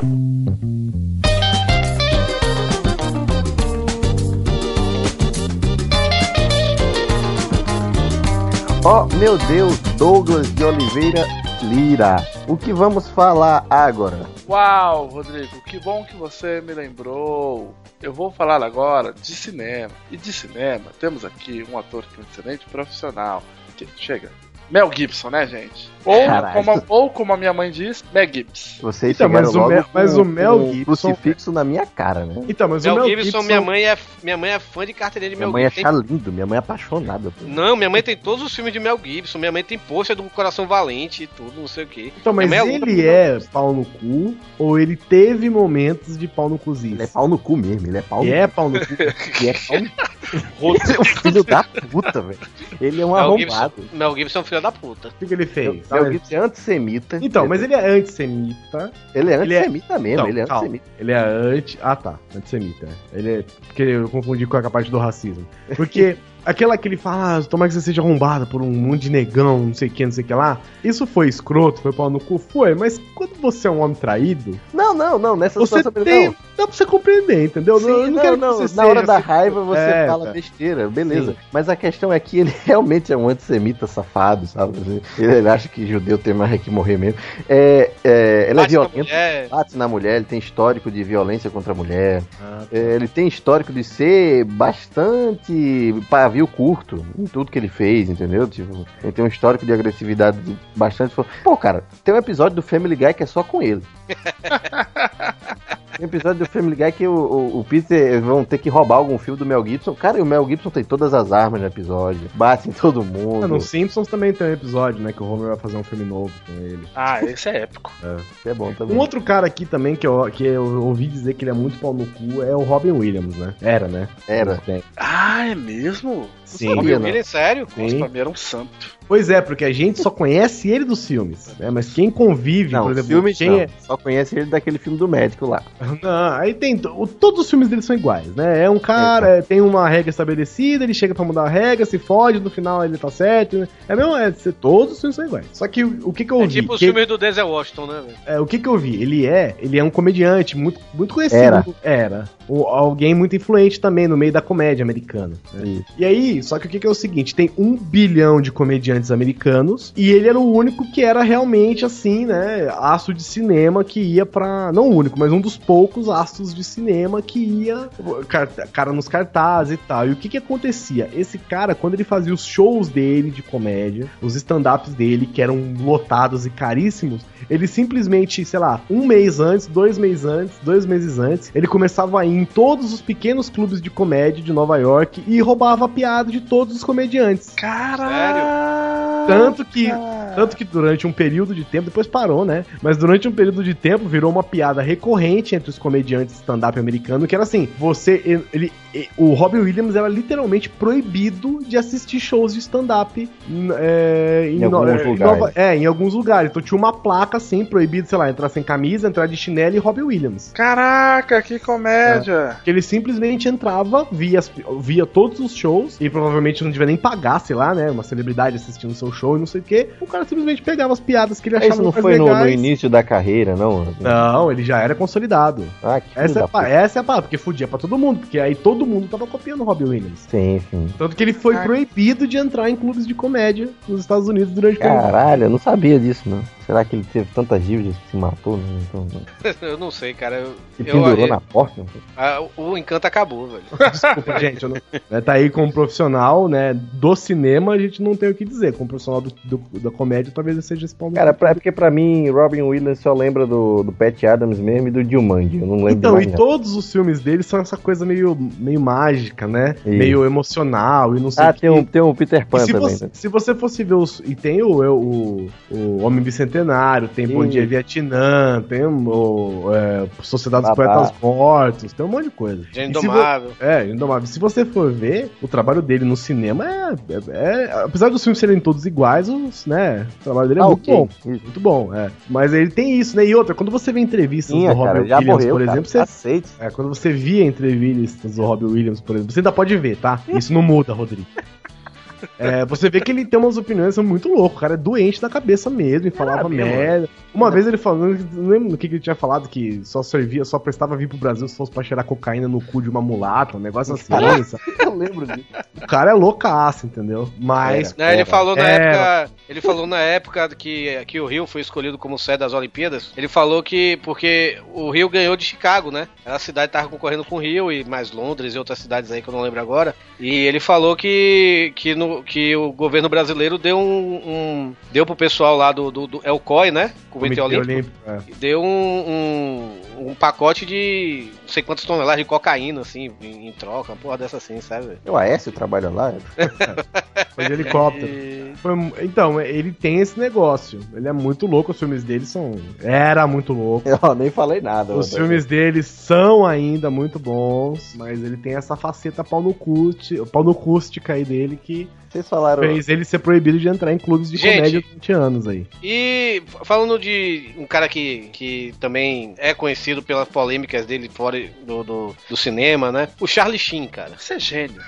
Oh, meu Deus, Douglas de Oliveira Lira. O que vamos falar agora? Uau, Rodrigo, que bom que você me lembrou. Eu vou falar agora de cinema. E de cinema, temos aqui um ator que é um excelente profissional. Chega. Mel Gibson, né, gente? Ou como, ou como a minha mãe diz, Mel Gibson. Vocês Então, mas o Mel- mas com- o Mel Gibson- crucifixo na minha cara, né? Então, mas Mel, o Mel Gibson, Gibson, minha mãe é minha mãe é fã de carteirinha de Minha Mel mãe Gibson. acha lindo, minha mãe é apaixonada. pô. Não, minha mãe tem todos os filmes de Mel Gibson. Minha mãe tem pôster do Coração Valente e tudo, não sei o que. Então, mas ele é pau no cu ou ele teve momentos de pau no cuzinho? Ele é pau no cu mesmo, ele é pau e no é cu. pau no cu. *laughs* E é pau no *laughs* cu. Ele é um filho da puta, velho. Ele é um Mel Gibson, arrombado. Mel Gibson é um filho da puta. O que, que ele fez? Mel Gibson é antissemita. Então, mas ele é antissemita. Ele é antissemita mesmo, Não, ele é calma. antissemita. Ele é anti. Ah, tá. Antissemita. Ele é. Porque eu confundi com a parte do racismo. Porque *laughs* aquela que ele fala, ah, tomara que você seja arrombada por um monte de negão, não sei o que, não sei o que lá. Isso foi escroto, foi pau no cu? Foi, mas quando você é um homem traído. Não, não, não, nessa você situação tem. não. Dá pra você compreender, entendeu? Sim, não, não, quero não, que você na hora seja da assim. raiva você É, fala tá. besteira, beleza. Sim. Mas a questão é que ele *laughs* realmente é um antissemita safado, sabe? Ele, ele acha que judeu tem mais que morrer mesmo. É, é, ele é violento, bate na mulher, ele tem histórico de violência contra a mulher. Ah, tá. É, ele tem histórico de ser bastante pavio curto em tudo que ele fez, entendeu? Tipo, ele tem um histórico de agressividade bastante. Pô, cara, tem um episódio do Family Guy que é só com ele. *laughs* Tem um episódio do Family Guy que o, o, o Peter vão ter que roubar algum filme do Mel Gibson. Cara, e o Mel Gibson tem todas as armas no episódio. Bate em todo mundo. Ah, no Simpsons também tem um episódio, né? Que o Homer vai fazer um filme novo com ele. Ah, esse é épico. É, é bom também. Um outro cara aqui também que eu, que eu ouvi dizer que ele é muito pau no cu é o Robin Williams, né? Era, né? Era. Tem. Ah, é mesmo? Sim. Robin Williams, sério? Sim. Nossa, pra mim era um santo. Pois é, porque a gente só conhece ele dos filmes, né? Mas quem convive, Não, por exemplo, filmes quem não. é. Só conhece ele daquele filme do médico lá. Não, aí tem. Todos os filmes dele são iguais, né? É um cara, é, tem uma regra estabelecida, ele chega pra mudar a regra, se fode, no final ele tá certo. Né? É mesmo, é, todos os filmes são iguais. Só que o, o que que eu É vi? tipo os que- filmes do Denzel Washington, né, velho? É, o que que eu vi? Ele é, ele é um comediante muito, muito conhecido. Era. Era. Alguém muito influente também no meio da comédia americana. né? E aí, só que o que que é o seguinte, tem um bilhão de comediantes americanos e ele era o único que era realmente assim, né, astro de cinema que ia pra... não o único, mas um dos poucos astros de cinema que ia car- cara nos cartazes e tal. E o que que acontecia? Esse cara, quando ele fazia os shows dele de comédia, os stand-ups dele, que eram lotados e caríssimos, ele simplesmente, sei lá, um mês antes, dois meses antes, dois meses antes, ele começava a ir em todos os pequenos clubes de comédia de Nova York e roubava a piada de todos os comediantes. Caralho! Tanto que, tanto que durante um período de tempo, depois parou, né? Mas durante um período de tempo virou uma piada recorrente entre os comediantes stand-up americano, que era assim, você, ele, ele- o Robin Williams era literalmente proibido de assistir shows de stand-up é, Em alguns é, lugares. é, em alguns lugares. Então tinha uma placa assim, proibido, sei lá, entrar sem camisa, entrar de chinelo e Robin Williams. Caraca, que comédia! Que ele simplesmente entrava, via, via todos os shows e provavelmente não devia nem pagar, sei lá, né? Uma celebridade assistindo o seu show e não sei o quê. O cara simplesmente pegava as piadas que ele achava Isso não mais foi no, no início da carreira, não? Não, ele já era consolidado. Ah, que Essa é, da a, pa- puta. essa é a palavra, porque fudia pra todo mundo, porque aí todo mundo tava copiando o Robin Williams. Sim, sim. Tanto que ele foi Ah. proibido de entrar em clubes de comédia nos Estados Unidos durante o período. Caralho, eu não sabia disso, não. Será que ele teve tantas dívidas que se matou? Né? Então, não. *laughs* eu não sei, cara. Eu, Se pendurou eu- na porta? Ah, o, o encanto acabou, velho. *laughs* Desculpa, gente. Eu não, né, tá aí como profissional, né? Do cinema, a gente não tem o que dizer. Como profissional do, do- da comédia, talvez eu seja esse pau no Cara, pra- é porque pra mim, Robin Williams só lembra do, do Pat Adams mesmo e do Jumanji. Eu não lembro Então, e nada. todos os filmes dele são essa coisa meio, meio mágica, né? Isso. Meio emocional e não sei Ah, o tem um, tem um Peter E Pan se também. você, né? se você fosse ver os. E tem o, o, o Homem Bicentenário, tem Bom Sim. Dia Vietnã, tem o, é, Sociedade dos Babá. Poetas Mortos, tem um monte de coisa. Se Indomável. vo- É, Indomável. Se você for ver, o trabalho dele no cinema é, é- é- Apesar dos filmes serem todos iguais, os, né, o trabalho dele é Ah, muito ok. bom. Muito bom, é. Mas ele tem isso, né? E outra, quando você vê entrevistas Sim, do cara, Robert Williams, morreu, por cara, exemplo, você. Aceite. É, quando você via entrevistas do Robbie Williams, por exemplo, você ainda pode ver, tá? *laughs* Isso não muda, Rodrigo. É, você vê que ele tem umas opiniões que são muito loucas. O cara é doente da cabeça mesmo e falava mesmo? merda. Uma vez ele falou, não lembro do que que ele tinha falado, que só servia, só prestava vir pro Brasil se fosse pra cheirar cocaína no cu de uma mulata, um negócio assim. *laughs* Eu lembro disso. O cara é loucaço, entendeu? Mas. Né, ele falou na É, época, ele falou na época que, que o Rio foi escolhido como sede das Olimpíadas. Ele falou que porque o Rio ganhou de Chicago, né? A cidade tava concorrendo com o Rio e mais Londres e outras cidades aí que eu não lembro agora. E ele falou que que, no, que o governo brasileiro deu um, um- deu pro pessoal lá do, do, do Elcoi, né? Comitê, Olímpico. é. Deu um, um, um pacote de não sei quantas toneladas de cocaína, assim, em, em troca, uma porra dessa assim, sabe? O Aécio trabalha lá? *laughs* Foi de helicóptero. Foi então, ele tem esse negócio. Ele é muito louco, os filmes dele são. Era muito louco. Eu nem falei nada. Os filmes dele são ainda muito bons, mas ele tem essa faceta pau no, custi, pau no acústica aí dele que Vocês falaram. fez ele ser proibido de entrar em clubes de Gente. comédia durante anos aí. E falando de um cara que, que também é conhecido pelas polêmicas dele fora do, do, do cinema, né? O Charlie Sheen, cara. Você é gênio. *laughs*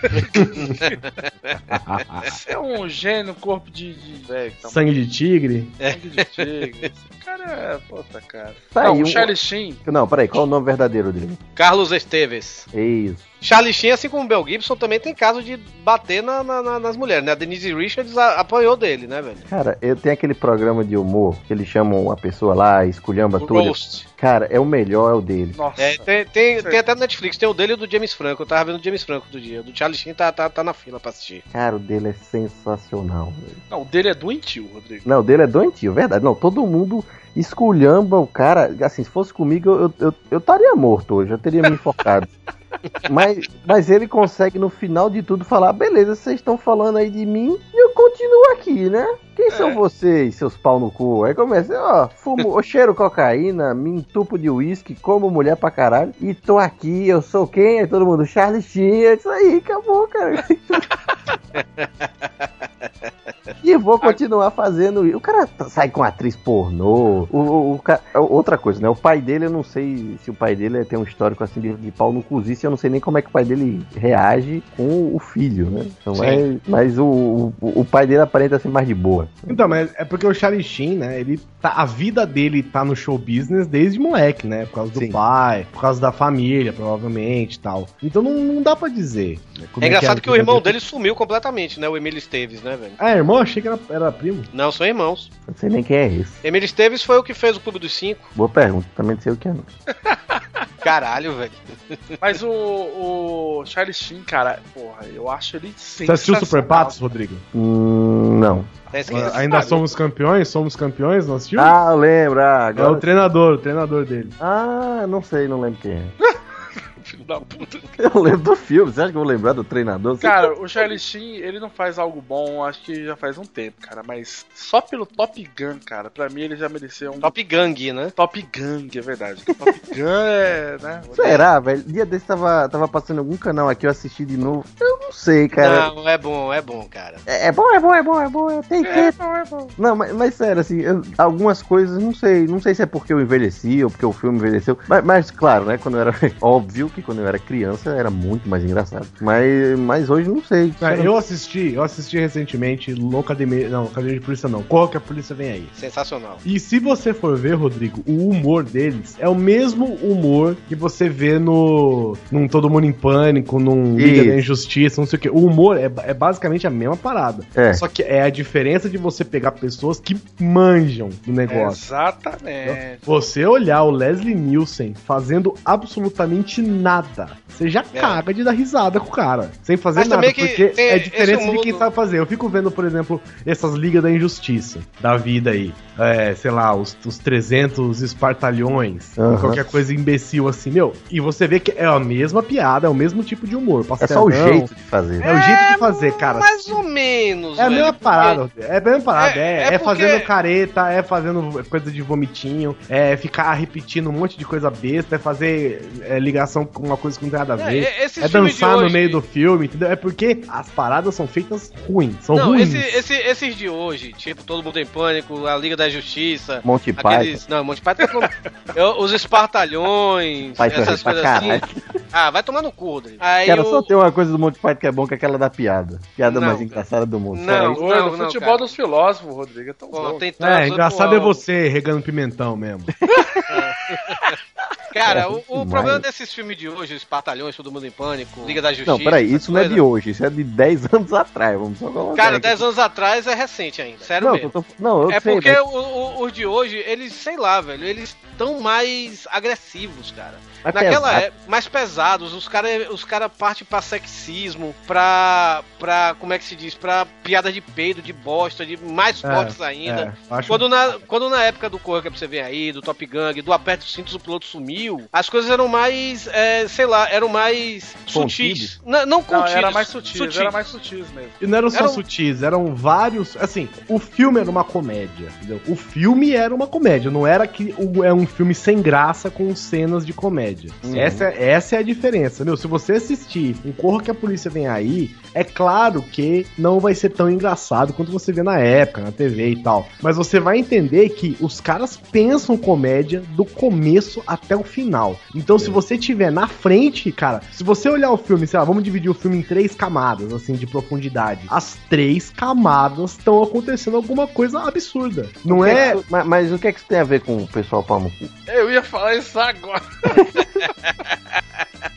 Você é um gênio, corpo de. de velho, tá Sangue de tigre. sangue de tigre. Esse cara é. Puta, cara. Tá não, aí, o Charlie Sheen. Não, peraí, qual é o nome verdadeiro dele? Carlos Esteves. É isso. Charlie Sheen, assim como o Mel Gibson, também tem caso de bater na- na- na- nas mulheres, né? A Denise Richards a- apanhou dele, né, velho? Cara, eu tenho aquele programa de humor que eles chamam uma pessoa lá, esculhamba O tudo. Roast. Cara, é o melhor, é o dele. Nossa. É, tem, tem, tem até no Netflix, tem o dele e o do James Franco. Eu tava vendo o James Franco do dia. O do Charlie Sheen tá, tá, tá na fila pra assistir. Cara, o dele é sensacional. velho. Não, o dele é doentio, Rodrigo. Não, o dele é doentio, verdade. Não, todo mundo esculhamba o cara. Assim, se fosse comigo, eu eu- eu estaria morto hoje, eu teria me enforcado. *laughs* mas, mas ele consegue, no final de tudo, falar: beleza, vocês estão falando aí de mim e eu continuo aqui, né? Quem são vocês, seus pau no cu? Aí começa, ó, fumo, eu cheiro cocaína, me entupo de uísque, como mulher pra caralho, e tô aqui, eu sou quem? Aí todo mundo, Charlie Sheen, é isso aí, acabou, cara. *laughs* E vou continuar fazendo isso. O cara tá- sai com atriz pornô. O, o- o ca- outra coisa, né? O pai dele, eu não sei se o pai dele tem um histórico assim de, de pau no cozice. Eu não sei nem como é que o pai dele reage com o filho, né? Então, Sim. é- mas o, o, o pai dele aparenta ser mais de boa. Então, mas é porque o Charlie Sheen, né? Ele tá, a vida dele tá no show business desde moleque, né? Por causa do pai, por causa da família, provavelmente e tal. Então não, não dá pra dizer. né, como É engraçado a que o vida irmão dele sumiu completamente, né? O Emílio Esteves, né, velho? Ah, irmão, achei que era, era primo. Não, são irmãos. Não sei nem quem é esse. Emílio Esteves foi o que fez o Clube dos Cinco. Boa pergunta, também não sei o que é. Não. *laughs* Caralho, velho. Mas o, o Charlie Sheen, cara, porra, eu acho ele Você assistiu Super Patos, Rodrigo? Hum, não. Tá Ainda somos campeões? Somos campeões? Não assistiu? Ah, eu lembro. Ah, é agora... o treinador, o treinador dele. Ah, não sei, não lembro quem é. *laughs* Filho da puta. Eu lembro do filme. Você acha que eu vou lembrar do treinador? Você- Cara, o Charlie Sheen, ele não faz algo bom, acho que já faz um tempo, cara. Mas só pelo Top Gun, cara, pra mim ele já mereceu um. Top Gang, né? Top Gang, é verdade. Top *laughs* Gun é, né? Será, velho? Dia desse tava, tava passando em algum canal aqui, eu assisti de novo. Eu não sei, cara. Não, é bom, é bom, cara. É, é bom, é bom, é bom, é bom. é- Tem que. É bom, é bom. Não, mas, mas sério, assim, eu- algumas coisas, não sei. Não sei se é porque eu envelheci ou porque o filme envelheceu. Mas, mas, claro, né? Quando eu era. *laughs* Óbvio que quando eu era criança era muito mais engraçado. Mas, mas hoje não sei. Ah, eu assisti, eu assisti recentemente Loucademia. Não, Academia de Polícia não. Qual que a polícia vem aí? Sensacional. E se você for ver, Rodrigo, o humor deles é o mesmo humor que você vê no. num Todo Mundo em Pânico, num Liga da Injustiça, não sei o quê. O humor é, é basicamente a mesma parada. É. Só que é a diferença de você pegar pessoas que manjam do negócio. Exatamente. Você olhar o Leslie Nielsen fazendo absolutamente nada, você já caga de dar risada com o cara. Sem fazer Mas nada, que porque é diferença esse de quem mundo- sabe fazer. Eu fico vendo, por exemplo, essas ligas da injustiça da vida aí. É, sei lá, os, os 300 espartalhões, Aham. qualquer coisa imbecil assim, meu. E você vê que é a mesma piada, é o mesmo tipo de humor. É só o pastelão. jeito de fazer. É o jeito de fazer, cara. Mais ou menos. É a velho, mesma porque- parada, é a mesma parada. É- É, é é porque- fazendo careta, é fazendo coisa de vomitinho, é ficar repetindo um monte de coisa besta, é fazer é, ligação com uma coisa que não tem nada a É, ver. é- É, dançar no hoje- meio do filme, entendeu? É porque as paradas são feitas ruins, são Não, ruins. esse, esse- esses de hoje, tipo, Todo Mundo em Pânico, a Liga da Justiça. Monty aqueles, Não, Monty Python. *laughs* eu- os Espartalhões, Python essas é coisas assim. Ah, vai tomar no cu, Rodrigo. Aí Cara, o- só tem uma coisa do Monty Python que é bom, que é aquela da piada. Piada Não, mais engraçada do mundo. Não, Doido, não, não, futebol cara. dos filósofos, Rodrigo. É tão bom. tem É, engraçado é você regando pimentão mesmo. *laughs* Cara, É, o, o problema desses filmes de hoje, os Espartalhões, Todo Mundo em Pânico, Liga da Justiça. Não, peraí, isso não é de hoje, isso é de 10 *laughs* anos atrás, vamos só colocar. Cara, aqui. 10 anos atrás é recente ainda. Sério Não, mesmo. eu tô- não, eu é sei, porque mas- o- o- os de hoje, eles, sei lá, velho, eles estão mais agressivos, cara. Mais Naquela pesado. época, mais pesados, os caras os cara partem pra sexismo, pra, pra. Como é que se diz? Pra piada de peido, de bosta, de mais É, fortes ainda. é, acho- quando, na, quando na época do Corra que você vê aí, do Top Gang, do Aperto os Cintos, o piloto sumiu, as coisas eram mais, é, sei lá, eram mais sutis. Não, não Não, contidas. era mais sutis, sutis. era mais sutis mesmo. E não eram só Eram- sutis, eram vários. Assim, o filme era uma comédia, entendeu? O filme era uma comédia, não era que o- é um filme sem graça com cenas de comédia. Uhum. Essa, é- essa é a diferença, meu. Se você assistir um Corra que a Polícia Vem Aí, é claro que não vai ser tão engraçado quanto você vê na época, na TV e tal. Mas você vai entender que os caras pensam comédia do começo até o final. Então, se você tiver na frente, cara, se você olhar o filme, sei lá, vamos dividir o filme em três camadas, assim, de profundidade. As três camadas estão acontecendo alguma coisa absurda. Não é. que isso- mas, mas o que é que isso tem a ver com o pessoal cu? Eu ia falar isso agora. *laughs*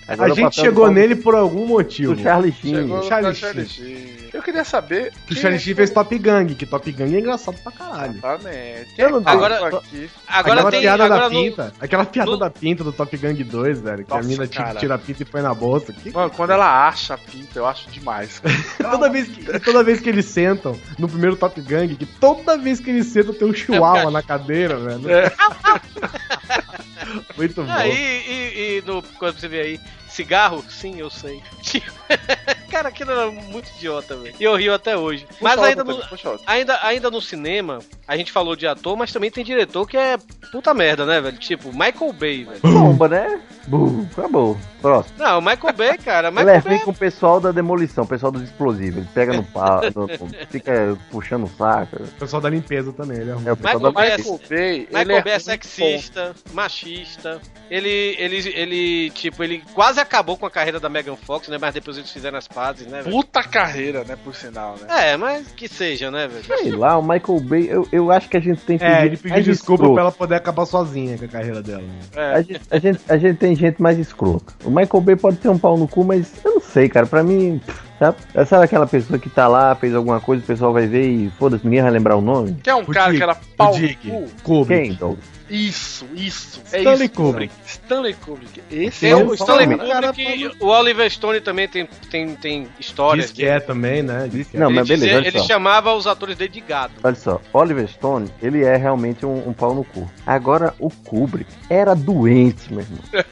Agora a o gente chegou nele por algum motivo. Do Charlie Sheen. Chegou O Charlie Charlie Sheen. Sheen. Eu queria saber. Que o Charlie Sheen fez Top Gang, que Top Gang é engraçado pra caralho. Exatamente. Eu não tenho- Agora- aqui. Agora aquela tem. piada Agora da no- pinta. Aquela piada no- da pinta do Top Gang 2, velho. Que a Nossa, mina tira, cara. tira a pinta e põe na bolsa. Que- Mano, quando ela acha a pinta, eu acho demais. *laughs* toda, vez que, toda vez que eles sentam no primeiro Top Gang, que toda vez que eles sentam tem um chihuahua na cadeira, velho. É. *laughs* Muito bom. Ah, e, e, e no, quando você vê aí, cigarro? Sim, eu sei. *laughs* Cara, aquilo era muito idiota, velho. E eu rio até hoje. Mas Puxa ainda outra, no, ainda, ainda no cinema, a gente falou de ator, mas também tem diretor que é puta merda, né, velho? Tipo, Michael Bay, velho. Bomba, né? Bum, acabou. Próximo. Não, o Michael Bay, cara. *laughs* Ele Michael é Bay vem com o pessoal da demolição, o pessoal dos explosivos. Ele pega no pau, *laughs* fica puxando o saco. O pessoal da limpeza também, ele é. É o pessoal Michael da Bay é- Michael Bay, Michael ele é Bay é ruim, sexista, machista. Ele, ele, ele, tipo, ele quase acabou com a carreira da Megan Fox, né? Mas depois eles fizeram as né, velho? Puta carreira, né, por sinal, né? É, mas que seja, né, velho? Sei lá, o Michael Bay, eu, eu acho que a gente tem É, ele pediu mais desculpa escroto. pra ela poder acabar sozinha com a carreira dela. né? É. A gente, a, gente, a gente tem gente mais escrota. O Michael Bay pode ter um pau no cu, mas eu não sei, cara. Pra mim, pff, sabe? Sabe aquela pessoa que tá lá, fez alguma coisa, o pessoal vai ver e foda-se, ninguém vai lembrar o nome? Que é um O cara Dick, que era pau no cu. Kubrick. Quem, Isso, isso. Stanley isso, Kubrick. Stanley Kubrick. Esse é o Stanley Stanley Kubrick, o Oliver Stone também tem, tem, tem histórias. Diz que é também, né? Diz que é. Não, ele, mas beleza, dizia- olha ele só. chamava os atores dele de gado. Olha só, Oliver Stone, ele é realmente um, um pau no cu. Agora, o Kubrick era doente, meu irmão. *laughs*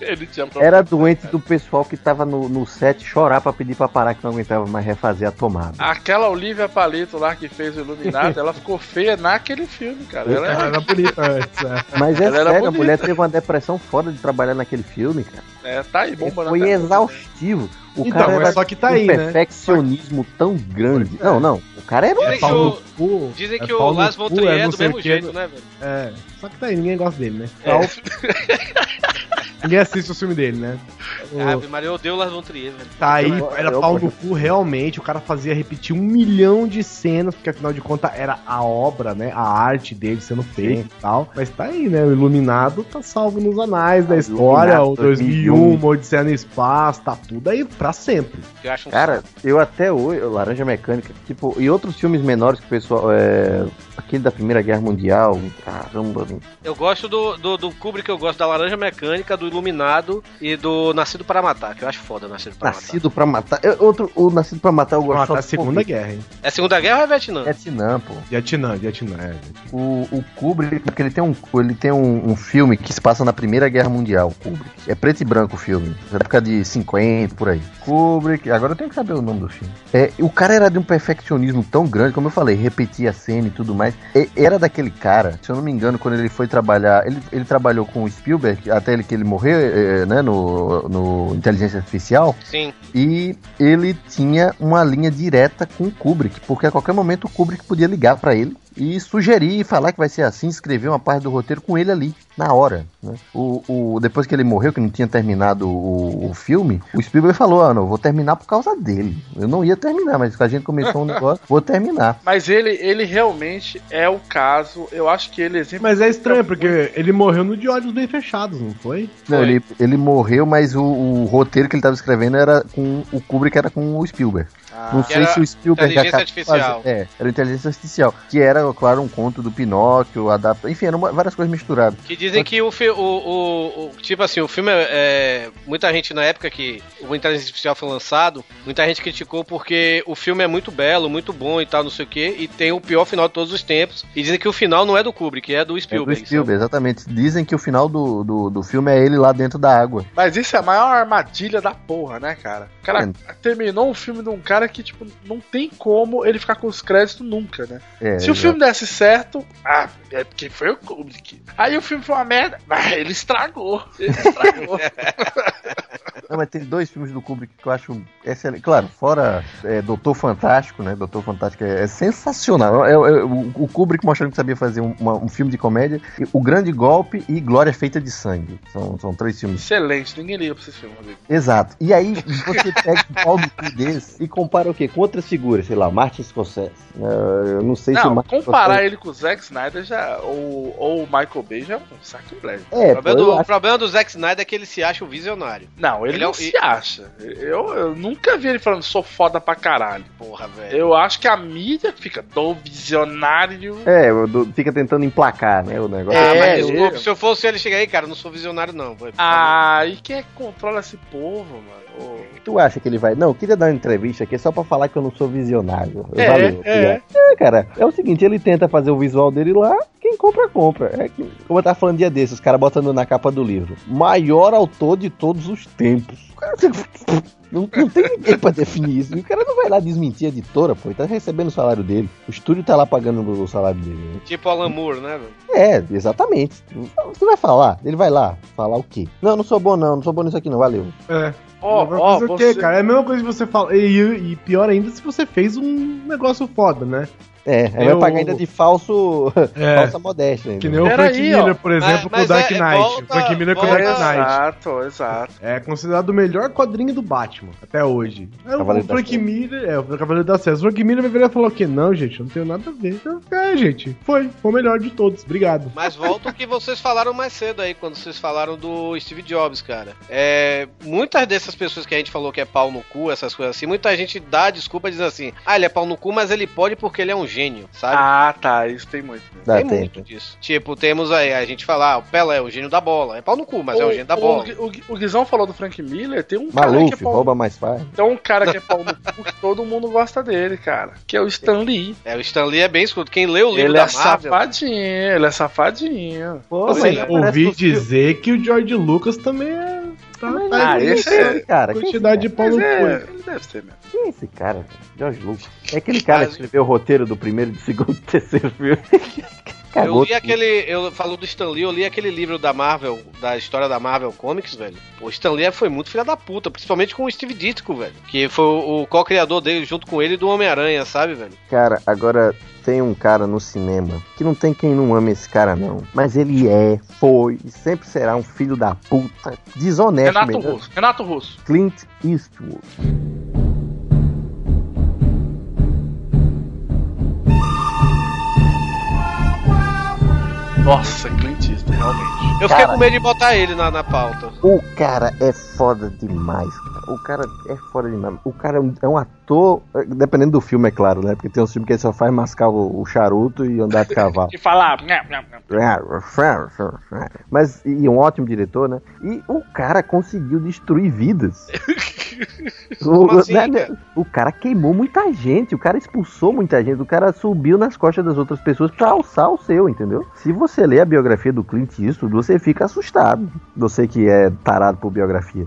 Ele tinha Era doente do pessoal que tava no, no set chorar pra pedir pra parar que não aguentava mais refazer a tomada. Aquela Olivia Palito lá que fez o Iluminado, *laughs* ela ficou feia naquele filme, cara. Ela Ela *laughs* é, era bonita antes, é. Mas é Ela era sério, a mulher teve uma depressão foda de trabalhar naquele filme, cara. é, tá aí, bomba Foi exaustivo. O Então, cara era só que tá um aí, né? perfeccionismo tão grande. Não, não. O cara era um Dizem que pau o, cu, dizem é que o cu, von Trier é é do mesmo jeito, né, velho? É, só que tá aí, ninguém gosta dele, né? É. Então, *laughs* ninguém assiste o filme dele, né? O- Ave Maria, eu odeio o Lars von Trier, velho. Tá aí, era eu- pau no cu, realmente. O cara fazia repetir um milhão de cenas, porque afinal de contas era a obra, né? A arte dele sendo feita e tal. Mas tá aí, né? O Iluminado tá salvo nos anais da Ah, história. Iluminado O 2001, uma Odisseia no Espaço, tá tudo aí pra sempre. Eu acho um Cara, eu até hoje, Laranja Mecânica, tipo, e outros filmes menores que o pessoal. É, aquele da Primeira Guerra Mundial. Caramba. Eu gosto do, do, do Kubrick, eu gosto da Laranja Mecânica, do Iluminado e do Nascido para Matar, que eu acho foda Nascido para Matar. Nascido pra matar. Eu- outro, o Nascido pra matar eu gosto Matar só a do Segunda Kubrick. Guerra, hein? É Segunda Guerra ou é Vietnã? Vietnã, pô. Vietnã, Vietnã, é. O, o Kubrick, porque ele tem, um, ele tem um, um filme que se passa na Primeira Guerra Mundial. Kubrick. É preto e branco o filme. Na época de 50, por aí. Kubrick. Agora eu tenho que saber o nome do filme. É, o cara era de um perfeccionismo tão grande, como eu falei, repetia a cena e tudo mais. E- era daquele cara, se eu não me engano, quando ele foi trabalhar. Ele, ele trabalhou com o Spielberg, até ele que ele morreu, é, né, no, no Inteligência Artificial. Sim. E ele tinha uma linha direta com o Kubrick, porque a qualquer momento o Kubrick podia ligar pra ele e sugerir e falar que vai ser assim, escrever uma parte do roteiro com ele ali, na hora. né? O, o- depois que ele morreu, que não tinha terminado o, o filme, o Spielberg falou: Ah, não, eu vou terminar por causa dele. Eu não ia terminar, mas a gente começou um *laughs* negócio, vou terminar. Mas ele, ele realmente é o caso. Eu acho que ele exemplo. Mas é estranho, porque ele morreu no de olhos bem fechados, não foi? Não, ele, ele morreu, mas o, o roteiro que ele estava escrevendo era com o Kubrick era com o Spielberg. Não Que sei era se o Spielberg inteligência artificial. É, era inteligência artificial, que era, claro, um conto do Pinóquio, adapta, enfim, eram várias coisas misturadas. Que dizem que o, fi- o, o, o- Tipo assim, o filme é, é- Muita gente na época que o Inteligência Artificial foi lançado, muita gente criticou porque o filme é muito belo, muito bom e tal, não sei o que, e tem o pior final de todos os tempos. E dizem que o final não é do Kubrick, é do É do Spielberg. Spielberg, exatamente. Dizem que o final do, do, do filme é ele lá dentro da água. Mas isso é a maior armadilha da porra, né, cara? O cara terminou um filme de um cara que, tipo, não tem como ele ficar com os créditos nunca, né? É, Se o filme desse certo, ah, é porque foi o Kubrick. Aí o filme foi uma merda, *laughs* ah, ele estragou. Ele estragou. *laughs* Não, mas tem dois filmes do Kubrick que eu acho excelente. Claro, fora é, Doutor Fantástico, né? Doutor Fantástico é, é sensacional. É, é, o, o Kubrick mostrando que sabia fazer um, uma- um filme de comédia. O Grande Golpe e Glória Feita de Sangue. São, são três filmes. Excelente, ninguém liga pra esse filme, Rodrigo. Exato. E aí você pega um pau do desse e compara o quê? Com outras figuras, sei lá, Martin Scorsese. É, eu não sei se o Não, Martin comparar Scorsese- ele com o Zack Snyder já, ou, ou o Michael Bay já é um sacrilégio. É, o, problema do, o problema do Zack Snyder é que ele se acha o visionário. Não, ele, Ele é não o- se acha. Eu, eu nunca vi ele falando, sou foda pra caralho. Porra, velho. Eu acho que a mídia fica do visionário. É, dou- fica tentando emplacar, né, o negócio. Ah, mas É, desculpa, eu- se eu fosse ele chegar aí, cara, eu não sou visionário, não. Vai, Ah, e quem é que controla esse povo, mano? Tu acha que ele vai. Não, eu queria dar uma entrevista aqui só pra falar que eu não sou visionário. É, Valeu, é. é, cara. É o seguinte, ele tenta fazer o visual dele lá, quem compra, compra. É que, como eu tava falando dia desses, os caras botando na capa do livro. Maior autor de todos os tempos. O cara, *laughs* não, não tem ninguém pra definir isso. E o cara não vai lá desmentir a editora, pô. Ele tá recebendo o salário dele. O estúdio tá lá pagando o salário dele. né? Tipo Alan Moore, né, velho? É, exatamente. Você vai falar? Ele vai lá falar o quê? Não, não sou bom não, não sou bom nisso aqui não, valeu. É. Ó, Vai ó, fazer o quê, você- cara? É a mesma coisa que você fala. E, e pior ainda se você fez um negócio foda, né? É, aí Eu- vai pagar ainda de falso, *laughs* É. falsa modéstia ainda. Que nem o Frank aí, Miller, ó. por exemplo, com o Dark Knight. Frank Miller com o Dark Knight. Exato, exato. É considerado o melhor quadrinho do Batman, até hoje. É, o Frank Miller, é, o Cavaleiro da César. O Frank Miller vai virar e falar o quê? Não, gente, eu não tenho nada a ver. É, gente, foi. Foi o melhor de todos. Obrigado. Mas volta o que vocês falaram mais cedo aí, quando vocês falaram do Steve Jobs, cara. É, muitas dessas pessoas que a gente falou que é pau no cu, essas coisas assim, muita gente dá desculpa diz assim, ah, ele é pau no cu, mas ele pode porque ele é um gênio, sabe? Ah, tá, isso tem muito. Dá tem tempo. muito disso. Tipo, temos aí, a gente falar, ah, o Pelé é o gênio da bola. É pau no cu, mas é o gênio da bola. O, o, o Guizão falou do Frank Miller, tem um cara que é Maluf, pau rouba mais fácil. Tem um cara que é pau no cu que todo mundo gosta dele, cara. Que é o Stan Lee. É, o Stan Lee é bem escudo. Quem lê o livro Ele da é Marvel... safadinho, ele é safadinho. Pô, Assim, mas aparece ouvi dizer que o George Lucas também é. Tá, tá Ah, aí, esse é- cara, Quantidade de pau no é, cu. ele deve ser mesmo. Quem é esse cara? George Lucas. É aquele cara que escreveu o roteiro do primeiro, do segundo e terceiro filme. *laughs* Eu li aquele. Eu falo do Stan Lee, eu li aquele livro da Marvel, da história da Marvel Comics, velho. O Stan Lee foi muito filha da puta, principalmente com o Steve Ditko, velho. Que foi o, o co-criador dele junto com ele do Homem-Aranha, sabe, velho? Cara, agora tem um cara no cinema que não tem quem não ame esse cara, não. Mas ele é, foi e sempre será um filho da puta. Desonesto Renato mesmo. Russo. Renato Russo. Clint Eastwood. Nossa, Clint Eastwood, realmente. Eu fiquei Cara. com medo de botar ele na, na pauta. O cara é foda demais, cara. o cara é fora demais. O cara é um, é um ator, eh, dependendo do filme, é claro, né? Porque tem uns filmes que ele só faz mascar o, charuto e andar de cavalo. *laughs* E falar. nham. Mas, e um ótimo diretor, né? E o cara conseguiu destruir vidas. *laughs* O, assim, né, né, o cara queimou muita gente, o cara expulsou muita gente, o cara subiu nas costas das outras pessoas pra alçar o seu, entendeu? Se você lê a biografia do Clint Eastwood, você fica assustado. Você que é tarado por biografia,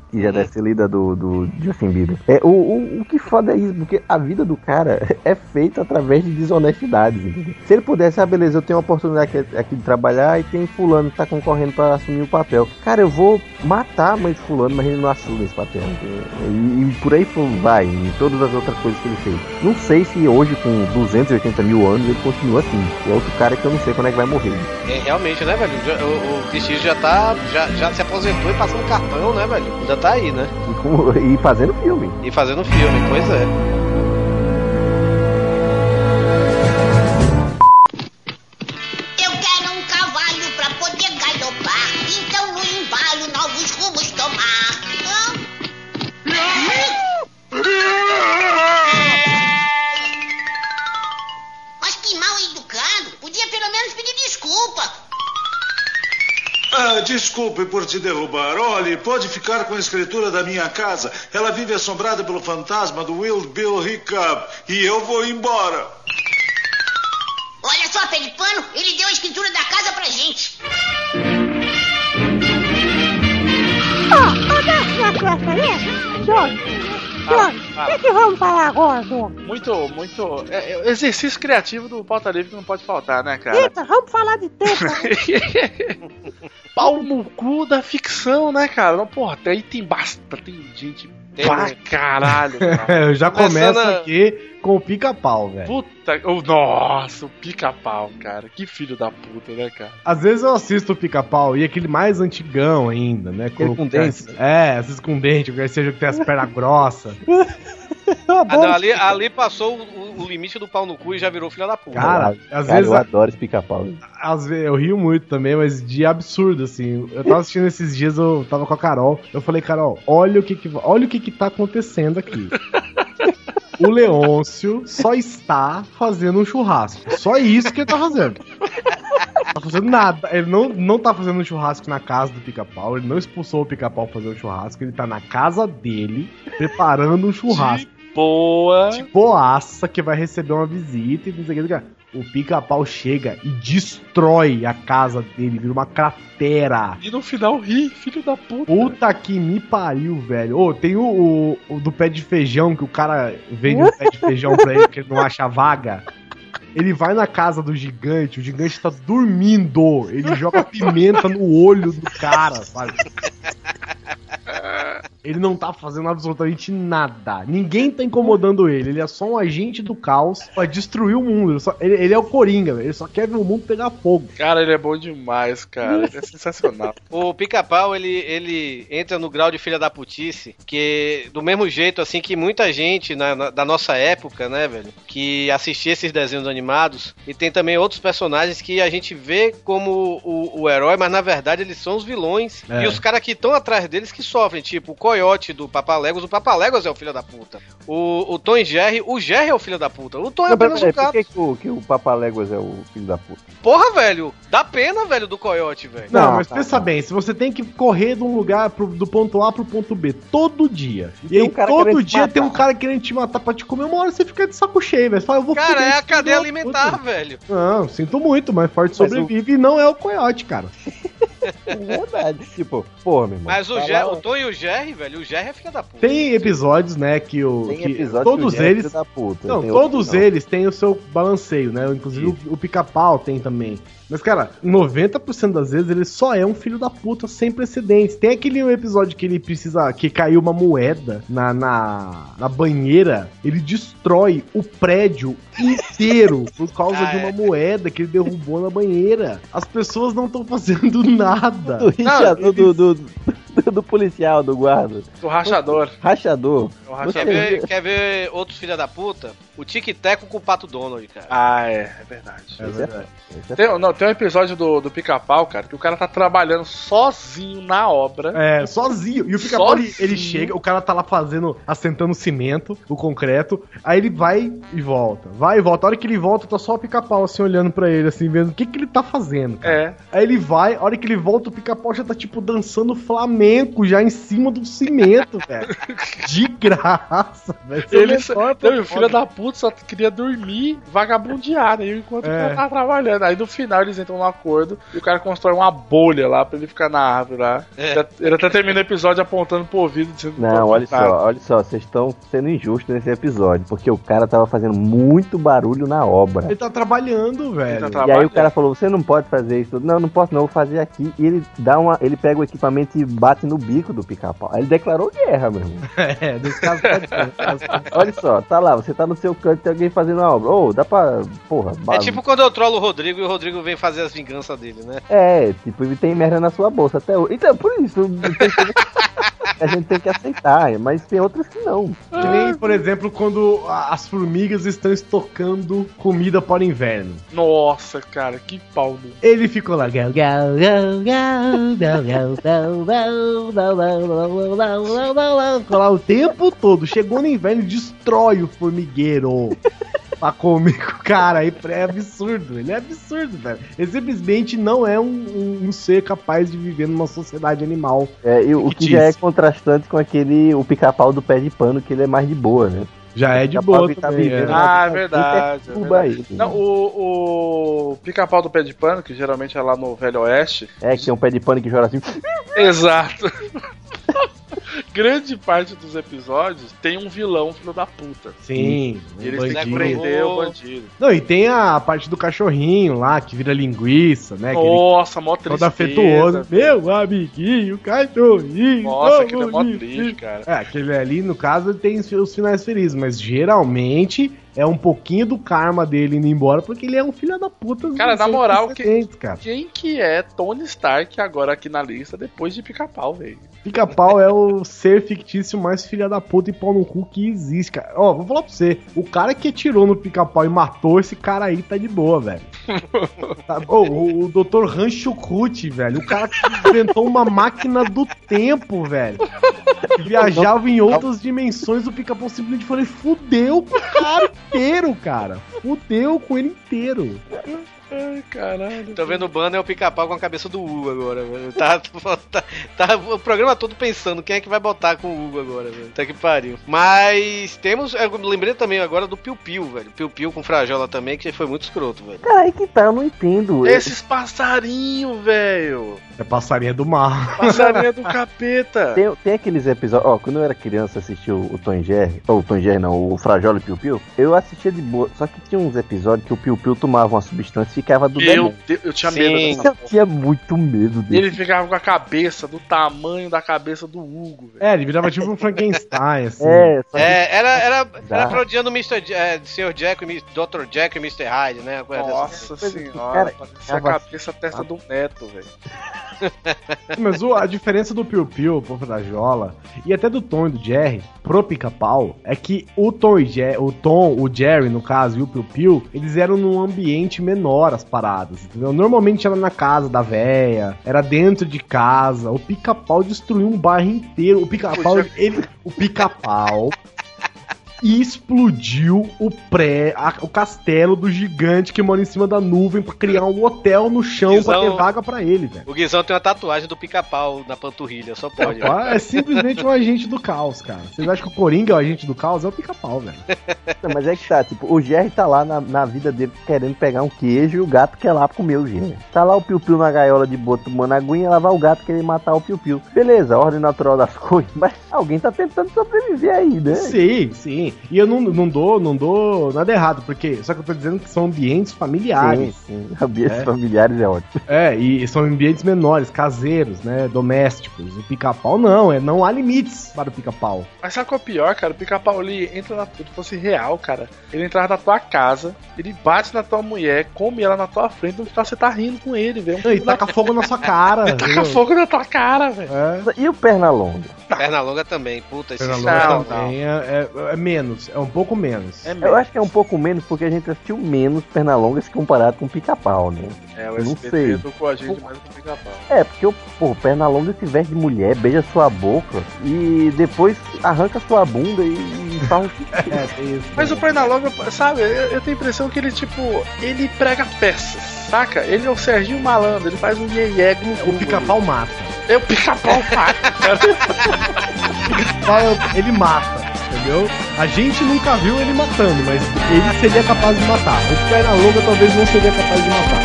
que já deve ser lida do, do Justin Bieber. É, o, o, o que foda é isso, porque a vida do cara *laughs* é feita através de desonestidades, entendeu? Se ele pudesse, ah, beleza, eu tenho uma oportunidade aqui, aqui de trabalhar e tem fulano que tá concorrendo pra assumir o papel. Cara, eu vou matar a mãe de fulano, mas ele não assume esse papel. E, e por aí vai, e todas as outras coisas que ele fez. Não sei se hoje, com 280 mil anos, ele continua assim. É outro cara que eu não sei quando é que vai morrer. É, realmente, né, velho? O, o Eastwood já tá. Já, já se aposentou e passando cartão, né, velho? Já tá aí, né? E, com- e fazendo filme. E fazendo filme, pois é. Desculpe por te derrubar. Olhe, pode ficar com a escritura da minha casa. Ela vive assombrada pelo fantasma do Wild Bill Hiccup. E eu vou embora. Olha só, pé de pano, ele deu a escritura da casa pra gente. Ó, dá uma festa aí. Jorge, o que, que vamos falar agora, Jorge? Muito, muito. É, é, exercício criativo do pauta livre que não pode faltar, né, cara? Eita, vamos falar de teta. *laughs* Pau no cu da ficção, né, cara? Não, porra, até aí tem basta, tem gente Tem pra muito. caralho, *laughs* cara. eu já começo aqui com o pica-pau, velho. Puta, oh, nossa, o pica-pau, cara. Que filho da puta, né, cara? Às vezes eu assisto o pica-pau e aquele mais antigão ainda, né? Aquele com o cara- dente, É, às vezes com dente, o seja que tem as pernas *laughs* grossas. Ah, não, ali, ali passou o, o- o limite do pau no cu e já virou filha da puta. Cara, às Cara, vezes eu adoro esse pica-pau. Às vezes eu rio muito também, mas de absurdo, assim. Eu tava assistindo esses dias, eu tava com a Carol. Eu falei, Carol, olha o que que, olha o que, que tá acontecendo aqui. *laughs* O Leôncio só está fazendo um churrasco. Só isso que ele tá fazendo. Não tá fazendo nada. Ele não, não tá fazendo um churrasco na casa do pica-pau. Ele não expulsou o pica-pau pra fazer um churrasco. Ele tá na casa dele, preparando um churrasco. Boa. De boaça que vai receber uma visita e não sei o que. O pica-pau chega e destrói a casa dele, vira uma cratera. E no final ri, filho da puta. Puta que me pariu, velho. Ô, tem o, o- o do pé de feijão, que o cara vende um pé de feijão pra ele porque ele não acha vaga. Ele vai na casa do gigante, o gigante tá dormindo. Ele joga pimenta no olho do cara, sabe? *laughs* Ele não tá fazendo absolutamente nada. Ninguém tá incomodando ele. Ele é só um agente do caos pra destruir o mundo. Ele, só- ele- ele é o Coringa, velho. Ele só quer ver o mundo pegar fogo. Cara, ele é bom demais, cara. Ele é *laughs* sensacional. O pica-pau, ele, ele entra no grau de filha da putice, que do mesmo jeito, assim, que muita gente na- na- da nossa época, né, velho, que assistia esses desenhos animados, e tem também outros personagens que a gente vê como o, o herói, mas na verdade eles são os vilões, É. e os caras que estão atrás deles que sofrem, tipo o Coyote do Papaléguas, o Papaléguas é o filho da puta. O, o Tom e Jerry, o Jerry é o filho da puta. O Tom é Não, apenas um pera, por cara. que, que o, que o Papaléguas é o filho da puta? Porra, velho, dá pena, velho, do Coyote, velho. Não, Não, mas tá, pensa bem, se você tem que correr de um lugar pro- do ponto A pro ponto B todo dia, e, tem aí um cara todo te dia tem um cara querendo te matar pra te comer, uma hora você fica de saco cheio, velho. Você fala, eu vou Cara, é a cadeia alimentar, puta. velho. Não, sinto muito, mas forte Mas sobrevive e não é o coiote, cara. *laughs* É verdade. tipo, porra, meu irmão. Mas o, lá- o Tom e o Jerry, velho, o Jerry é filha da puta. Tem episódios, né, que o. Tem que todos que o é eles. filho da puta, Não, todos eles têm o seu balanceio, né? Inclusive o, o pica-pau tem também. Mas, cara, 90% das vezes ele só é um filho da puta sem precedentes. Tem aquele episódio que ele precisa. que caiu uma moeda na, na, na banheira. Ele destrói o prédio inteiro *laughs* por causa Ah, de uma é. moeda que ele derrubou na banheira. As pessoas não estão fazendo *laughs* nada. Do, rachador, do, do, do, do policial, do guarda. Do rachador. Rachador. O Quer ver, quer ver outros filha da puta? O Tic Teco com o Pato Donald, cara. Ah, é, é verdade. É verdade. Esse é Tem, não, tem um episódio do, do pica-pau, cara, que o cara tá trabalhando sozinho na obra. É, sozinho. E o pica-pau, ele, ele chega, o cara tá lá fazendo, assentando cimento, o concreto, aí ele vai e volta. Vai e volta. A hora que ele volta, tá só o pica-pau assim, olhando pra ele, assim, vendo o que que ele tá fazendo. cara. É. Aí ele vai, a hora que ele volta, o pica-pau já tá, tipo, dançando flamenco já em cima do cimento, *laughs* velho. De graça, velho. É Ele, o melhor não, o propósito. filho da puta só queria dormir, vagabundear, né? Enquanto o É. cara tava trabalhando. Aí no final eles entram num acordo e o cara constrói uma bolha lá pra ele ficar na árvore lá. É. Ele até termina o episódio apontando pro ouvido dizendo que Não, tô olha só, olha só, vocês estão sendo injustos nesse episódio, porque o cara tava fazendo muito barulho na obra. Ele tá trabalhando, velho. E aí o cara falou, você não pode fazer isso. Não, não posso não, vou fazer aqui. E ele dá uma. Ele pega o equipamento e bate bate no bico do pica-pau. Ele declarou guerra, meu irmão. é, nesse caso pode ser. Olha só, tá lá, você tá no seu canto e tem alguém fazendo uma obra. Ô, oh, dá pra. Porra, bala. É tipo quando eu trolo o Rodrigo e o Rodrigo vem fazer as vinganças dele, né? É, tipo, ele tem merda na sua bolsa até hoje. Então, por isso. a gente tem que aceitar, mas tem outras que não. Que nem, por exemplo, quando as formigas estão estocando comida para o inverno. Nossa, cara, que pau. Ele ficou lá. Gal, gal, gal, gal, gal, gal, gal, gal lá o tempo todo. Chegou no inverno e destrói o formigueiro. Pra comer com o cara, é absurdo, ele é absurdo, velho. Ele simplesmente não é um, um- um ser capaz de viver numa sociedade animal. É, e o que já é contrastante com aquele, o pica-pau do pé de pano, que ele é mais de boa, né? Já é de boa tá também, vivendo é. uma Ah, é verdade. é verdade. Não, o, o pica-pau do pé de pano, que geralmente é lá no Velho Oeste. É, que tem um pé de pano que chora assim. Exato. *laughs* *laughs* Grande parte dos episódios tem um vilão filho da puta. Sim, E eles um têm que prender o bandido. Não, e tem a parte do cachorrinho lá, que vira linguiça, né? ele- Nossa, mó Todo tristeza. afetuoso. Meu amiguinho, cachorrinho. Nossa, aquele é mó triste, cara. É, aquele ali, no caso, tem os finais felizes, mas geralmente é um pouquinho do karma dele indo embora, porque ele é um filho da puta. Cara, na moral, que, cara. quem que é Tony Stark agora aqui na lista depois de pica-pau, velho? Pica-pau é o ser fictício mais filha da puta e pau no cu que existe, cara. Ó, vou falar pra você. O cara que atirou no pica-pau e matou esse cara aí tá de boa, velho. *laughs* Tá- Ô, o, o Dr. Rancho Crute, velho. O cara que inventou uma máquina do tempo, velho. Viajava em outras dimensões. O pica-pau simplesmente falou: fudeu com o cara inteiro, cara. Fudeu com ele inteiro. Ai, caralho. Tô vendo o banner é o pica-pau com a cabeça do Hugo agora, velho. Tá, *laughs* tá, tá o programa todo pensando quem é que vai botar com o Hugo agora, velho. Tá que pariu. Mas temos. Eu lembrei também agora do Piu Piu, velho. Piu Piu com Frajola também, que foi muito escroto, velho. Cara, aí que tá, eu não entendo. Esses passarinhos, velho. É passarinha do mar. Passarinho do capeta. Tem, tem aqueles episódios. Ó, quando eu era criança, assistia o, o Tom Jerry. Ou o Tom Jerry não, o Frajola e Piu Piu. Eu assistia de boa. Só que tinha uns episódios que o Piu Piu tomava uma substância ficava do Meu. Deus, eu tinha Sim. medo dessa Eu tinha muito medo dele. Ele ficava com a cabeça do tamanho da cabeça do Hugo, velho. É, ele virava tipo um Frankenstein, *laughs* assim. É, É, era, era, Dá. era parodiando o Mr. É, Sr. Jack, Dr. Jack e Mr. Hyde, né? Coisa dessa. Nossa senhora, Cara, parecia a cabeça a testa do *laughs* neto, velho. Mas o- a diferença do Piu Piu pro Frajola e até do Tom e do Jerry pro Pica-Pau é que o Tom e Jerry, o Tom, o Jerry, no caso, e o Piu Piu, eles eram num ambiente menor as paradas, entendeu? Normalmente era na casa da véia, era dentro de casa. O Pica-Pau destruiu um bairro inteiro. O Pica-Pau, ele, o Pica-Pau explodiu o pré, a- o castelo do gigante que mora em cima da nuvem pra criar um hotel no chão pra Guizão- ter vaga pra ele, velho. O Guizão tem uma tatuagem do pica-pau na panturrilha, só pode. Ah, é simplesmente um agente do caos, cara. Vocês acham que o Coringa é o agente do caos? É o pica-pau, velho. Não, mas é que tá, tipo, o Jerry tá lá na, na vida dele querendo pegar um queijo e o gato quer lá comer o Jerry. Tá lá o Piu Piu na gaiola de boto tomando aguinha, lá vai o gato querer matar o Piu Piu. Beleza, ordem natural das *laughs* coisas, mas alguém tá tentando sobreviver aí, né? Sim, sim. E eu não, não dou, não dou nada errado, porque só que eu tô dizendo que são ambientes familiares. Sim, sim. Ambientes É. familiares é ótimo. É, e são ambientes menores, caseiros, né? Domésticos. O pica-pau não, é não há limites para o pica-pau. Mas sabe qual é o pior, cara? O pica-pau ele entra na. Se fosse real, cara. Ele entrava na tua casa, ele bate na tua mulher, come ela na tua frente, no final você tá rindo com ele, velho. E taca fogo na sua cara. Ele *laughs* taca fogo na tua cara, velho. É. E o Pernalonga? Perna longa também, puta, esse Pernalonga não, também é, é- é menos. Menos, é um pouco menos. Eu acho que é um pouco menos porque a gente assistiu menos Pernalongas comparado com Pica-Pau, né? É, o Eu não sei. educou a gente mais do que pica-pau. É, porque o pô, Pernalonga se veste de mulher, beija sua boca e depois arranca sua bunda e, e fala *laughs* que. É, tem isso. Mas o Pernalonga, sabe, eu, eu tenho a impressão que ele, tipo, ele prega peças, saca? Ele é o Serginho Malandro, ele faz um iê O pica-pau mata. É o pica-pau mata, *laughs* cara. Ele mata, entendeu? A gente nunca viu ele matando, mas ele seria capaz de matar. O perna longa talvez não seria capaz de matar.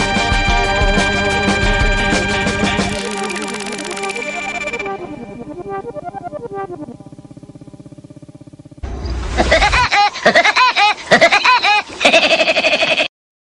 *laughs*